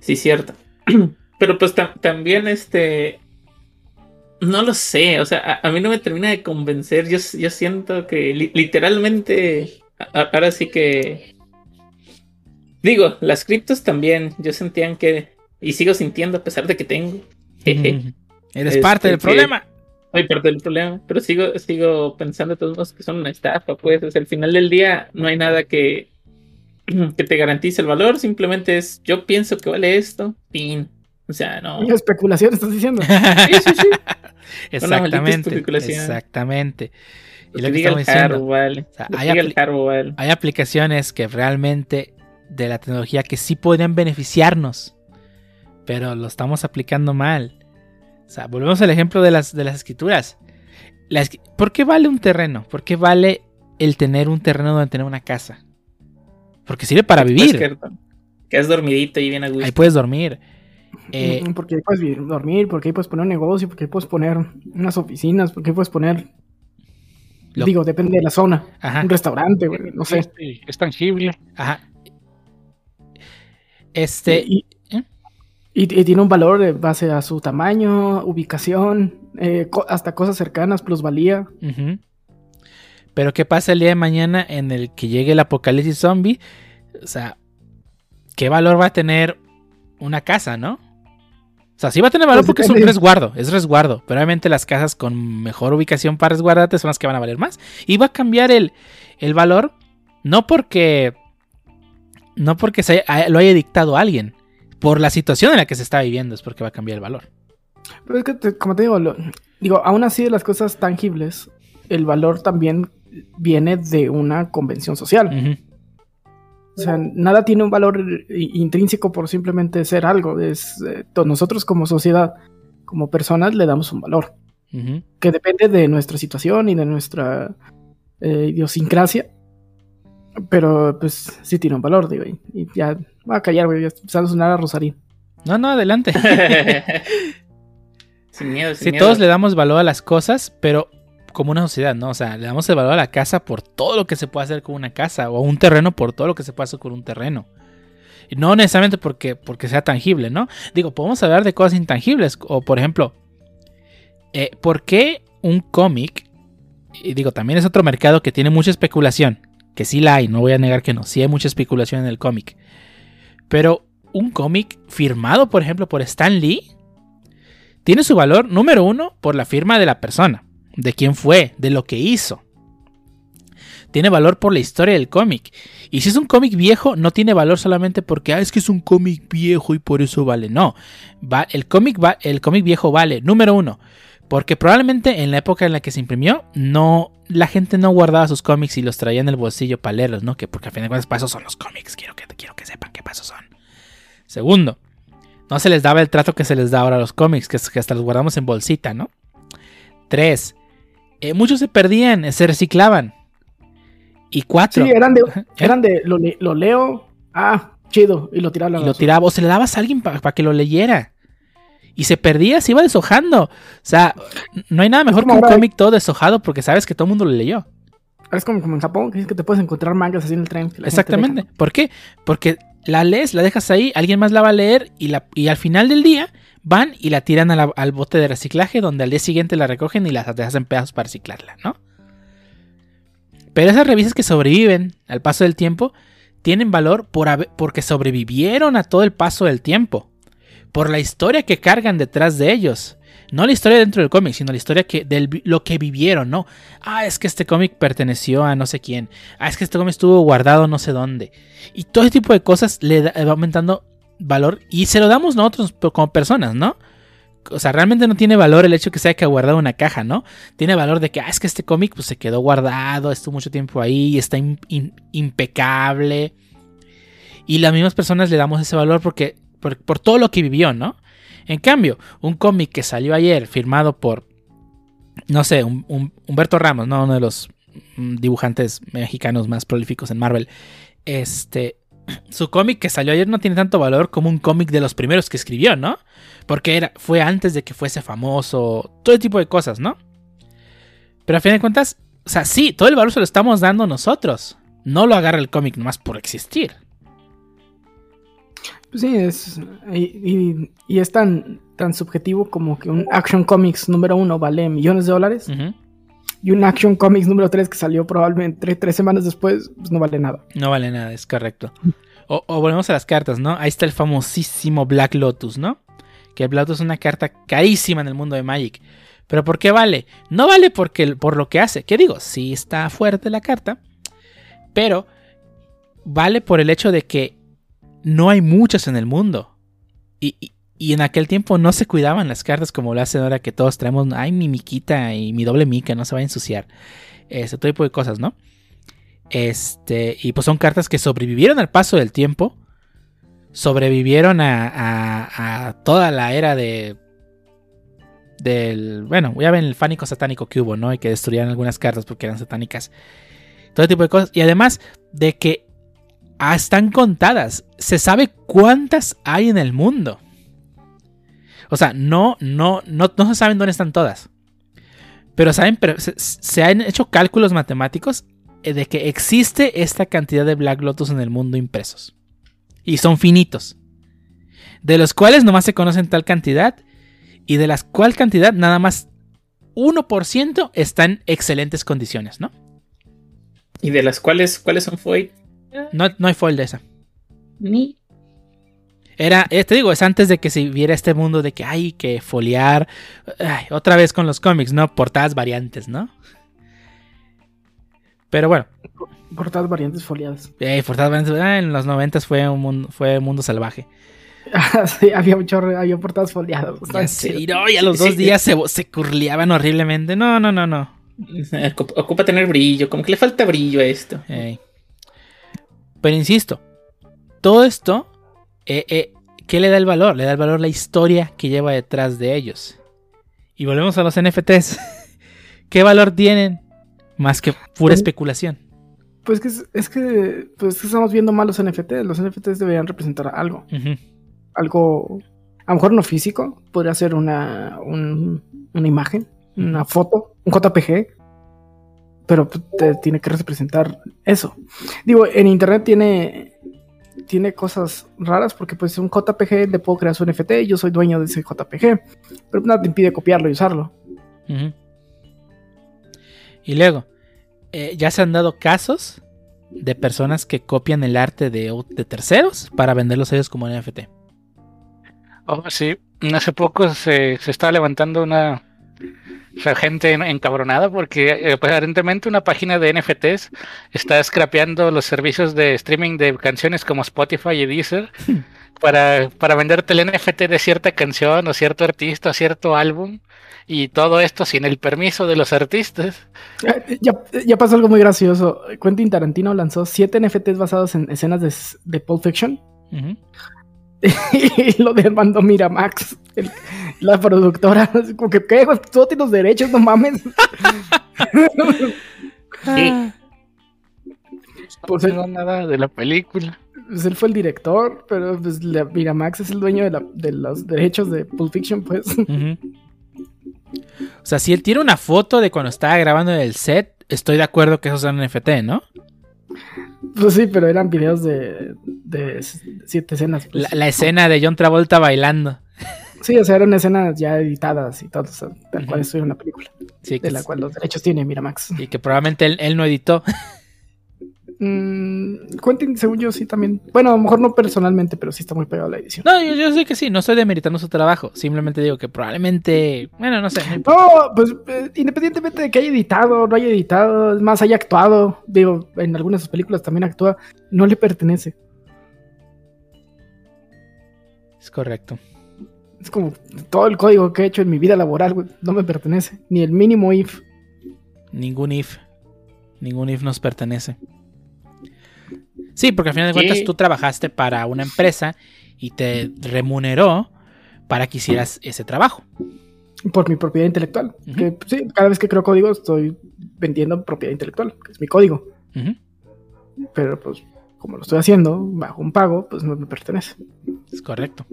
Sí, cierto. Pero pues tam- también este... No lo sé, o sea, a, a mí no me termina de convencer. Yo, s- yo siento que li- literalmente... a- ahora sí que... Digo, las criptos también, yo sentían que... Y sigo sintiendo a pesar de que tengo. Jeje. Eres Este, parte del que- problema. Soy parte del problema, pero sigo, sigo pensando de todos modos que son una estafa, pues. O sea, al final del día no hay nada que, que te garantice el valor, simplemente es yo pienso que vale esto, fin. O sea, no. Especulación, estás diciendo. Sí, sí, sí. Exactamente. Exactamente. Y Lo que diga el carro, vale. O sea, hay diga el apli- carro, vale. hay aplicaciones que realmente de la tecnología que sí podrían beneficiarnos, pero lo estamos aplicando mal. O sea, volvemos al ejemplo de las, de las escrituras. ¿Por qué vale un terreno? ¿Por qué vale el tener un terreno donde tener una casa? Porque sirve para vivir. que, has dormidito y bien a gusto. Ahí puedes dormir. Eh, Mm, porque ahí puedes dormir, porque ahí puedes poner un negocio, porque ahí puedes poner unas oficinas, porque ahí puedes poner. Lo- Digo, depende de la zona. ajá, Un restaurante, güey, no sé. Este, es tangible. ajá. Este, y, ¿eh? y- y tiene un valor de base a su tamaño, ubicación, eh, co- hasta cosas cercanas, plusvalía. Ujú. Pero ¿qué pasa el día de mañana en el que llegue el apocalipsis zombie? O sea, ¿qué valor va a tener una casa, no? O sea, sí va a tener valor Pues porque es un resguardo, es resguardo. Pero obviamente las casas con mejor ubicación para resguardarte son las que van a valer más. Y va a cambiar el, el valor, no porque. No porque se haya- lo haya dictado alguien. Por la situación en la que se está viviendo es porque va a cambiar el valor. Pero es que, como te digo, lo- digo, aún así de las cosas tangibles, el valor también viene de una convención social. Ujú. O sea, nada tiene un valor intrínseco por simplemente ser algo. Es, eh, to- nosotros como sociedad, como personas, le damos un valor que depende de nuestra situación y de nuestra eh, idiosincrasia. Pero pues sí tiene un valor, digo. Y, y ya voy a callar, güey. Ya a sonar a Rosarín. No, no, adelante. sin miedo, sin Sí, miedo. todos le damos valor a las cosas, pero como una sociedad, ¿no? O sea, le damos el valor a la casa por todo lo que se puede hacer con una casa, o a un terreno por todo lo que se puede hacer con un terreno. Y no necesariamente porque, porque sea tangible, ¿no? Digo, podemos hablar de cosas intangibles, o por ejemplo, eh, ¿por qué un cómic? Y digo, también es otro mercado que tiene mucha especulación, que sí la hay, no voy a negar que no, sí hay mucha especulación en el cómic. Pero un cómic firmado, por ejemplo, por Stan Lee, tiene su valor número uno por la firma de la persona, de quién fue, de lo que hizo. Tiene valor por la historia del cómic. Y si es un cómic viejo, no tiene valor solamente porque ah, es que es un cómic viejo y por eso vale. No, va, el, cómic va, el cómic viejo vale, número uno, porque probablemente en la época en la que se imprimió, no, la gente no guardaba sus cómics y los traía en el bolsillo para leerlos, ¿no? Que porque al fin de cuentas, eso son los cómics. Quiero que, quiero que sepan qué pasos son. Segundo, no se les daba el trato que se les da ahora a los cómics, que, que hasta los guardamos en bolsita, ¿no? Tres, eh, muchos se perdían, se reciclaban. Y cuatro, Sí, eran de, ¿Eh? eran de lo, le- lo leo, ah, chido, y lo tiraba y lo tiraba, o se le dabas a alguien para que lo leyera. Y se perdía, se iba deshojando. O sea, no hay nada mejor que un cómic todo deshojado porque sabes que todo el mundo lo leyó. Es como, como en Japón, que es que te puedes encontrar mangas así en el tren. Exactamente. ¿Por qué? Porque la lees, la dejas ahí, alguien más la va a leer y, la, y al final del día van y la tiran al bote de reciclaje donde al día siguiente la recogen y la dejas en pedazos para reciclarla, ¿no? Pero esas revistas que sobreviven al paso del tiempo tienen valor por porque sobrevivieron a todo el paso del tiempo, por la historia que cargan detrás de ellos. No la historia dentro del cómic, sino la historia que, de lo que vivieron, ¿no? Ah, es que este cómic perteneció a no sé quién. Ah, es que este cómic estuvo guardado no sé dónde. Y todo ese tipo de cosas le va aumentando valor y se lo damos nosotros como personas, ¿no? O sea, realmente no tiene valor el hecho que se haya guardado una caja, ¿no? Tiene valor de que, ah, es que este cómic pues, se quedó guardado, estuvo mucho tiempo ahí, está impecable. Y las mismas personas le damos ese valor porque, por, todo lo que vivió, ¿no? En cambio, un cómic que salió ayer, firmado por, no sé, un, Humberto Ramos, ¿no? Uno de los mm, dibujantes mexicanos más prolíficos en Marvel. Este, su cómic que salió ayer no tiene tanto valor como un cómic de los primeros que escribió, ¿no? Porque era, fue antes de que fuese famoso, todo tipo de cosas, ¿no? Pero a fin de cuentas, o sea, sí, todo el valor se lo estamos dando nosotros. No lo agarra el cómic nomás por existir. Sí, es. Y, es tan, tan subjetivo como que un Action Comics número uno vale millones de dólares. Y un Action Comics número 3 que salió probablemente tres semanas después, pues no vale nada. No vale nada, es correcto. O, volvemos a las cartas, ¿no? Ahí está el famosísimo Black Lotus, ¿no? Que Black Lotus es una carta carísima en el mundo de Magic. ¿Pero por qué vale? No vale porque, por lo que hace. ¿Qué digo? Sí está fuerte la carta. Pero vale por el hecho de que no hay muchas en el mundo. Y, en aquel tiempo no se cuidaban las cartas como lo hacen ahora que todos traemos. Ay, mi miquita y mi doble mica, no se va a ensuciar. Ese tipo de cosas, ¿no? Este, y pues son cartas que sobrevivieron al paso del tiempo. Sobrevivieron a, toda la era de. Del. Bueno, ya ven el fánico satánico que hubo, ¿no? Y que destruían algunas cartas porque eran satánicas. Todo tipo de cosas. Y además de que Ah, están contadas. Se sabe cuántas hay en el mundo. O sea, no, no, no, no se saben dónde están todas. Pero saben, pero se, han hecho cálculos matemáticos eh, de que existe esta cantidad de Black Lotus en el mundo impresos. Y son finitos. De los cuales nomás se conocen tal cantidad. Y de las cual cantidad nada más 1% está en excelentes condiciones, ¿no? ¿Y de las cuales cuáles son Foy? No, no hay foil de esa. Ni. Era, eh, te digo, es antes de que se viera este mundo de que hay que foliar. otra vez con los cómics, ¿no? Portadas variantes, ¿no? Pero bueno. Portadas variantes foliadas. Eh, portadas variantes. Ah, en los noventas fue un mundo, fue mundo salvaje. sí, había mucho, había portadas foliadas. y, a los dos días se, se curleaban horriblemente. No, no, no, no. Ocupa tener brillo, como que le falta brillo a esto. Pero insisto, todo esto, eh, eh, ¿qué le da el valor? Le da el valor la historia que lleva detrás de ellos. Y volvemos a los NFTs. ¿Qué valor tienen? Más que pura pues, especulación. Pues que es, que pues estamos viendo mal los NFTs. Los NFTs deberían representar algo. Algo, a lo mejor no físico, podría ser una, una imagen, una foto, un JPG, pero te tiene que representar eso. Digo, en internet tiene tiene cosas raras porque pues un JPG le puedo crear su NFT y yo soy dueño de ese JPG, pero nada te impide copiarlo y usarlo. Y luego, eh, ya se han dado casos de personas que copian el arte de, de terceros para venderlos ellos como NFT. Oh, sí. Hace poco se, se estaba levantando una, o sea, gente encabronada porque eh, aparentemente una página de NFTs está scrapeando los servicios de streaming de canciones como Spotify y Deezer para, para venderte el NFT de cierta canción o cierto artista o cierto álbum y todo esto sin el permiso de los artistas. Ya, ya pasó algo muy gracioso. Quentin Tarantino lanzó siete NFTs basados en escenas de, de Pulp Fiction. Y lo demandó Miramax, la productora. Como que, ¿qué? Tú tienes los derechos, no mames. Pues no nada de la película. Pues él fue el director, pero pues Miramax es el dueño de, los derechos de Pulp Fiction, pues. O sea, si él tiene una foto de cuando estaba grabando en el set, estoy de acuerdo que eso sea un NFT, ¿no? Pues sí, pero eran videos de, de siete escenas. Pues. La, escena de John Travolta bailando. Sí, o sea, eran escenas ya editadas y todo, tal cual estoy en una película. Sí, de la cual los derechos tiene Miramax. Y que probablemente él, no editó. Mm, Quentin, según yo, sí también. Bueno, a lo mejor no personalmente, pero sí está muy pegado a la edición. No, yo, yo sé que sí, no estoy demeritando su trabajo. Simplemente digo que probablemente. Bueno, no sé. No, pues eh, independientemente de que haya editado, no haya editado, es más, haya actuado, digo, en algunas de sus películas también actúa, no le pertenece. Es correcto. Es como todo el código que he hecho en mi vida laboral, güey, no me pertenece. Ni el mínimo if. Ningún if. Ningún if nos pertenece. Sí, porque al final de cuentas tú trabajaste para una empresa y te remuneró para que hicieras ese trabajo. Por mi propiedad intelectual. Que pues, sí, cada vez que creo código estoy vendiendo propiedad intelectual, que es mi código. Pero pues, como lo estoy haciendo bajo un pago, pues no me pertenece. Es correcto.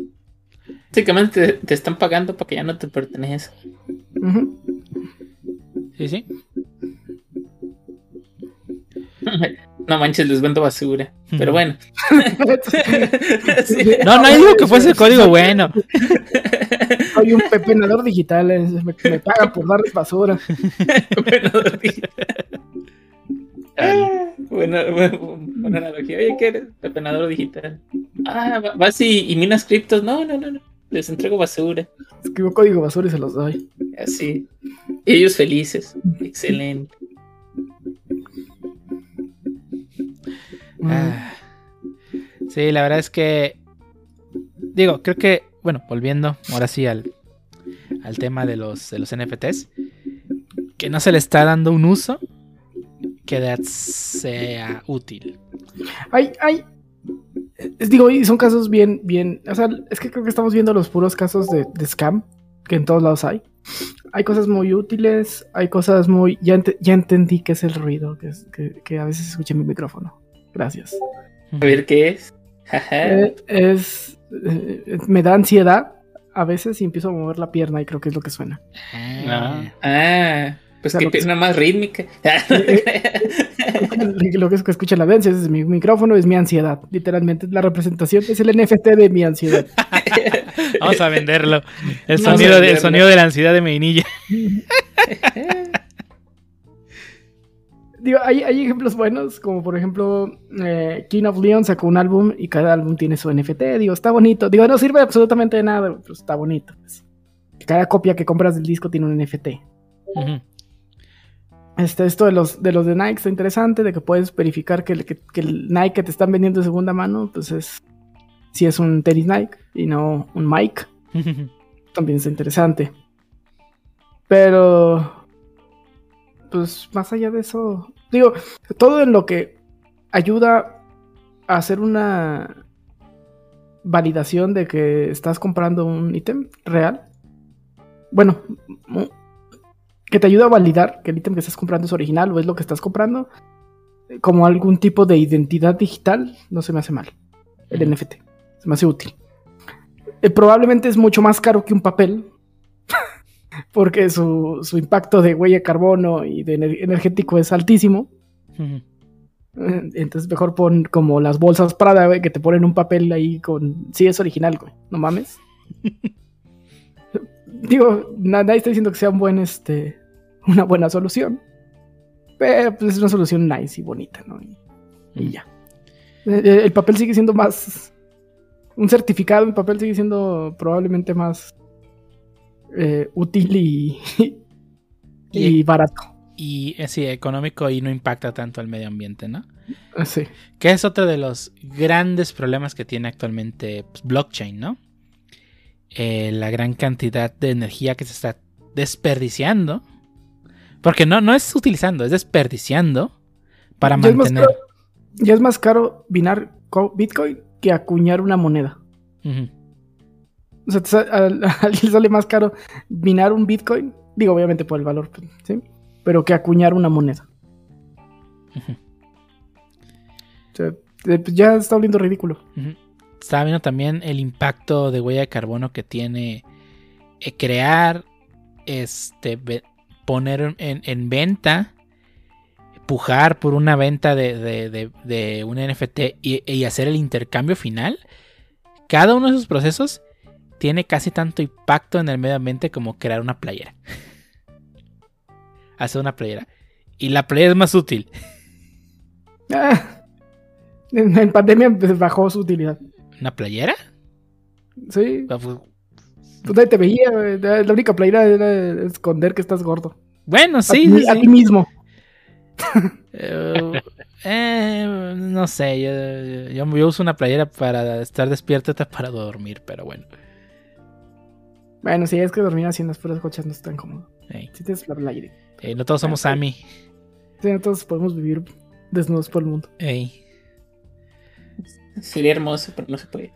Básicamente te, te están pagando para que ya no te pertenece. Ujú. Sí, sí. No manches, les vendo basura. Pero bueno. Sí. No, no digo que fuese código bueno. Soy un pepenador digital, es- me, me pagan por darles basura. Bueno, Ah, buena, buena, buena analogía. Oye, ¿qué eres? Pepenador digital. Ah, va- vas y, y minas criptos. No, no, no, no. Les entrego basura. Escribo código basura y se los doy. Así. Y ellos felices. Excelente. Ah. Sí, la verdad es que. Digo, creo que. Bueno, volviendo ahora sí al, al tema de los, de los NFTs. Que no se le está dando un uso que sea útil. Hay, hay. es- digo, y son casos bien, bien. O sea, es que creo que estamos viendo los puros casos de, de scam que en todos lados hay. Hay cosas muy útiles, hay cosas muy. Ya, ya entendí qué es el ruido, que, es, que, que a veces escuché en mi micrófono. Gracias. A ver qué es. Eh, es. eh, me da ansiedad a veces y empiezo a mover la pierna y creo que es lo que suena. Ah. Ah, pues O sea, que- pierna más rítmica. lo que que escucha la audiencia es mi micrófono, es mi ansiedad. Literalmente, la representación es el NFT de mi ansiedad. Vamos a venderlo. El Vamos a sonido, de, el sonido de la ansiedad de Medinilla. Digo, hay, hay ejemplos buenos, como por ejemplo, eh, King of Leon sacó un álbum y cada álbum tiene su NFT. Digo, está bonito. Digo, no sirve absolutamente de nada, pero está bonito. pues. Cada copia que compras del disco tiene un NFT. Este, esto de los, de los de Nike está interesante, de que puedes verificar que, el- que- que el Nike que te están vendiendo de segunda mano, pues es si es un tenis Nike y no un Mike. También está interesante. Pero, pues más allá de eso, digo, todo en lo que ayuda a hacer una validación de que estás comprando un ítem real. Bueno, que te ayuda a validar que el ítem que estás comprando es original o es lo que estás comprando, eh, como algún tipo de identidad digital, no se me hace mal. El. NFT, se me hace útil. Eh, probablemente es mucho más caro que un papel, porque su, su impacto de huella de carbono y de ener- energético es altísimo. Entonces mejor pon como las bolsas Prada, güey, que te ponen un papel ahí con... Sí, es original, güey. No mames. Digo, na- nadie está diciendo que sea un buen, este... Una buena solución. Pero pues es una solución nice y bonita, ¿no? Y, y ya. Eh, eh, El papel sigue siendo más... Un certificado en papel sigue siendo probablemente más eh, útil y, y barato. Y eh, sí, económico y no impacta tanto al medio ambiente, ¿no? Eh, Sí. Que es otro de los grandes problemas que tiene actualmente pues, blockchain, ¿no? Eh, la gran cantidad de energía que se está desperdiciando. Porque no, no es utilizando, es desperdiciando para Ya es mantener. caro- Ya es más caro minar co- Bitcoin que acuñar una moneda. O sea, a, a alguien sale más caro minar un Bitcoin. Digo, obviamente por el valor, pues, ¿sí? Pero que acuñar una moneda. Ujú. O sea, eh, pues ya está volviendo ridículo. Ujú. Estaba viendo también el impacto de huella de carbono que tiene eh, crear, este, poner en, en venta, pujar por una venta de, de- de- de un NFT y, y hacer el intercambio final. Cada uno de esos procesos tiene casi tanto impacto en el medio ambiente como crear una playera. hacer una playera. Y la playera es más útil. Ah, En, en pandemia pues, bajó su utilidad. ¿Una playera? Sí, Ah, pues, pues nadie te veía. La única playera era esconder que estás gordo. Bueno, sí, a sí. ti mismo. Eh, eh, no sé, yo, yo- yo uso una playera para estar despierto, otra para dormir, pero bueno. Bueno, sí, es que dormir así en las puras cochas no es tan cómodo. Ey, Si tienes la aire. eh, no todos somos Sammy. Sí, no todos podemos vivir desnudos por el mundo. Sería hermoso, pero no se puede.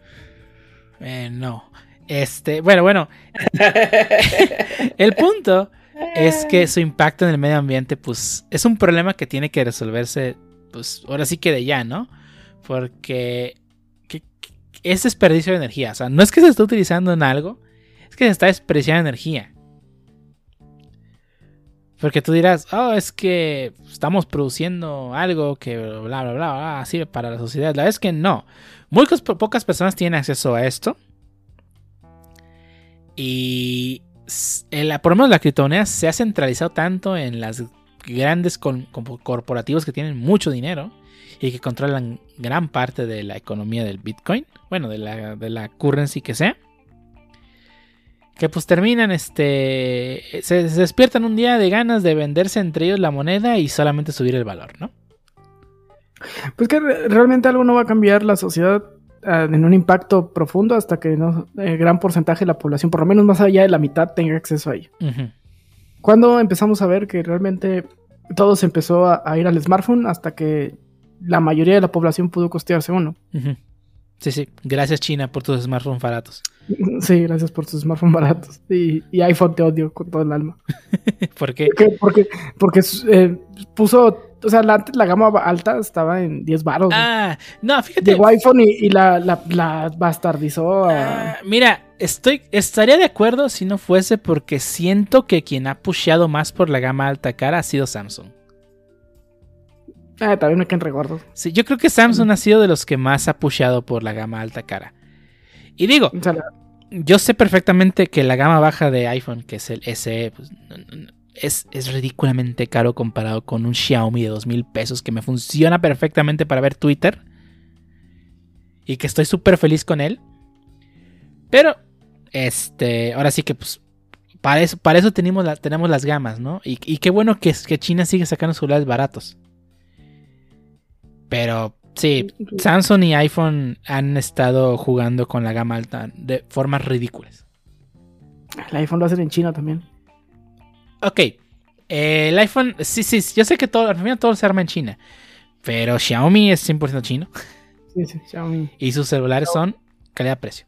eh, no. Este, bueno, bueno, el punto es que su impacto en el medio ambiente, pues, es un problema que tiene que resolverse, pues, ahora sí que de ya, ¿no? Porque que- que- es desperdicio de energía. O sea, no es que se esté utilizando en algo, es que se está desperdiciando energía. Porque tú dirás, oh, es que estamos produciendo algo que bla, bla, bla, bla, sirve para la sociedad. La verdad es que no. Muy pocas personas tienen acceso a esto. Y por lo menos la criptomoneda se ha centralizado tanto en las grandes corporativos que tienen mucho dinero y que controlan gran parte de la economía del Bitcoin, bueno, de la, de la currency que sea, que pues terminan, este, se, se despiertan un día de ganas de venderse entre ellos la moneda y solamente subir el valor, ¿no? Pues que re- realmente algo no va a cambiar la sociedad ah, en un impacto profundo hasta que no, eh, gran porcentaje de la población, por lo menos más allá de la mitad, tenga acceso a ello. Cuando empezamos a ver que realmente todo se empezó a, a ir al smartphone hasta que la mayoría de la población pudo costearse uno. Sí, sí. Gracias China por tus smartphones baratos. Sí, gracias por tus smartphones baratos. Y, y iPhone te odio con todo el alma. ¿Por qué? Porque, porque, porque eh, puso, o sea, la, antes la gama alta estaba en 10 baros. Ah, no, fíjate. Llegó iPhone y, y la, la, la bastardizó a... Ah, mira, estoy, estaría de acuerdo si no fuese porque siento que quien ha pusheado más por la gama alta cara ha sido Samsung. Ah, también me quedan regordos. Sí, yo creo que Samsung ha sido de los que más ha pusheado por la gama alta cara. Y digo, yo sé perfectamente que la gama baja de iPhone, que es el SE, pues, es, es ridículamente caro comparado con un Xiaomi de dos mil pesos que me funciona perfectamente para ver Twitter. Y que estoy súper feliz con él. Pero, este, ahora sí que pues... Para eso, para eso tenemos, la- tenemos las gamas, ¿no? Y, y qué bueno que, que China sigue sacando celulares baratos. Pero sí, Samsung y iPhone han estado jugando con la gama alta de formas ridículas. el iPhone lo hacen en China también. Ok, eh, el iPhone, sí, sí, yo sé que todo, al final todo se arma en China. Pero Xiaomi es 100% chino. Sí, sí, Xiaomi Y sus celulares son calidad-precio.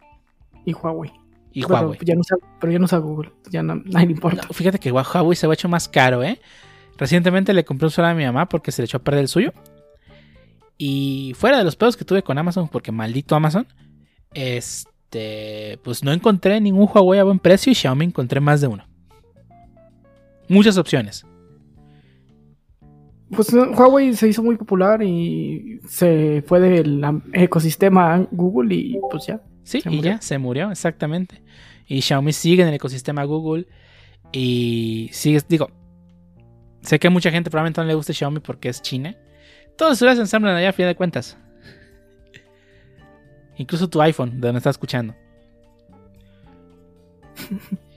y Huawei. Y Pero Huawei. ya no usa, pero ya no usa Google. Ya no, nadie le importa. No, fíjate que Huawei se ha hecho más caro, ¿eh? Recientemente le compré un celular a mi mamá porque se le echó a perder el suyo. Y fuera de los pedos que tuve con Amazon, porque maldito Amazon, este, pues no encontré ningún Huawei a buen precio y Xiaomi encontré más de uno. Muchas opciones. Pues Huawei se hizo muy popular y se fue del ecosistema Google y pues ya. Sí, y murió. ya, se murió, exactamente. Y Xiaomi sigue en el ecosistema Google. Y sigue, digo, sé que a mucha gente probablemente no le guste Xiaomi porque es China. Todos los celulares se ensamblan allá a fin de cuentas. Incluso tu iPhone, de donde estás escuchando.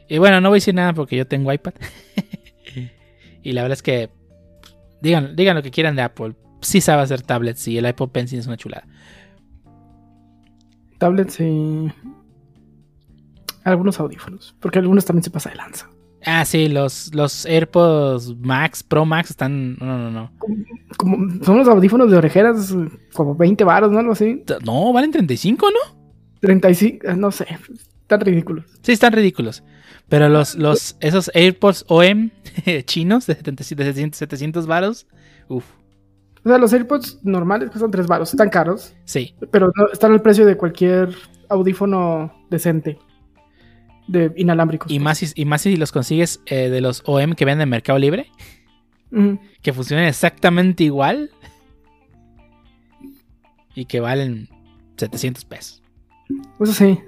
y bueno, no voy a decir nada porque yo tengo iPad. y la verdad es que digan, digan lo que quieran de Apple. Sí sabe hacer tablets y el Apple Pencil es una chulada. Tablets y algunos audífonos. Porque algunos también se pasa de lanza. Ah, sí, los, los AirPods Max, Pro Max están. No, no, no. Como, son los audífonos de orejeras como 20 varos, ¿no? Algo así. No, valen 35, ¿no? 35, eh, no sé. Están ridículos. Sí, están ridículos. Pero los, los, esos AirPods OM chinos de 700, de 700 700 varos. Uf, O sea, los AirPods normales cuestan 3 varos. Están caros. sí. Pero no- están al precio de cualquier audífono decente. De inalámbricos. Y más, si- y más si los consigues eh, de los OM que venden en Mercado Libre, que funcionan exactamente igual y que valen 700 pesos. Eso sí.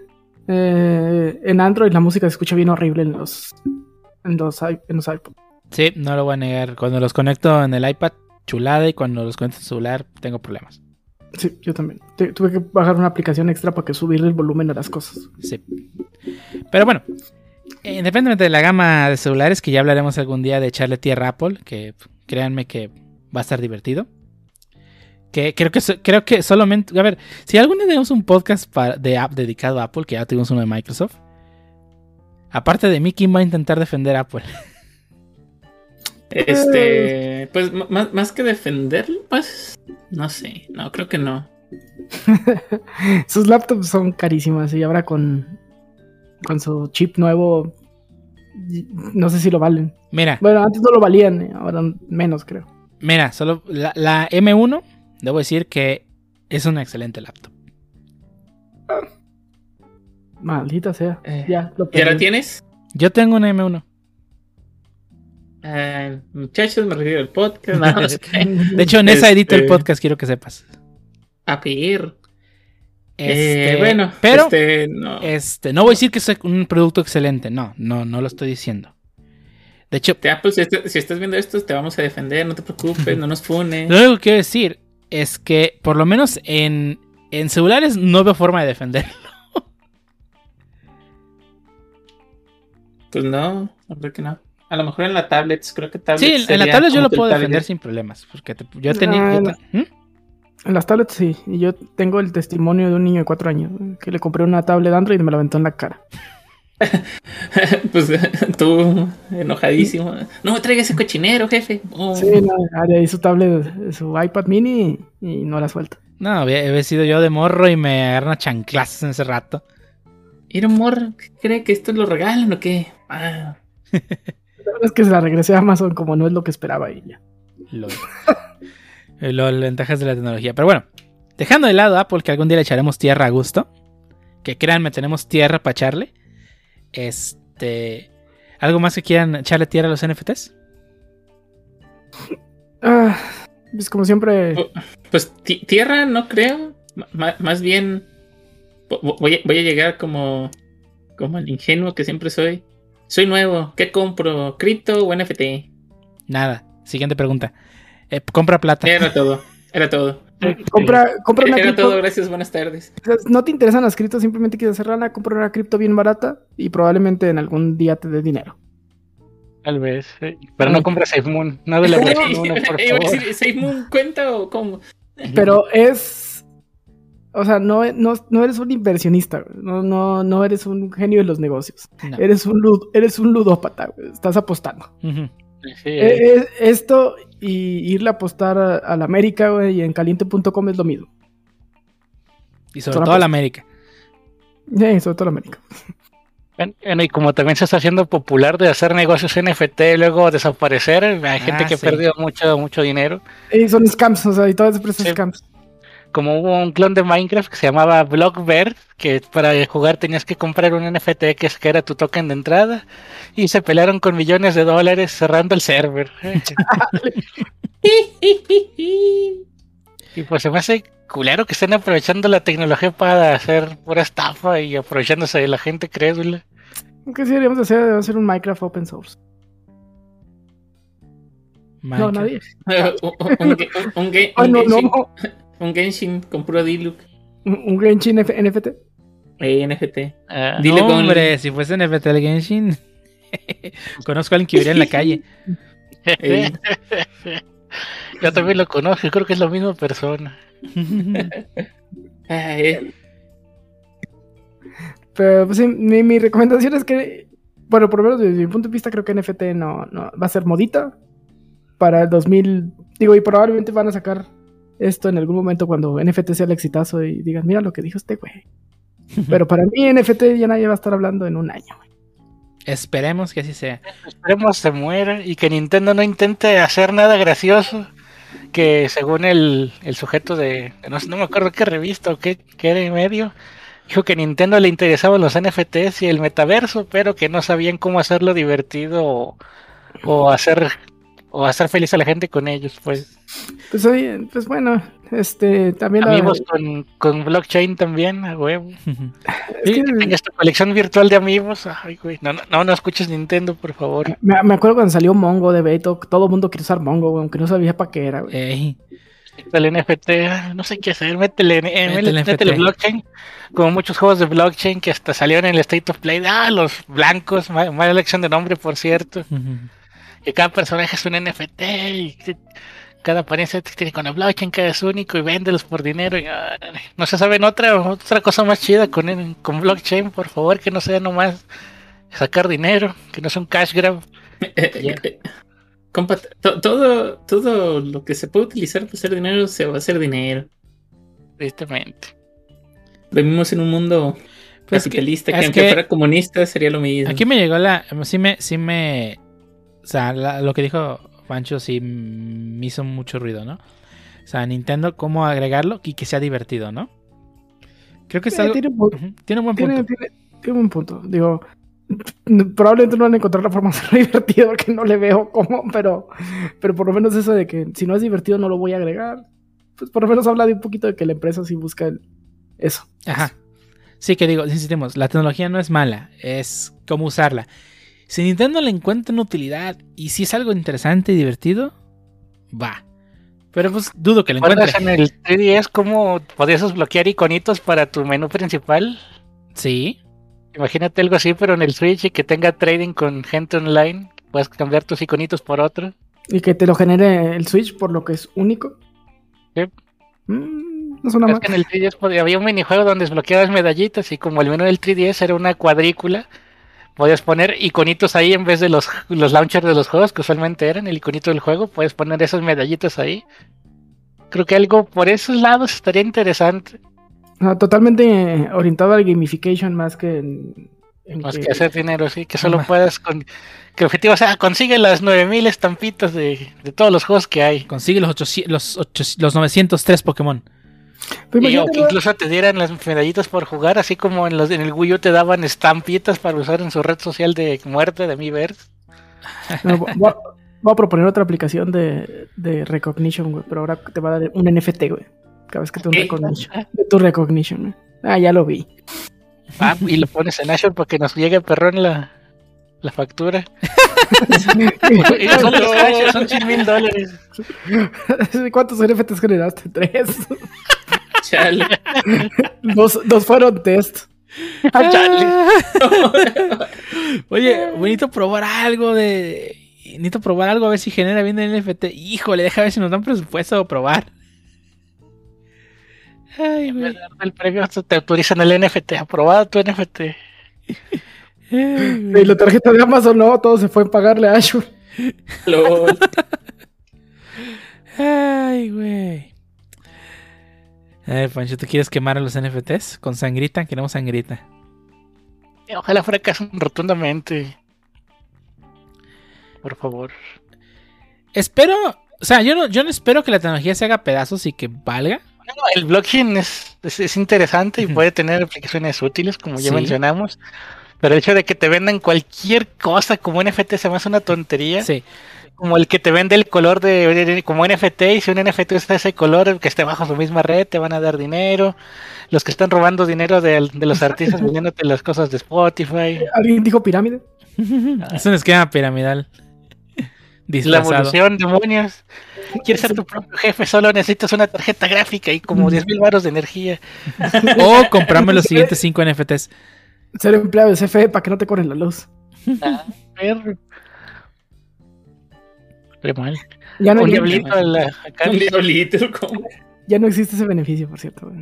Eh, en Android la música se escucha bien horrible en los, en los, en los iPods. Sí, no lo voy a negar. Cuando los conecto en el iPad, chulada, y cuando los conecto en el celular, tengo problemas. Sí, yo también. Tu- tuve que bajar una aplicación extra para que subirle el volumen a las cosas. Sí. Pero bueno, eh, independientemente de la gama de celulares, que ya hablaremos algún día de echarle tierra a Apple, que créanme que va a estar divertido. Que creo que creo que solamente, a ver, si algún día tenemos un podcast para- de app dedicado a Apple, que ya tuvimos uno de Microsoft. Aparte de mí, ¿quién va a intentar defender a Apple? Este, pues m- más, más que defenderlo, pues no sé, no creo que no. Sus laptops son carísimas y ahora con, con su chip nuevo, no sé si lo valen. Mira, Bueno, antes no lo valían, eh, ahora menos creo. mira, solo la, la M1, debo decir que es una excelente laptop. Maldita sea. Eh, Ya, lo ¿Ya la tienes? Yo tengo una M1. Ah, muchachos, me refiero al podcast. No. De hecho, en esa edito el Este- podcast, quiero que sepas. A pedir. Este, Eh, bueno, pero este, no. este, no voy a decir que es un producto excelente, no, no, no lo estoy diciendo. De hecho, Te- Apple, si, est- si estás viendo esto, te vamos a defender, no te preocupes, no nos funes. lo único que quiero decir es que por lo menos en, en celulares no veo forma de defenderlo. Pues no, no creo que no. A lo mejor en la tablet, creo que tablet. Sí, en la tablet yo lo puedo defender sin problemas, porque te- yo tenía... Ah, te- ¿Mm? Las tablets sí, y yo tengo el testimonio de un niño de cuatro años que le compré una tablet Android y me la aventó en la cara. pues tú, enojadísimo. No me traiga ese cochinero, jefe. Oh. Sí, no, ahí su tablet, su iPad mini y no la suelta. No, había, sido yo de morro y me agarran a chanclazos en ese rato. Amor, ¿qué ¿cree que esto lo regalan o qué? Ah, La verdad es que se la regresé a Amazon como no es lo que esperaba ella. Lol. Eh, lol, ventajas de la tecnología. Pero bueno, dejando de lado Apple, que algún día le echaremos tierra a gusto. Que créanme, tenemos tierra para echarle. Este. ¿Algo más que quieran echarle tierra a los NFTs? Ah, pues como siempre, Pues ti- tierra no creo. Más bien vo- voy a, voy a llegar como, como el ingenuo que siempre soy. Soy nuevo. ¿Qué compro? ¿Cripto o NFT? Nada. Siguiente pregunta. Eh, compra plata. Era todo. Era todo. compra, compra una Era cripto. todo. Gracias. Buenas tardes. No te interesan las criptos, simplemente quieres hacer lana, compra una cripto bien barata y probablemente en algún día te dé dinero. Tal vez. sí. Pero no compres SafeMoon. No de la versión 1, por favor. decir, ¿Safe Moon cuenta o cómo? Pero es. O sea, no, no, no eres un inversionista, güey. no, no, no eres un genio de los negocios. No. Eres un, lud- eres un ludópata, güey. estás apostando. Sí, Eh, eh, eh, esto y irle a apostar a, a la América güey, y en caliente.com es lo mismo. Y sobre Son todo la apuestas. América. Eh, sobre todo la América. Bueno, y como también se está haciendo popular de hacer negocios NFT y luego desaparecer, hay gente Ah, que sí. ha perdido mucho, mucho dinero. Eh, son scams, o sea, y todas las empresas Sí. scams. Como hubo un clon de Minecraft que se llamaba Blockbird, que para jugar tenías que comprar un NFT que, es, que era tu token de entrada, y se pelearon con millones de dólares cerrando el server. y pues se me hace culero que estén aprovechando la tecnología para hacer pura estafa y aprovechándose de la gente crédula. ¿Qué sí deberíamos hacer? Deberíamos hacer un Minecraft open source. No, nadie. un, un, un, un, ge- un no, Genshin, no. Un Genshin con puro Diluc. Un, Genshin F- NFT. Eh, NFT. Ah, Dile no, con- hombre, si fuese NFT el Genshin. Conozco a alguien que viviría en la calle. Eh, Yo también lo conozco, creo que es la misma persona. eh, Pero pues sí, mi, mi recomendación es que, bueno, por lo menos desde mi punto de vista, creo que NFT no, no va a ser modita para el 2000. Digo, y probablemente van a sacar esto en algún momento cuando NFT sea el exitazo y digan, mira lo que dijo este güey. Pero para mí, NFT ya nadie va a estar hablando en un año. güey. Esperemos que así sea. Esperemos se muera y que Nintendo no intente hacer nada gracioso. Que según el, el sujeto de. No, sé, no me acuerdo qué revista o qué, qué de medio. Dijo que Nintendo le interesaban los NFTs y el metaverso, pero que no sabían cómo hacerlo divertido o, o hacer o hacer feliz a la gente con ellos. Pues Pues, oye, pues bueno, este también la- amigos con, con blockchain también, a huevo. es que- Que tengas tu colección virtual de amigos. Ay, güey. No, no, no, no escuches Nintendo, por favor. me, me acuerdo cuando salió Mongo de Beto, todo el mundo quiere usar Mongo, güey, aunque no sabía para qué era. güey. Ey, El NFT, no sé qué hacer, métele, eh, Métele métele, blockchain. Como muchos juegos de blockchain que hasta salieron en el State of Play. Ah, los blancos, ma- mala elección de nombre, por cierto. Ujú. Que cada personaje es un NFT y que cada apariencia tiene con el blockchain, cada es único y véndelos por dinero. y, ah, no se saben otra, otra cosa más chida con, el- con blockchain, por favor, que no sea nomás sacar dinero, que no sea un cash grab. Eh, eh, eh, compa, to- todo, todo lo que se puede utilizar para hacer dinero se va a hacer dinero. Tristemente. Vivimos en un mundo Pues que- capitalista que, es aunque que- fuera comunista sería lo mismo. Aquí me llegó la. Sí me. Sí me o sea, la- lo que dijo Pancho sí me hizo mucho ruido, ¿no? O sea, Nintendo, cómo agregarlo y que sea divertido, ¿no? Creo que es Eh, algo. tiene, un pu- Ujú, Tiene un buen tiene, punto. tiene- tiene un buen punto. Digo, probablemente no van a encontrar la forma de hacerlo divertido porque no le veo cómo, pero, pero por lo menos eso de que si no es divertido no lo voy a agregar. Pues por lo menos habla de un poquito de que la empresa sí busca el- eso. Ajá. Sí, que digo, insistimos, la tecnología no es mala, es cómo usarla. Si Nintendo le encuentra una utilidad y si es algo interesante y divertido, va. Pero pues dudo que lo encuentre. ¿Recuerdas en el 3DS cómo podías desbloquear iconitos para tu menú principal? Sí. Imagínate algo así, pero en el Switch y que tenga trading con gente online. Puedes cambiar tus iconitos por otros. Y que te lo genere el Switch por lo que es único. Sí. Mm, no suena Es mal. que en el 3DS podía- había un minijuego donde desbloqueabas medallitas y como el menú del 3DS era una cuadrícula, podías poner iconitos ahí en vez de los, los launchers de los juegos que usualmente eran el iconito del juego, puedes poner esas medallitas ahí. Creo que algo por esos lados estaría interesante, Ah, totalmente eh, orientado al gamification más que en, en más que- que hacer dinero, sí, que solo puedas con que el objetivo sea consigue las 9000 estampitas de, de todos los juegos que hay. Consigue los, 800, los, 800 los 903 Pokémon. Pero Y, que incluso te dieran las medallitas por jugar, así como en, los, en el Wii U te daban estampitas para usar en su red social de muerte de Miiverse. no, voy, a, voy a proponer otra aplicación de, de recognition, güey, pero ahora te va a dar un NFT, güey. Cada vez que te un recognition. Tu recognition, güey. Ah, ya lo vi. Ah, y lo pones en Azure para que nos llegue perrón la, la factura. Y no son los Azure, son 100 mil dólares. ¿Cuántos NFTs generaste? Tres. Chale. dos, dos fueron test. Ah, chale. Oye, bonito probar algo de. Necesito probar algo a ver si genera bien el NFT. Híjole, deja ver si nos dan presupuesto a probar. Ay, En güey. vez de darte el premio, te autorizan el NFT. Aprobado tu NFT. Y la tarjeta de Amazon, no, todo se fue en pagarle a. Lol. Ay, güey. Ver, Pancho, ¿tú quieres quemar a los NFTs? Con sangrita, queremos sangrita. Ojalá fracasen rotundamente. Por favor. Espero. O sea, yo no, yo no espero que la tecnología se haga pedazos y que valga. No, el blockchain es, es, es interesante y puede tener aplicaciones útiles, como ya Sí. mencionamos. Pero el hecho de que te vendan cualquier cosa como NFT se me hace una tontería. Sí. Como el que te vende el color de, de- de- como NFT y si un NFT está ese color que esté bajo su misma red te van a dar dinero. Los que están robando dinero de, de los artistas vendiéndote las cosas de Spotify. ¿Alguien dijo pirámide? es un esquema piramidal. La Disfrazado. evolución, demonios. Quieres ser tu propio jefe, solo necesitas una tarjeta gráfica y como 10 mil baros de energía. O comprarme los siguientes 5 NFTs. Ser empleado de CFE para que no te corren la luz. Ah, perro. Mal. Ya no, Un ya, diablito en la- acá. Un diablito, ¿cómo? ya no existe ese beneficio, por cierto.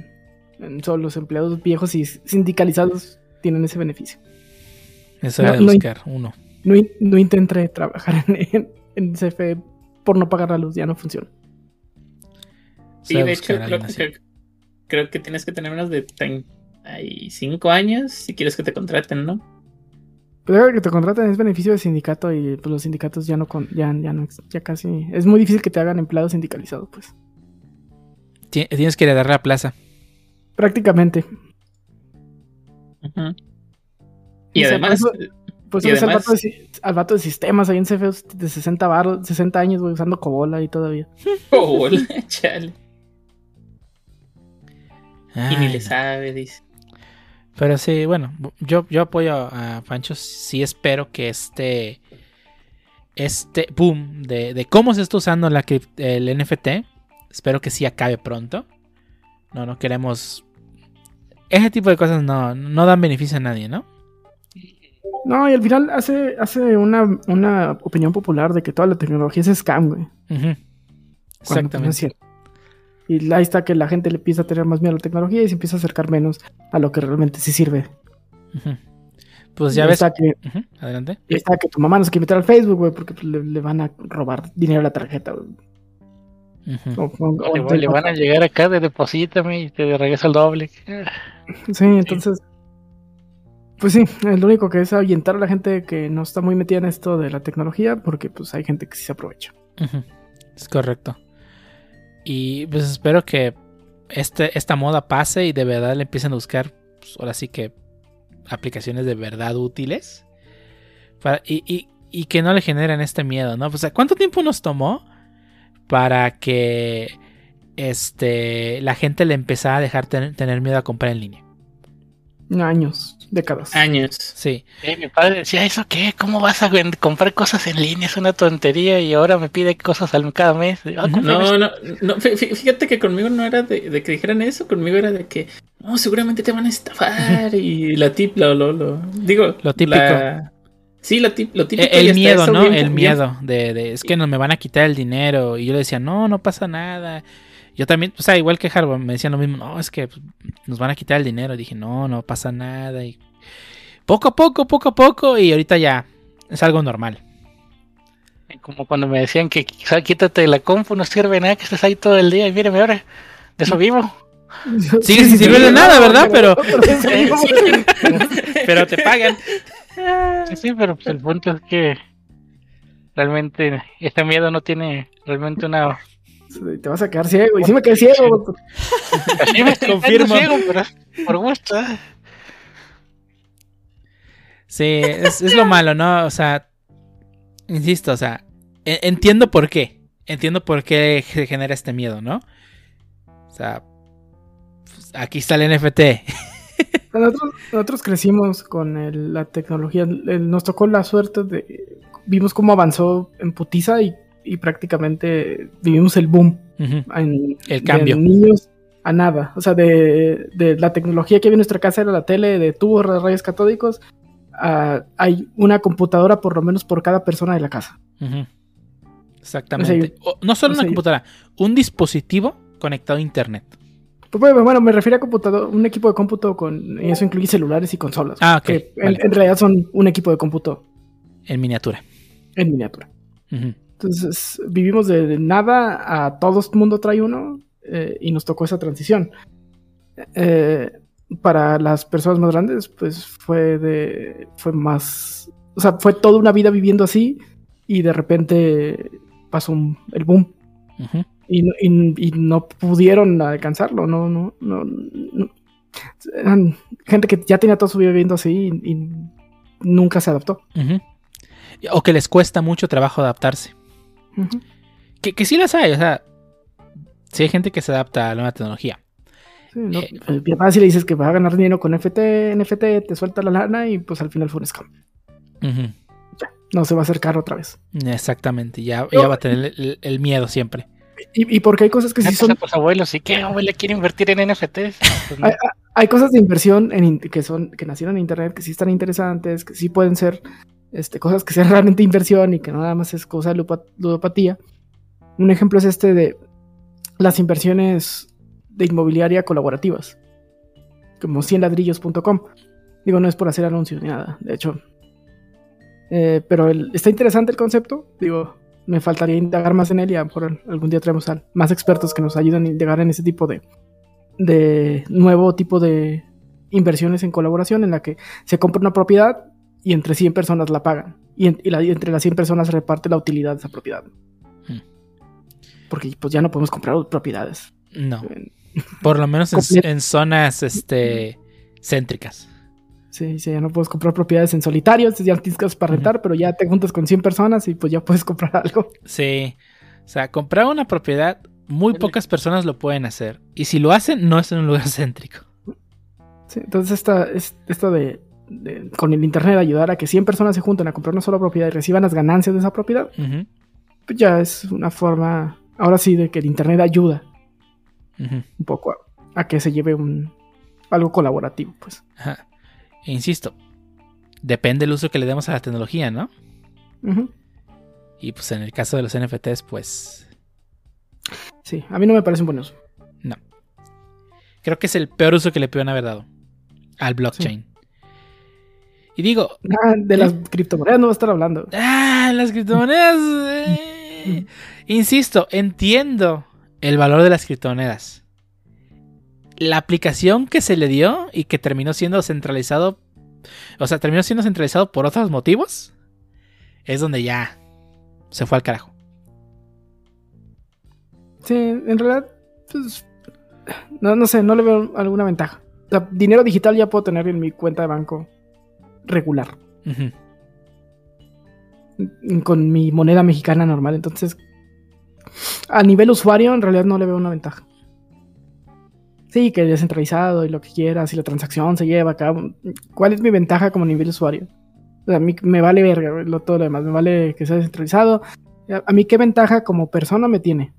Solo los empleados viejos y sindicalizados tienen ese beneficio. Eso era de No, no- buscar uno. No, in- no intenté trabajar en, en, en CFE por no pagar la luz, ya no funciona. Sí, de hecho, creo que, creo que tienes que tener menos de 35 años si quieres que te contraten, ¿no? Pero ahora que te contraten es beneficio de sindicato y pues los sindicatos ya no con, ya, ya no ya casi es muy difícil que te hagan empleado sindicalizado, pues. Ti- Tienes que heredar la plaza. Prácticamente. Ujú. Y además, Pues Y al, además- vato de, si- al vato de sistemas ahí en CFE de 60 baros, 60 años, güey, usando cobola y todavía. oh, chale. Y ni le sabe, dice. Pero sí, bueno, yo, yo apoyo a Pancho. Sí espero que este. Este boom de, de cómo se está usando la, el NFT Espero que sí acabe pronto. No, no queremos. Ese tipo de cosas no, no dan beneficio a nadie, ¿no? No, y al final hace, hace una, una opinión popular de que toda la tecnología es scam, güey. Pues, no es Exactamente. cierto. Y ahí está que la gente le empieza a tener más miedo a la tecnología y se empieza a acercar menos a lo que realmente sí sirve. Pues ya ves. Está que, Ujú, Adelante. ahí está que tu mamá no se quiere meter al Facebook, güey, porque pues, le, le van a robar dinero a la tarjeta, güey. O- o- o- Le, le van a llegar acá de deposítame y te regresa el doble. Sí, entonces. Pues sí, es lo único que es ahuyentar a la gente que no está muy metida en esto de la tecnología, porque pues hay gente que sí se aprovecha. Es correcto. Y pues espero que este, esta moda pase y de verdad le empiecen a buscar, pues, ahora sí que aplicaciones de verdad útiles. Y, y- y que no le generen este miedo, ¿no? Pues, ¿cuánto tiempo nos tomó para que este, la gente le empezara a dejar ten- tener miedo a comprar en línea? Años, décadas. Años. Sí. Eh, mi padre decía, ¿eso qué? ¿Cómo vas a comprar cosas en línea? Es una tontería y ahora me pide cosas al- cada mes. Cómprame No, no, no, fí- fí- fíjate que conmigo no era de, de que dijeran eso, conmigo era de que, no, seguramente te van a estafar y la tip, lo, lo, lo- digo, Lo típico. la- sí, lo, tip- lo típico. E- El miedo, ¿no? bien- El bien- miedo de, de, es que no me van a quitar el dinero. Y yo le decía, no, no pasa nada. Yo también, o sea, igual que Harvard, me decían lo mismo, no, es que pues, nos van a quitar el dinero. dije, no, no pasa nada. Y poco a poco, poco a poco, y ahorita ya es algo normal. Como cuando me decían que quizá quítate de la compu, no sirve de nada que estés ahí todo el día y mírame ahora, de eso vivo. Sigue sin sirve de nada, ¿verdad? Pero- Pero te pagan. sí, sí, pero pues el punto es que realmente este miedo no tiene realmente una... Te vas a quedar ciego. Y sí me quedé ciego. Así me Confirmo. ciego, pero por gusto. Sí, es, es lo malo, ¿no? O sea, insisto, o sea, e- entiendo por qué. Entiendo por qué se genera este miedo, ¿no? O sea, pues, aquí está el NFT. Nosotros, nosotros crecimos con el- la tecnología. el- nos tocó la suerte de. Vimos cómo avanzó en putiza y, y prácticamente vivimos el boom. En, El cambio. de niños a nada. O sea, de, de la tecnología que había en nuestra casa era la tele de tubos de rayos catódicos. a- hay una computadora por lo menos por cada persona de la casa. Exactamente. O- no solo o una sea, computadora, un dispositivo conectado a internet. Pues, bueno, me refiero a computador, un equipo de cómputo con y eso incluye celulares y consolas. Ah, ok, Que en, vale. en realidad son un equipo de cómputo En miniatura. en miniatura. Ujú. Entonces vivimos de, nada a todo el mundo trae uno eh, y nos tocó esa transición. Eh, para las personas más grandes, pues fue de. fue más. O sea, fue toda una vida viviendo así y de repente pasó un- el boom. Y, no- y- y no pudieron alcanzarlo, no, no, no, no. Eran gente que ya tenía toda su vida viviendo así y, y nunca se adaptó. O que les cuesta mucho trabajo adaptarse. Que, que sí las hay, o sea, sí hay gente que se adapta a la nueva tecnología. Sí, no, Eh, pues, bien fácil le dices que va a ganar dinero con FT, NFT, te suelta la lana y pues al final fue un scam. No se va a acercar otra vez. Exactamente, ya, ya va a tener el, el miedo siempre. Y, y porque hay cosas que ¿Qué sí pasa son. los abuelos? ¿Y qué abuela quiere invertir en NFTs? Pues no. Hay, hay cosas de inversión en, que son que nacieron en internet que sí están interesantes, que sí pueden ser este, cosas que sean realmente inversión y que nada más es cosa de ludopatía. Un ejemplo es este de las inversiones de inmobiliaria colaborativas, como 100ladrillos.com. Digo, no es por hacer anuncios ni nada, de hecho. Eh, pero el- está interesante el concepto. Digo, me faltaría indagar más en él y algún día traemos a más expertos que nos ayuden a indagar en ese tipo de, de nuevo tipo de inversiones en colaboración en la que se compra una propiedad y entre 100 personas la pagan. Y, en- y la- y entre las 100 personas se reparte la utilidad de esa propiedad. Hmm. Porque pues ya no podemos comprar propiedades. No, por lo menos en, zonas este, céntricas. Sí, sí, ya no puedes comprar propiedades en solitario, entonces ya tienes cosas para rentar, pero ya te juntas con 100 personas y pues ya puedes comprar algo. Sí, o sea, comprar una propiedad, muy pocas personas lo pueden hacer. Y si lo hacen, no es en un lugar céntrico. Sí, entonces esta, es, esto de, de- con el internet ayudar a que 100 personas se junten a comprar una sola propiedad y reciban las ganancias de esa propiedad, pues ya es una forma ahora sí, de que el internet ayuda un poco a, a que se lleve un algo colaborativo, pues. Ajá. E insisto, depende del uso que le demos a la tecnología, ¿no? Y pues en el caso de los NFTs, pues Sí, a mí no me parece un buen uso. no. Creo que es el peor uso que le pudieron haber dado al blockchain. Y digo, Ah, de las criptomonedas no va a estar hablando. ah, las criptomonedas. eh, Insisto, entiendo el valor de las criptomonedas. La aplicación que se le dio y que terminó siendo centralizado, o sea, terminó siendo centralizado por otros motivos, es donde ya se fue al carajo. Sí, en realidad, pues, no, no sé, no le veo alguna ventaja. O sea, dinero digital ya puedo tener en mi cuenta de banco regular, con mi moneda mexicana normal. Entonces, a nivel usuario, en realidad no le veo una ventaja. Sí, que descentralizado y lo que quieras, y la transacción se lleva a cabo. ¿Cuál es mi ventaja como nivel usuario? O sea, a mí me vale verga lo, todo lo demás, me vale que sea descentralizado. A, mí, ¿qué ventaja como persona me tiene?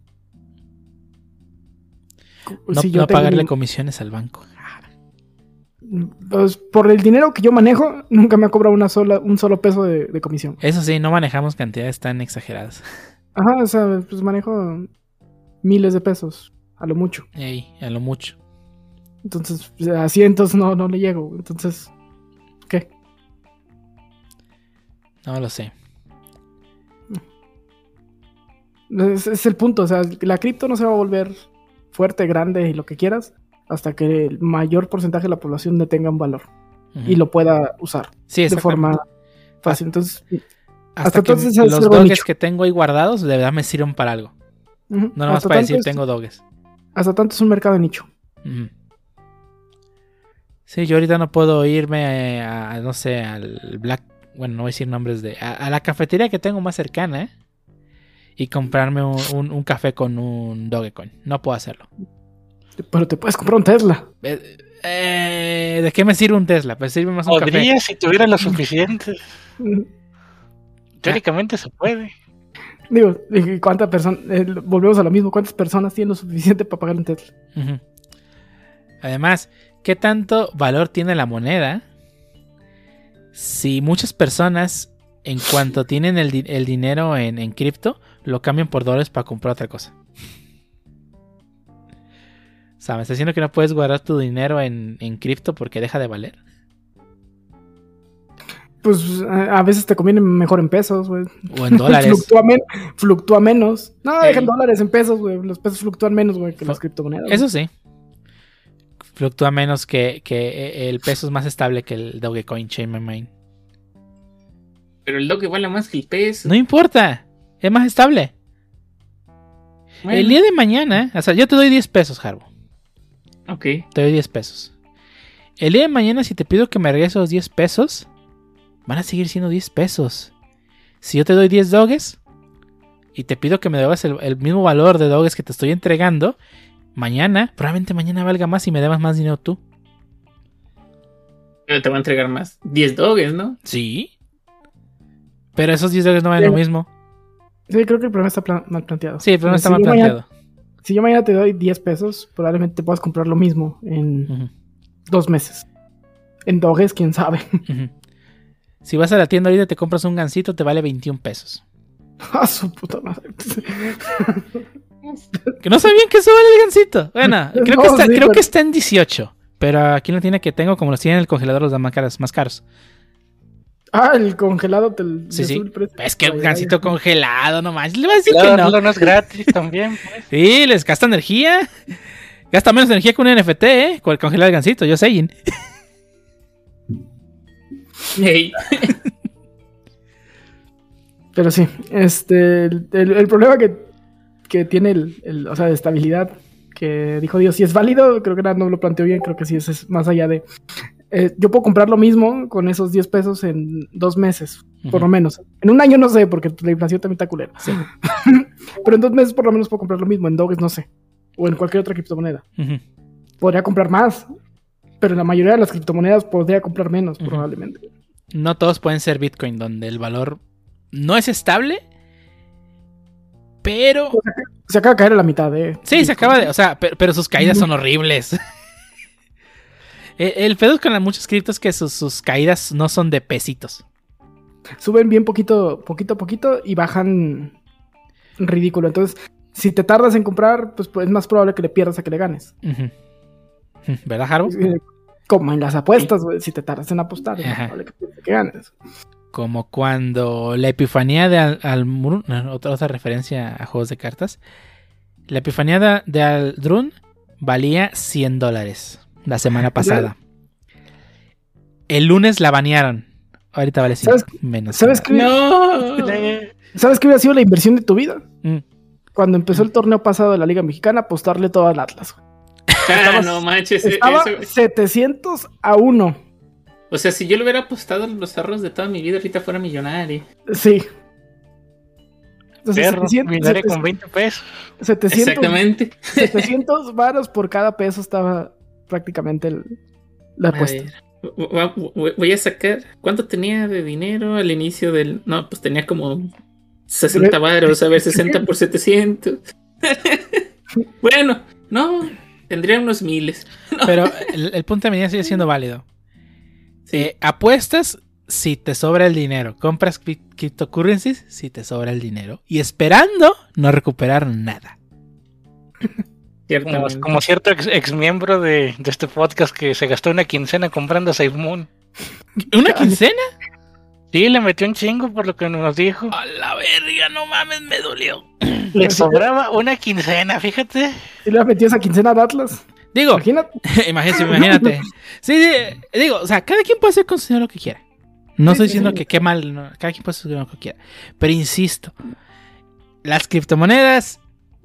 No, Si yo no tengo pagarle mi- comisiones al banco. Pues por el dinero que yo manejo, nunca me ha cobrado una sola, un solo peso de, de comisión. Eso sí, no manejamos cantidades tan exageradas. Ajá, o sea, pues manejo miles de pesos, a lo mucho. Ey, a lo mucho. Entonces, pues, a cientos no, no le llego. Entonces, ¿qué? No lo sé. Es, es el punto, o sea, la cripto no se va a volver fuerte, grande y lo que quieras, hasta que el mayor porcentaje de la población le tenga un valor y lo pueda usar sí, de forma fácil. Entonces, Hasta, hasta que entonces es los nicho. que tengo ahí guardados de verdad me sirven para algo. ujú, No nomás para decir es- tengo doges. Hasta tanto es un mercado de nicho. Sí, yo ahorita no puedo irme a, no sé, al Black, bueno, no voy a decir nombres de, a, a la cafetería que tengo más cercana, ¿eh? Y comprarme un, un- un café con un Dogecoin. No puedo hacerlo. Pero te puedes comprar un Tesla. Eh, eh, ¿De qué me sirve un Tesla? Pues sirve más un café. Podría si tuviera lo suficiente. Teóricamente se puede. Digo, ¿y ¿cuántas personas? volvemos a lo mismo. ¿Cuántas personas tienen lo suficiente para pagar un Tesla? Además, ¿qué tanto valor tiene la moneda si muchas personas, en cuanto tienen el, di- el dinero en, en cripto, lo cambian por dólares para comprar otra cosa? O sea, ¿me estás diciendo que no puedes guardar tu dinero en, en cripto porque deja de valer? Pues a veces te conviene mejor en pesos, güey. O en dólares. Fluctúa, men- fluctúa menos. No, Ey. dejan dólares en pesos, güey. Los pesos fluctúan menos, güey, que las criptomonedas. Eso sí. Fluctúa menos que, que eh, el peso es más estable que el Dogecoin Chain My Mind. Pero el Doge vale más que el peso. No importa. Es más estable. Bueno, El día de mañana, o sea, yo te doy 10 pesos, Harbo. Ok. Te doy 10 pesos. El día de mañana, si te pido que me regreses los 10 pesos, van a seguir siendo 10 pesos. Si yo te doy 10 doges y te pido que me debas el, el mismo valor de doges que te estoy entregando, mañana, probablemente mañana valga más y me debas más dinero tú. Pero te va a entregar más. 10 doges, ¿no? Sí. Pero esos 10 doges no valen lo mismo. Sí, creo que el problema está plan- mal planteado. Sí, pero no está Si mal yo mañana- planteado. Si yo mañana te doy 10 pesos, probablemente te puedas comprar lo mismo en dos meses. En doges, quién sabe. Si vas a la tienda ahorita y te compras un gansito, te vale 21 pesos. A su puta madre. Que no sabían que eso vale el gansito. Bueno, creo, No, que, está, sí, creo pero- que está en 18. Pero aquí en la tienda que tengo, como los tienen en el congelador, los dan más caros. Más caros. Ah, el congelado te Sí, sí. sube el precio. Es que un gansito congelado, no manches. Le voy a decir que Claro, no. no. no es gratis también. pues. Sí, les gasta energía. Gasta menos energía que un NFT, ¿eh? Con el congelar el gansito, yo sé. Jin. Ey. Pero sí, este, el, el- el problema que, que tiene el, el- o sea, de estabilidad que dijo Dios, si es válido, creo que no lo planteó bien, creo que sí es, es más allá de... eh, yo puedo comprar lo mismo con esos 10 pesos en dos meses, por lo menos. En un año no sé, porque la inflación también está culera. Sí. Pero en dos meses por lo menos puedo comprar lo mismo, en Doges no sé. O en cualquier otra criptomoneda. Podría comprar más, pero en la mayoría de las criptomonedas podría comprar menos, probablemente. No todos pueden ser Bitcoin, donde el valor no es estable, pero Se acaba de caer a la mitad, ¿eh? Sí, se acaba de. O sea, pero, pero sus caídas son horribles. el, el pedo con las muchas criptos es que sus, sus caídas no son de pesitos. Suben bien poquito, poquito a poquito y bajan ridículo. Entonces, si te tardas en comprar, pues, pues es más probable que le pierdas a que le ganes. Ujú. ¿Verdad, Harbo? Eh, Como en las apuestas, güey. Si te tardas en apostar, es más probable que, pierdas que ganes. Como cuando la epifanía de Al- otra referencia a juegos de cartas. La epifanía de, de Aldrun valía 100 dólares la semana pasada. El lunes la banearon. Ahorita vale 100 ¿Sabes- menos. ¿Sabes qué, No. ¿Sabes qué hubiera sido la inversión de tu vida? Mm. Cuando empezó el torneo pasado de la Liga Mexicana, apostarle todo al Atlas. Ah, no manches. Estaba eso- 700 a 1. O sea, si yo le hubiera apostado los ahorros de toda mi vida, ahorita fuera millonario. Sí. Entonces, Perro, 700, millonario con 20 pesos. 700, Exactamente. 700 varos por cada peso estaba prácticamente el- la A apuesta. ver, vo- Voy a sacar. ¿Cuánto tenía de dinero al inicio del.? No, pues tenía como 60 varos. A ver, 60 por 700. bueno, no. Tendría unos miles. Pero el, el punto de medida sigue siendo válido. Sí. Eh, apuestas si te sobra el dinero. Compras cryptocurrencies si te sobra el dinero. Y esperando no recuperar nada. Como, cierto ex, ex miembro de, de este podcast que se gastó una quincena comprando Safe Moon. ¿Una quincena? Sí, le metió un chingo por lo que nos dijo. A la verga, no mames, me dolió. Le sobraba una quincena, fíjate. Y le metió esa quincena de Atlas. Digo, Imagínate. imagínate, imagínate. Sí, sí, digo, o sea, cada quien puede hacer con su dinero lo que quiera. No Sí, estoy diciendo sí. que qué mal, no, cada quien puede hacer lo que quiera. Pero insisto, las criptomonedas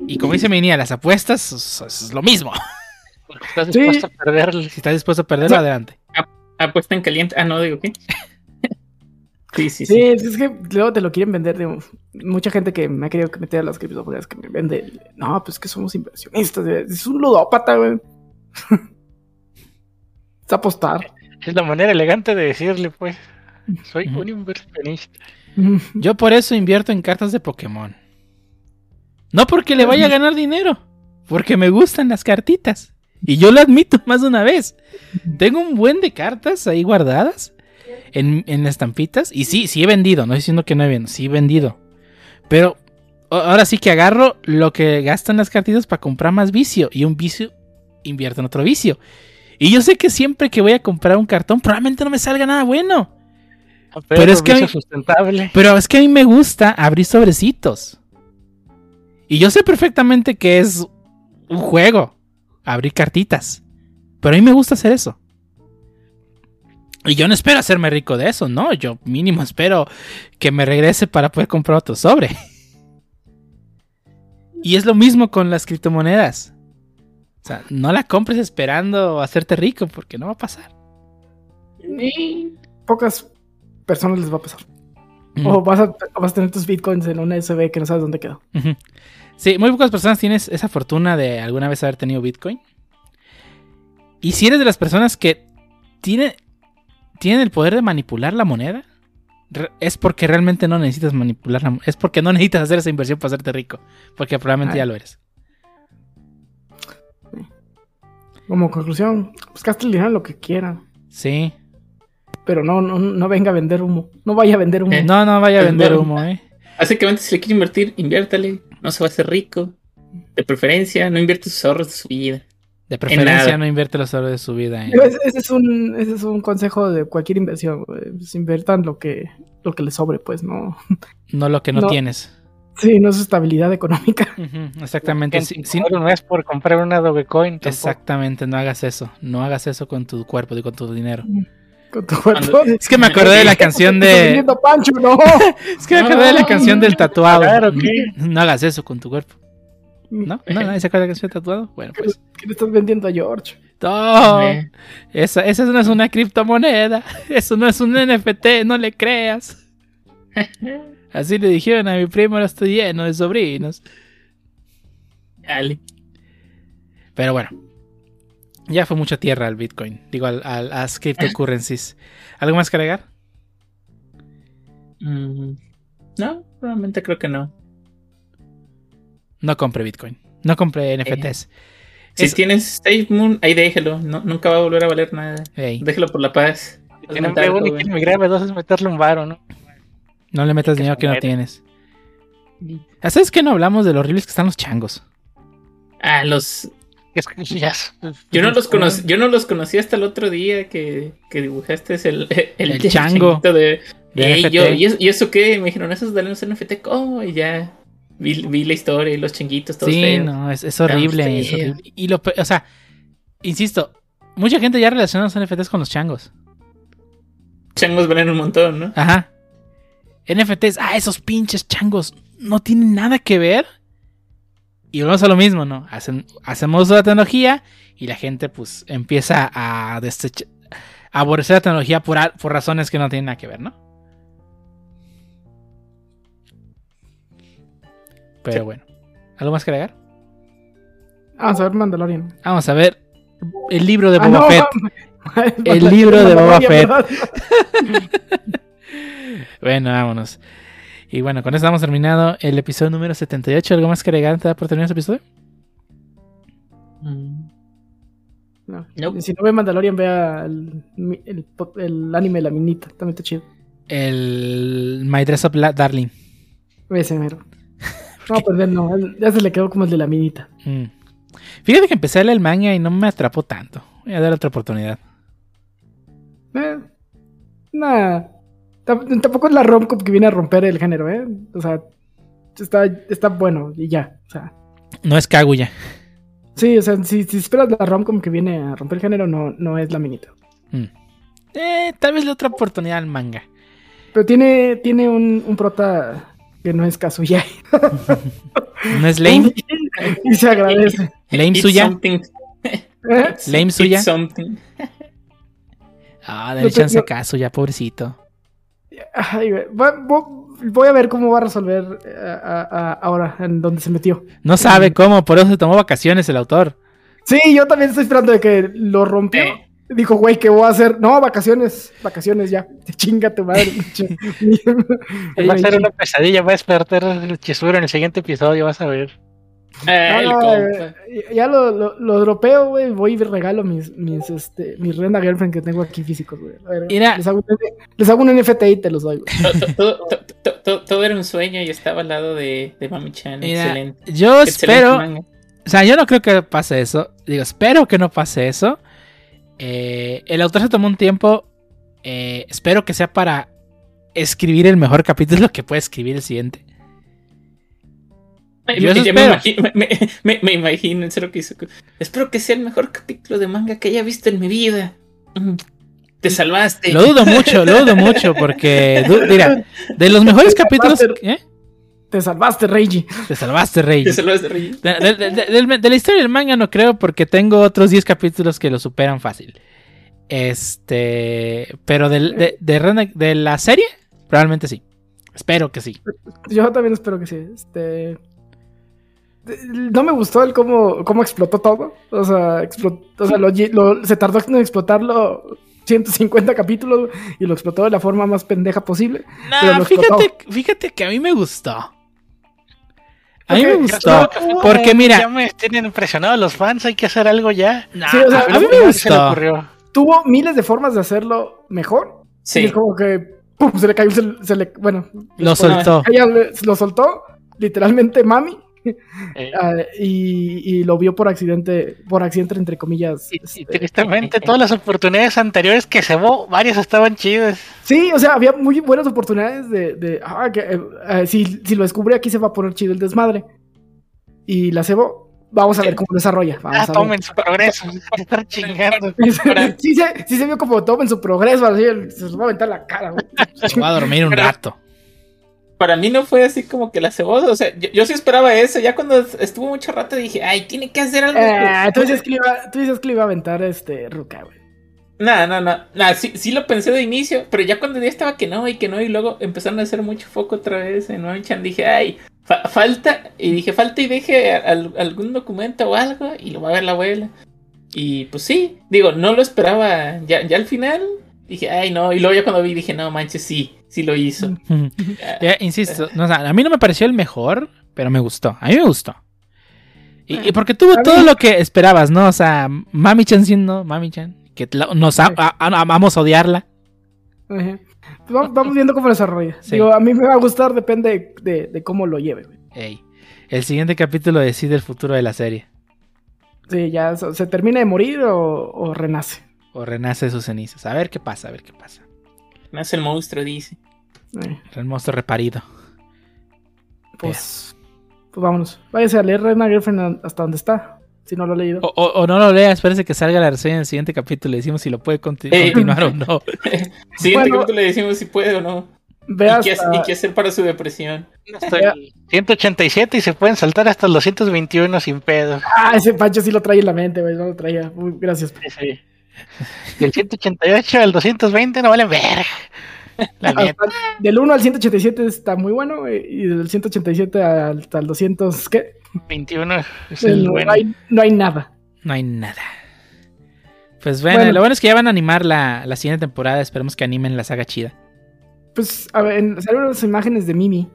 y como dice mi niña, las apuestas es, es lo mismo. Porque estás Sí. dispuesto a perderle. Si estás dispuesto a perderlo, O sea, adelante. Apuesta en caliente. Ah, no, digo, ¿qué? sí, sí, Sí, sí. es que luego te lo quieren vender. De, mucha gente que me ha querido meter a las criptomonedas que me vende. No, pues que somos inversionistas. güey. Es un ludópata, güey. es apostar. Es la manera elegante de decirle, pues. Soy un inversionista. Yo por eso invierto en cartas de Pokémon. No porque le vaya a ganar dinero, porque me gustan las cartitas. Y yo lo admito más de una vez. Tengo un buen de cartas ahí guardadas en, en estampitas. Y sí, sí he vendido. No estoy diciendo que no he vendido. Sí he vendido. Pero ahora sí que agarro lo que gastan las cartitas para comprar más vicio. Y un vicio invierto en otro vicio. Y yo sé que siempre que voy a comprar un cartón, probablemente no me salga nada bueno. Pero, es que mí- sustentable. Pero es que a mí me gusta abrir sobrecitos. Y yo sé perfectamente que es un juego, abrir cartitas. Pero a mí me gusta hacer eso. Y yo no espero hacerme rico de eso, no. Yo mínimo espero que me regrese para poder comprar otro sobre. Y es lo mismo con las criptomonedas. O sea, no la compres esperando hacerte rico porque no va a pasar. Pocas personas les va a pasar. Mm. O vas a, vas a tener tus bitcoins en una SB que no sabes dónde quedó. Sí, muy pocas personas tienen esa fortuna de alguna vez haber tenido Bitcoin. Y si eres de las personas que tiene, tienen el poder de manipular la moneda, es porque realmente no necesitas manipularla. Es porque no necesitas hacer esa inversión para hacerte rico. Porque probablemente ya lo eres. Como conclusión, pues el dinero en lo que quiera. Sí. Pero no, no, no venga a vender humo. No vaya a vender humo. Eh, No, no vaya a vender bueno. humo, eh. Básicamente, si le quiere invertir, inviértale. No se va a hacer rico. De preferencia, no invierte sus ahorros de su vida. De preferencia no invierte los ahorros de su vida. Ese, ese es un, ese es un consejo de cualquier inversión. Pues inviertan lo que, lo que les sobre, pues, no. No lo que no, No. tienes. Sí, no es estabilidad económica. Exactamente. Sí, sí, no es por comprar una Dogecoin. tampoco. exactamente, no hagas eso. No hagas eso con tu cuerpo y con tu dinero. Con tu cuerpo. Cuando- Es que me acordé de la canción Estás de... vendiendo Pancho, no. Es que me acordé de la canción del tatuado. Claro que- No hagas eso con tu cuerpo. ¿No? ¿No? ¿Nadie se acuerda de la canción del tatuado? Bueno, pues. ¿Qué le estás vendiendo a George? No. Eh, Esa, esa no es una criptomoneda. Eso no es un NFT, no le creas. Así le dijeron a mi primo, ahora estoy lleno de sobrinos. dale. Pero bueno. Ya fue mucha tierra al Bitcoin. Digo, al, al- a las cryptocurrencies. ¿Algo más que agregar? Mm, no, probablemente creo que no. no compre Bitcoin. No compre NFTs. Si Es- tienes Safe Moon, ahí déjelo. No, nunca va a volver a valer nada. Déjelo por la paz. Si tiene un B1 y quiere migrar a B2 es meterle un varo, ¿no? no le metas que dinero que no tienes. Ah, ¿Sabes qué no hablamos de lo horribles que están los changos? Ah, los. Yo no los conocí, yo no los conocí hasta el otro día que, que dibujaste el, el, El chango de. de yo, ¿y, eso, ¿Y eso qué? Me dijeron, esos dale un NFT, ¿cómo? Y ya. Vi, vi la historia y los changuitos todos Sí, feos. no, es, es horrible, es feo. horrible. Y lo, o sea, insisto, mucha gente ya relaciona los NFTs con los changos. Changos valen un montón, ¿no? Ajá. NFTs, ah, esos pinches changos no tienen nada que ver. Y vamos a lo mismo, ¿no? Hacen, hacemos la tecnología y la gente pues empieza a desechar, a aborrecer la tecnología por, a- por razones que no tienen nada que ver, ¿no? Pero Sí. bueno, ¿algo más que agregar? Vamos a ver Mandalorian. Vamos a ver el libro de Ah, Boba no, Fett. El libro de Boba Fett. Bueno, vámonos. Y bueno, con eso hemos terminado el episodio número 78. ¿Algo más que agregar antes de por terminar ese episodio? No. Nope. Si no ve Mandalorian, vea el, el, el anime La Minita. También está chido. El My Dress Up La- Darling. Ese mero. No, pues él no. Ya se le quedó como el de La Minita. Mm. Fíjate que empecé a leer el manga y no me atrapó tanto. Voy a dar otra oportunidad. Eh, nah. Tamp- Tampoco es la romcom que viene a romper el género, ¿eh? O sea, está, está bueno y ya. O sea, No es Kaguya. sí, o sea, si, si esperas la romcom que viene a romper el género, no, no es La Minita. Mm. Eh, tal vez le otra oportunidad al manga. Pero tiene, tiene un, un prota que no es Kazuya. ¿No es lame? y se agradece. ¿Lame It's suya? something. ¿Eh? ¿Lame It's suya? something. Ah, No dale chance no- a Kazuya, pobrecito. Ay, Voy a ver cómo va a resolver eh, a- a- ahora en donde se metió. No sabe cómo, por eso se tomó vacaciones el autor. Sí, yo también estoy esperando de que lo rompió. Eh. Dijo, güey, ¿qué voy a hacer? No, vacaciones, vacaciones ya. Chinga tu madre. Va a ser una pesadilla, va a despertar el chisuro en el siguiente episodio, vas a ver. El Ah, compa. ya lo, lo, lo dropeo, güey. Voy y regalo mis, mis, este, mis Renda Girlfriend que tengo aquí físicos, güey. Les hago, un, les hago un NFT y te los doy, Todo era un sueño y estaba al lado de, de Mami Chan. Mira, Excelente. yo Excelente espero, manga. o sea, yo no creo que pase eso. Digo, espero que no pase eso. Eh, el autor se tomó un tiempo. eh, espero que sea para escribir el mejor capítulo que puede escribir el siguiente. Ay, Yo me- eso me, imagino, me, me- me- me imagino, en serio que hizo. Espero que sea el mejor capítulo de manga que haya visto en mi vida. Mm, Te salvaste. Lo dudo mucho, lo dudo mucho, porque, mira, de los mejores Te capítulos. salvaste. ¿eh? Te salvaste, Reiji. Te salvaste, Rey. Te salvaste, Rey. De, de- de- de- del- de la historia del manga no creo porque tengo otros 10 capítulos que lo superan fácil. Este, pero del- de, de, Rena- de la serie, probablemente sí. Espero que sí. Yo también espero que sí. Este. No me gustó el cómo, cómo explotó todo. O sea, explotó, o sea lo- lo- se tardó en explotarlo 150 capítulos y lo explotó de la forma más pendeja posible. Lo fíjate, fíjate que a mí me gustó. A mí me yo gustó. Porque mira, Ya me tienen impresionado los fans, hay que hacer algo ya. no, Sí, o sea, a mí me gustó. Tuvo miles de formas de hacerlo mejor. Y Sí. es como que ¡pum! se le cayó, se, se le, bueno, Lo soltó. lo soltó, literalmente mami, Eh, ah, y, y lo vio por accidente, por accidente entre comillas. y, y este, tristemente todas las oportunidades anteriores que se vio, varias estaban chidas. Sí, o sea, había muy buenas oportunidades de, de ah, que, eh, eh, si, si lo descubre aquí se va a poner chido el desmadre. Y la cebo, vamos a ver cómo desarrolla. Vamos Ah, a ver. tomen su progreso, estar chingando. sí, se, sí se vio como tomen su progreso, así, se los va a aventar la cara. güey. Se va a dormir un rato. Para mí no fue así como que la cebolla. O sea, yo, yo sí esperaba eso. Ya cuando estuvo mucho rato dije, ay, tiene que hacer algo. Eh, tú, dices que iba, tú dices que le iba a aventar este Ruka, güey. No, no, no. no sí, sí lo pensé de inicio, pero ya cuando ya estaba que no y que no, y luego empezaron a hacer mucho foco otra vez en One-chan, dije, ay, fa- falta, y dije, falta y deje al- algún documento o algo, y lo va a ver la abuela. Y pues sí, digo, no lo esperaba. Ya, ya al final dije, ay, no, y luego ya cuando vi dije, no manches, sí, sí lo hizo. Ya, insisto, no, o sea, a mí no me pareció el mejor, pero me gustó. A mí me gustó. Y, y porque tuvo A todo mí- lo que esperabas, ¿no? O sea, Mami-chan siendo Mami-chan, que la- nos a- a- a- amamos odiarla. Ajá. Vamos, viendo cómo desarrolla. Sí. Digo, a mí me va a gustar, depende de, de cómo lo lleve. Ey, el siguiente capítulo decide el futuro de la serie. Sí, ya se, se termina de morir o, o renace. O renace de sus cenizas. A ver qué pasa, a ver qué pasa. Nace el monstruo, dice. Eh, El monstruo reparido. pues, pues vámonos. Váyase a leer Reina Girlfriend hasta donde está. Si no lo ha leído. O, o- o no lo leas, espérese que salga la reseña en el siguiente capítulo y decimos si lo puede Eh. continuar o no. Siguiente Bueno. capítulo le decimos si puede o no. Ve ¿Y qué, hasta- y qué hacer para su depresión. Hasta el 187 y se pueden saltar hasta los 221 sin pedo. Ah, ese Pancho sí lo trae en la mente, güey. No lo traía. Gracias. Sí, sí. Del 188 al 220 no valen ver. La neta. Hasta- del 1 al 187 está muy bueno. Y del 187 al- hasta el 200, ¿qué? 21 es el no, bueno. hay, no hay nada. No hay nada. Pues bueno, Bueno. lo bueno es que ya van a animar la, la siguiente temporada. Esperemos que animen la saga chida. Pues, a ver, en- salieron las imágenes de Mimi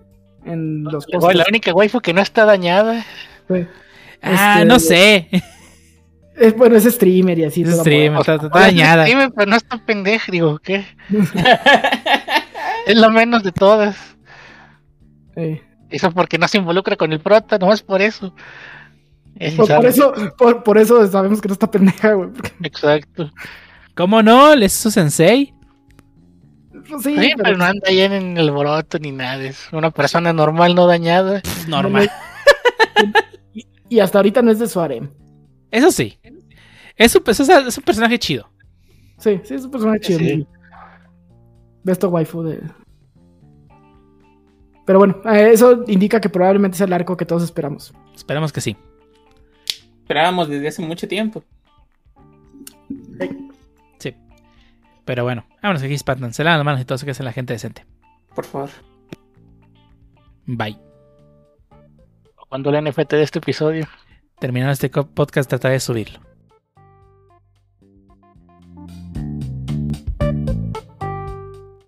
en los posters. la única waifu que no está dañada. güey. Ah, Este- no sé. Es, bueno, es streamer y así. Es streamer. Está, está dañada. Dime, pero no está pendeja, digo, ¿qué? Es la menos de todas. Eh, Eso porque no se involucra con el prota, nomás por eso. Es por, por eso, por, por eso sabemos que no está pendeja, güey. porque- Exacto. ¿Cómo no? ¿Les hizo sensei? pues sí, Sí, pero- pero no anda ahí en el alboroto ni nada. Es una persona normal, no dañada. Normal. y, y hasta ahorita no es de su harem. Eso sí. Es un, es un- es un personaje chido. Sí, sí, es un personaje chido. Sí. Besto waifu de. Pero bueno, eh, eso indica que probablemente sea el arco que todos esperamos. Esperemos que sí. Esperábamos desde hace mucho tiempo. Sí. Pero bueno, vámonos aquí, Spatman. Se lavan las manos y todo eso que hace la gente decente. Por favor. Bye. Cuando el NFT de este episodio. Terminando este podcast, trataré de subirlo.